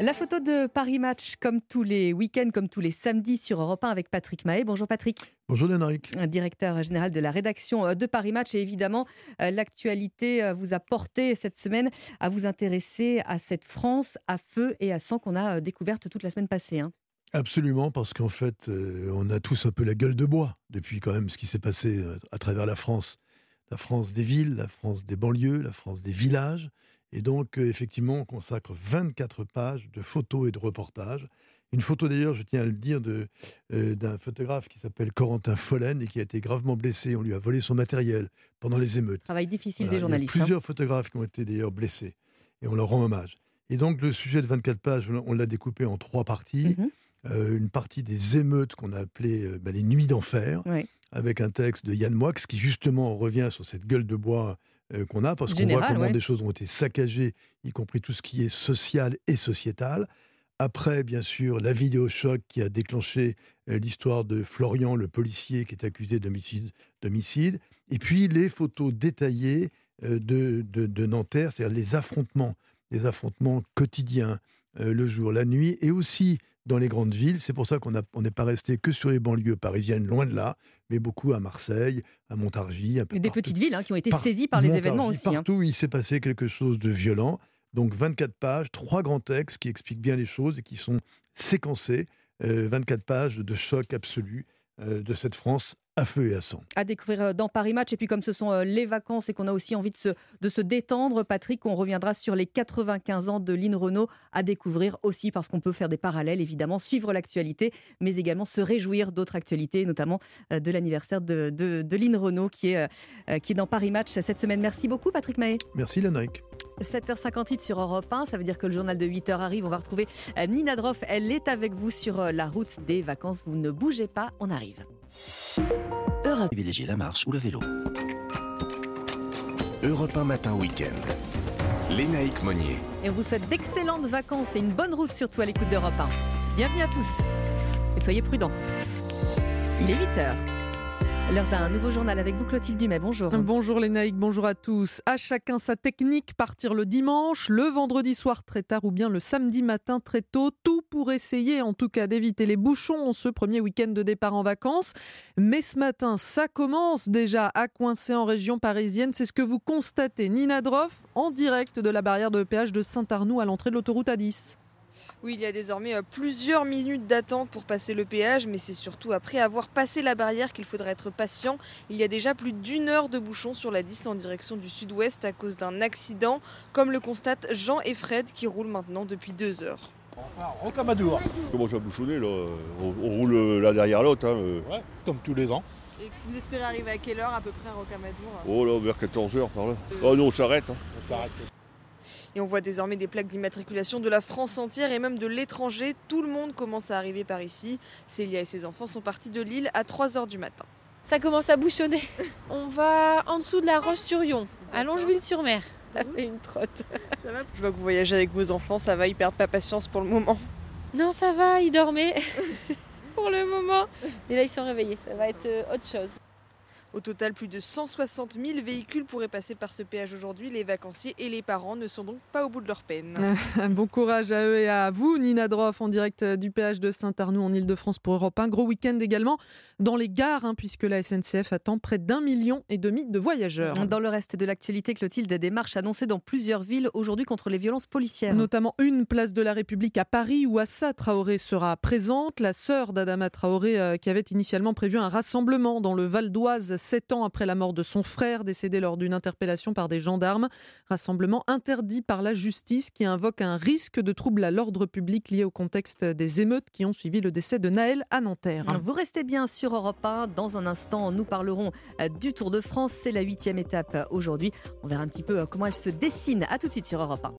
La photo de Paris Match, comme tous les week-ends, comme tous les samedis sur Europe 1 avec Patrick Mahé. Bonjour Patrick. Bonjour Lénaric. Directeur général de la rédaction euh, de Paris Match. Et évidemment, euh, l'actualité euh, vous a porté cette semaine à vous intéresser à cette France à feu et à sang qu'on a découverte toute la semaine passée. hein. Absolument, parce qu'en fait, on a tous un peu la gueule de bois depuis quand même ce qui s'est passé à travers la France. La France des villes, la France des banlieues, la France des villages. Et donc, euh, effectivement, on consacre 24 pages de photos et de reportages. Une photo d'ailleurs, je tiens à le dire, euh, d'un photographe qui s'appelle Corentin Follen et qui a été gravement blessé. On lui a volé son matériel pendant les émeutes. Travail difficile Voilà, des il y a journalistes. hein. plusieurs photographes qui ont été d'ailleurs blessés et on leur rend hommage. Et donc le sujet de 24 pages, on l'a découpé en trois parties. Mhm. Euh, une partie des émeutes qu'on a appelées euh, bah, les nuits d'enfer, avec un texte de Yann Moix qui justement revient sur cette gueule de bois qu'on a, parce qu'on voit comment ouais. des choses ont été saccagées, y compris tout ce qui est social et sociétal. Après, bien sûr, la vidéo choc qui a déclenché euh, l'histoire de Florian, le policier qui est accusé d'homicide. Et puis les photos détaillées euh, de, de, de Nanterre, c'est-à-dire les affrontements, les affrontements quotidiens, euh, le jour, la nuit, et aussi dans les grandes villes. C'est pour ça qu'on n'est pas resté que sur les banlieues parisiennes, loin de là, mais beaucoup à Marseille, à Montargis, un peu des partout. petites villes hein, qui ont été Par- saisies par les Montargis, événements aussi. hein. Partout il s'est passé quelque chose de violent. Donc 24 pages, trois grands textes qui expliquent bien les choses et qui sont séquencés. Euh, 24 pages de choc absolu euh, de cette France à feu et à sang. à découvrir euh, dans Paris Match. Et puis comme ce sont euh, les vacances et qu'on a aussi envie de se, de se détendre, Patrick, on reviendra sur les 95 ans de Lynn Renault à découvrir aussi parce qu'on peut faire des parallèles, évidemment, suivre l'actualité, mais également se réjouir d'autres actualités, notamment euh, de l'anniversaire de, de, de Lynn Renault qui est, qui est dans Paris Match cette semaine. Merci beaucoup, Patrick Mahé. Merci Lénaïque. 7h58 sur Europe 1, ça veut dire que le journal de 8h arrive. On va retrouver Nina Droff. Elle est avec vous sur la route des vacances. Vous ne bougez pas, on arrive. Privilégiez la marche ou le vélo. Europe 1 matin week-end. Lénaïque Monnier. Et on vous souhaite d'excellentes vacances et une bonne route surtout à l'écoute d'Europe 1. Bienvenue à tous et soyez prudents. Il est 8h. L'heure d'un nouveau journal avec vous Clotilde Dumais. Bonjour. Bonjour les naïcs, bonjour à tous. À chacun sa technique, partir le dimanche, le vendredi soir très tard ou bien le samedi matin très tôt, tout pour essayer en tout cas d'éviter les bouchons ce premier week-end de départ en vacances. Mais ce matin, ça commence déjà à coincer en région parisienne. C'est ce que vous constatez, Nina Droff, en direct de la barrière de péage de Saint-Arnoux à l'entrée de l'autoroute A10. Oui, il y a désormais euh, plusieurs minutes d'attente pour passer le péage, mais c'est surtout après avoir passé la barrière qu'il faudra être patient. Il y a déjà plus d'une heure de bouchon sur la 10 en direction du sud-ouest à cause d'un accident, comme le constatent Jean et Fred qui roulent maintenant depuis deux heures. Rocamadour. Comment ça bouchonner là? On, on roule euh, l'un derrière l'autre. Hein. euh. comme tous les ans. Et vous espérez arriver à quelle heure à peu près à Rocamadour? Oh là, vers 14h par là. Oh non, on s'arrête. hein. Et on voit désormais des plaques d'immatriculation de la France entière et même de l'étranger. Tout le monde commence à arriver par ici. Célia et ses enfants sont partis de Lille à 3h du matin. Ça commence à bouchonner. On va en dessous de la Roche-sur-Yon, à Longeville-sur-Mer. Ça fait une trotte. Ça va? Je vois que vous voyagez avec vos enfants, ça va, ils perdent pas patience pour le moment. Non, ça va, ils dormaient pour le moment. Et là, ils sont réveillés. Ça va être euh, autre chose. Au total, plus de 160 000 véhicules pourraient passer par ce péage aujourd'hui. Les vacanciers et les parents ne sont donc pas au bout de leur peine. bon courage à eux et à vous, Nina Droff, en direct du péage de Saint-Arnoux en Ile-de-France pour Europe 1. Gros week-end également dans les gares, hein, puisque la SNCF attend près d'un million et demi de voyageurs. Dans le reste de l'actualité, Clotilde, des marches annoncées dans plusieurs villes aujourd'hui contre les violences policières. Notamment une place de la République à Paris où Assa Traoré sera présente. La sœur d'Adama Traoré euh, qui avait initialement prévu un rassemblement dans le Val d'Oise sept ans après la mort de son frère décédé lors d'une interpellation par des gendarmes. Rassemblement interdit par la justice qui invoque un risque de trouble à l'ordre public lié au contexte des émeutes qui ont suivi le décès de Naël à Nanterre. Vous restez bien sur Europe 1. Dans un instant, nous parlerons euh, du Tour de France. C'est la huitième étape euh, aujourd'hui. On verra un petit peu euh, comment elle se dessine. À tout de suite sur Europe 1.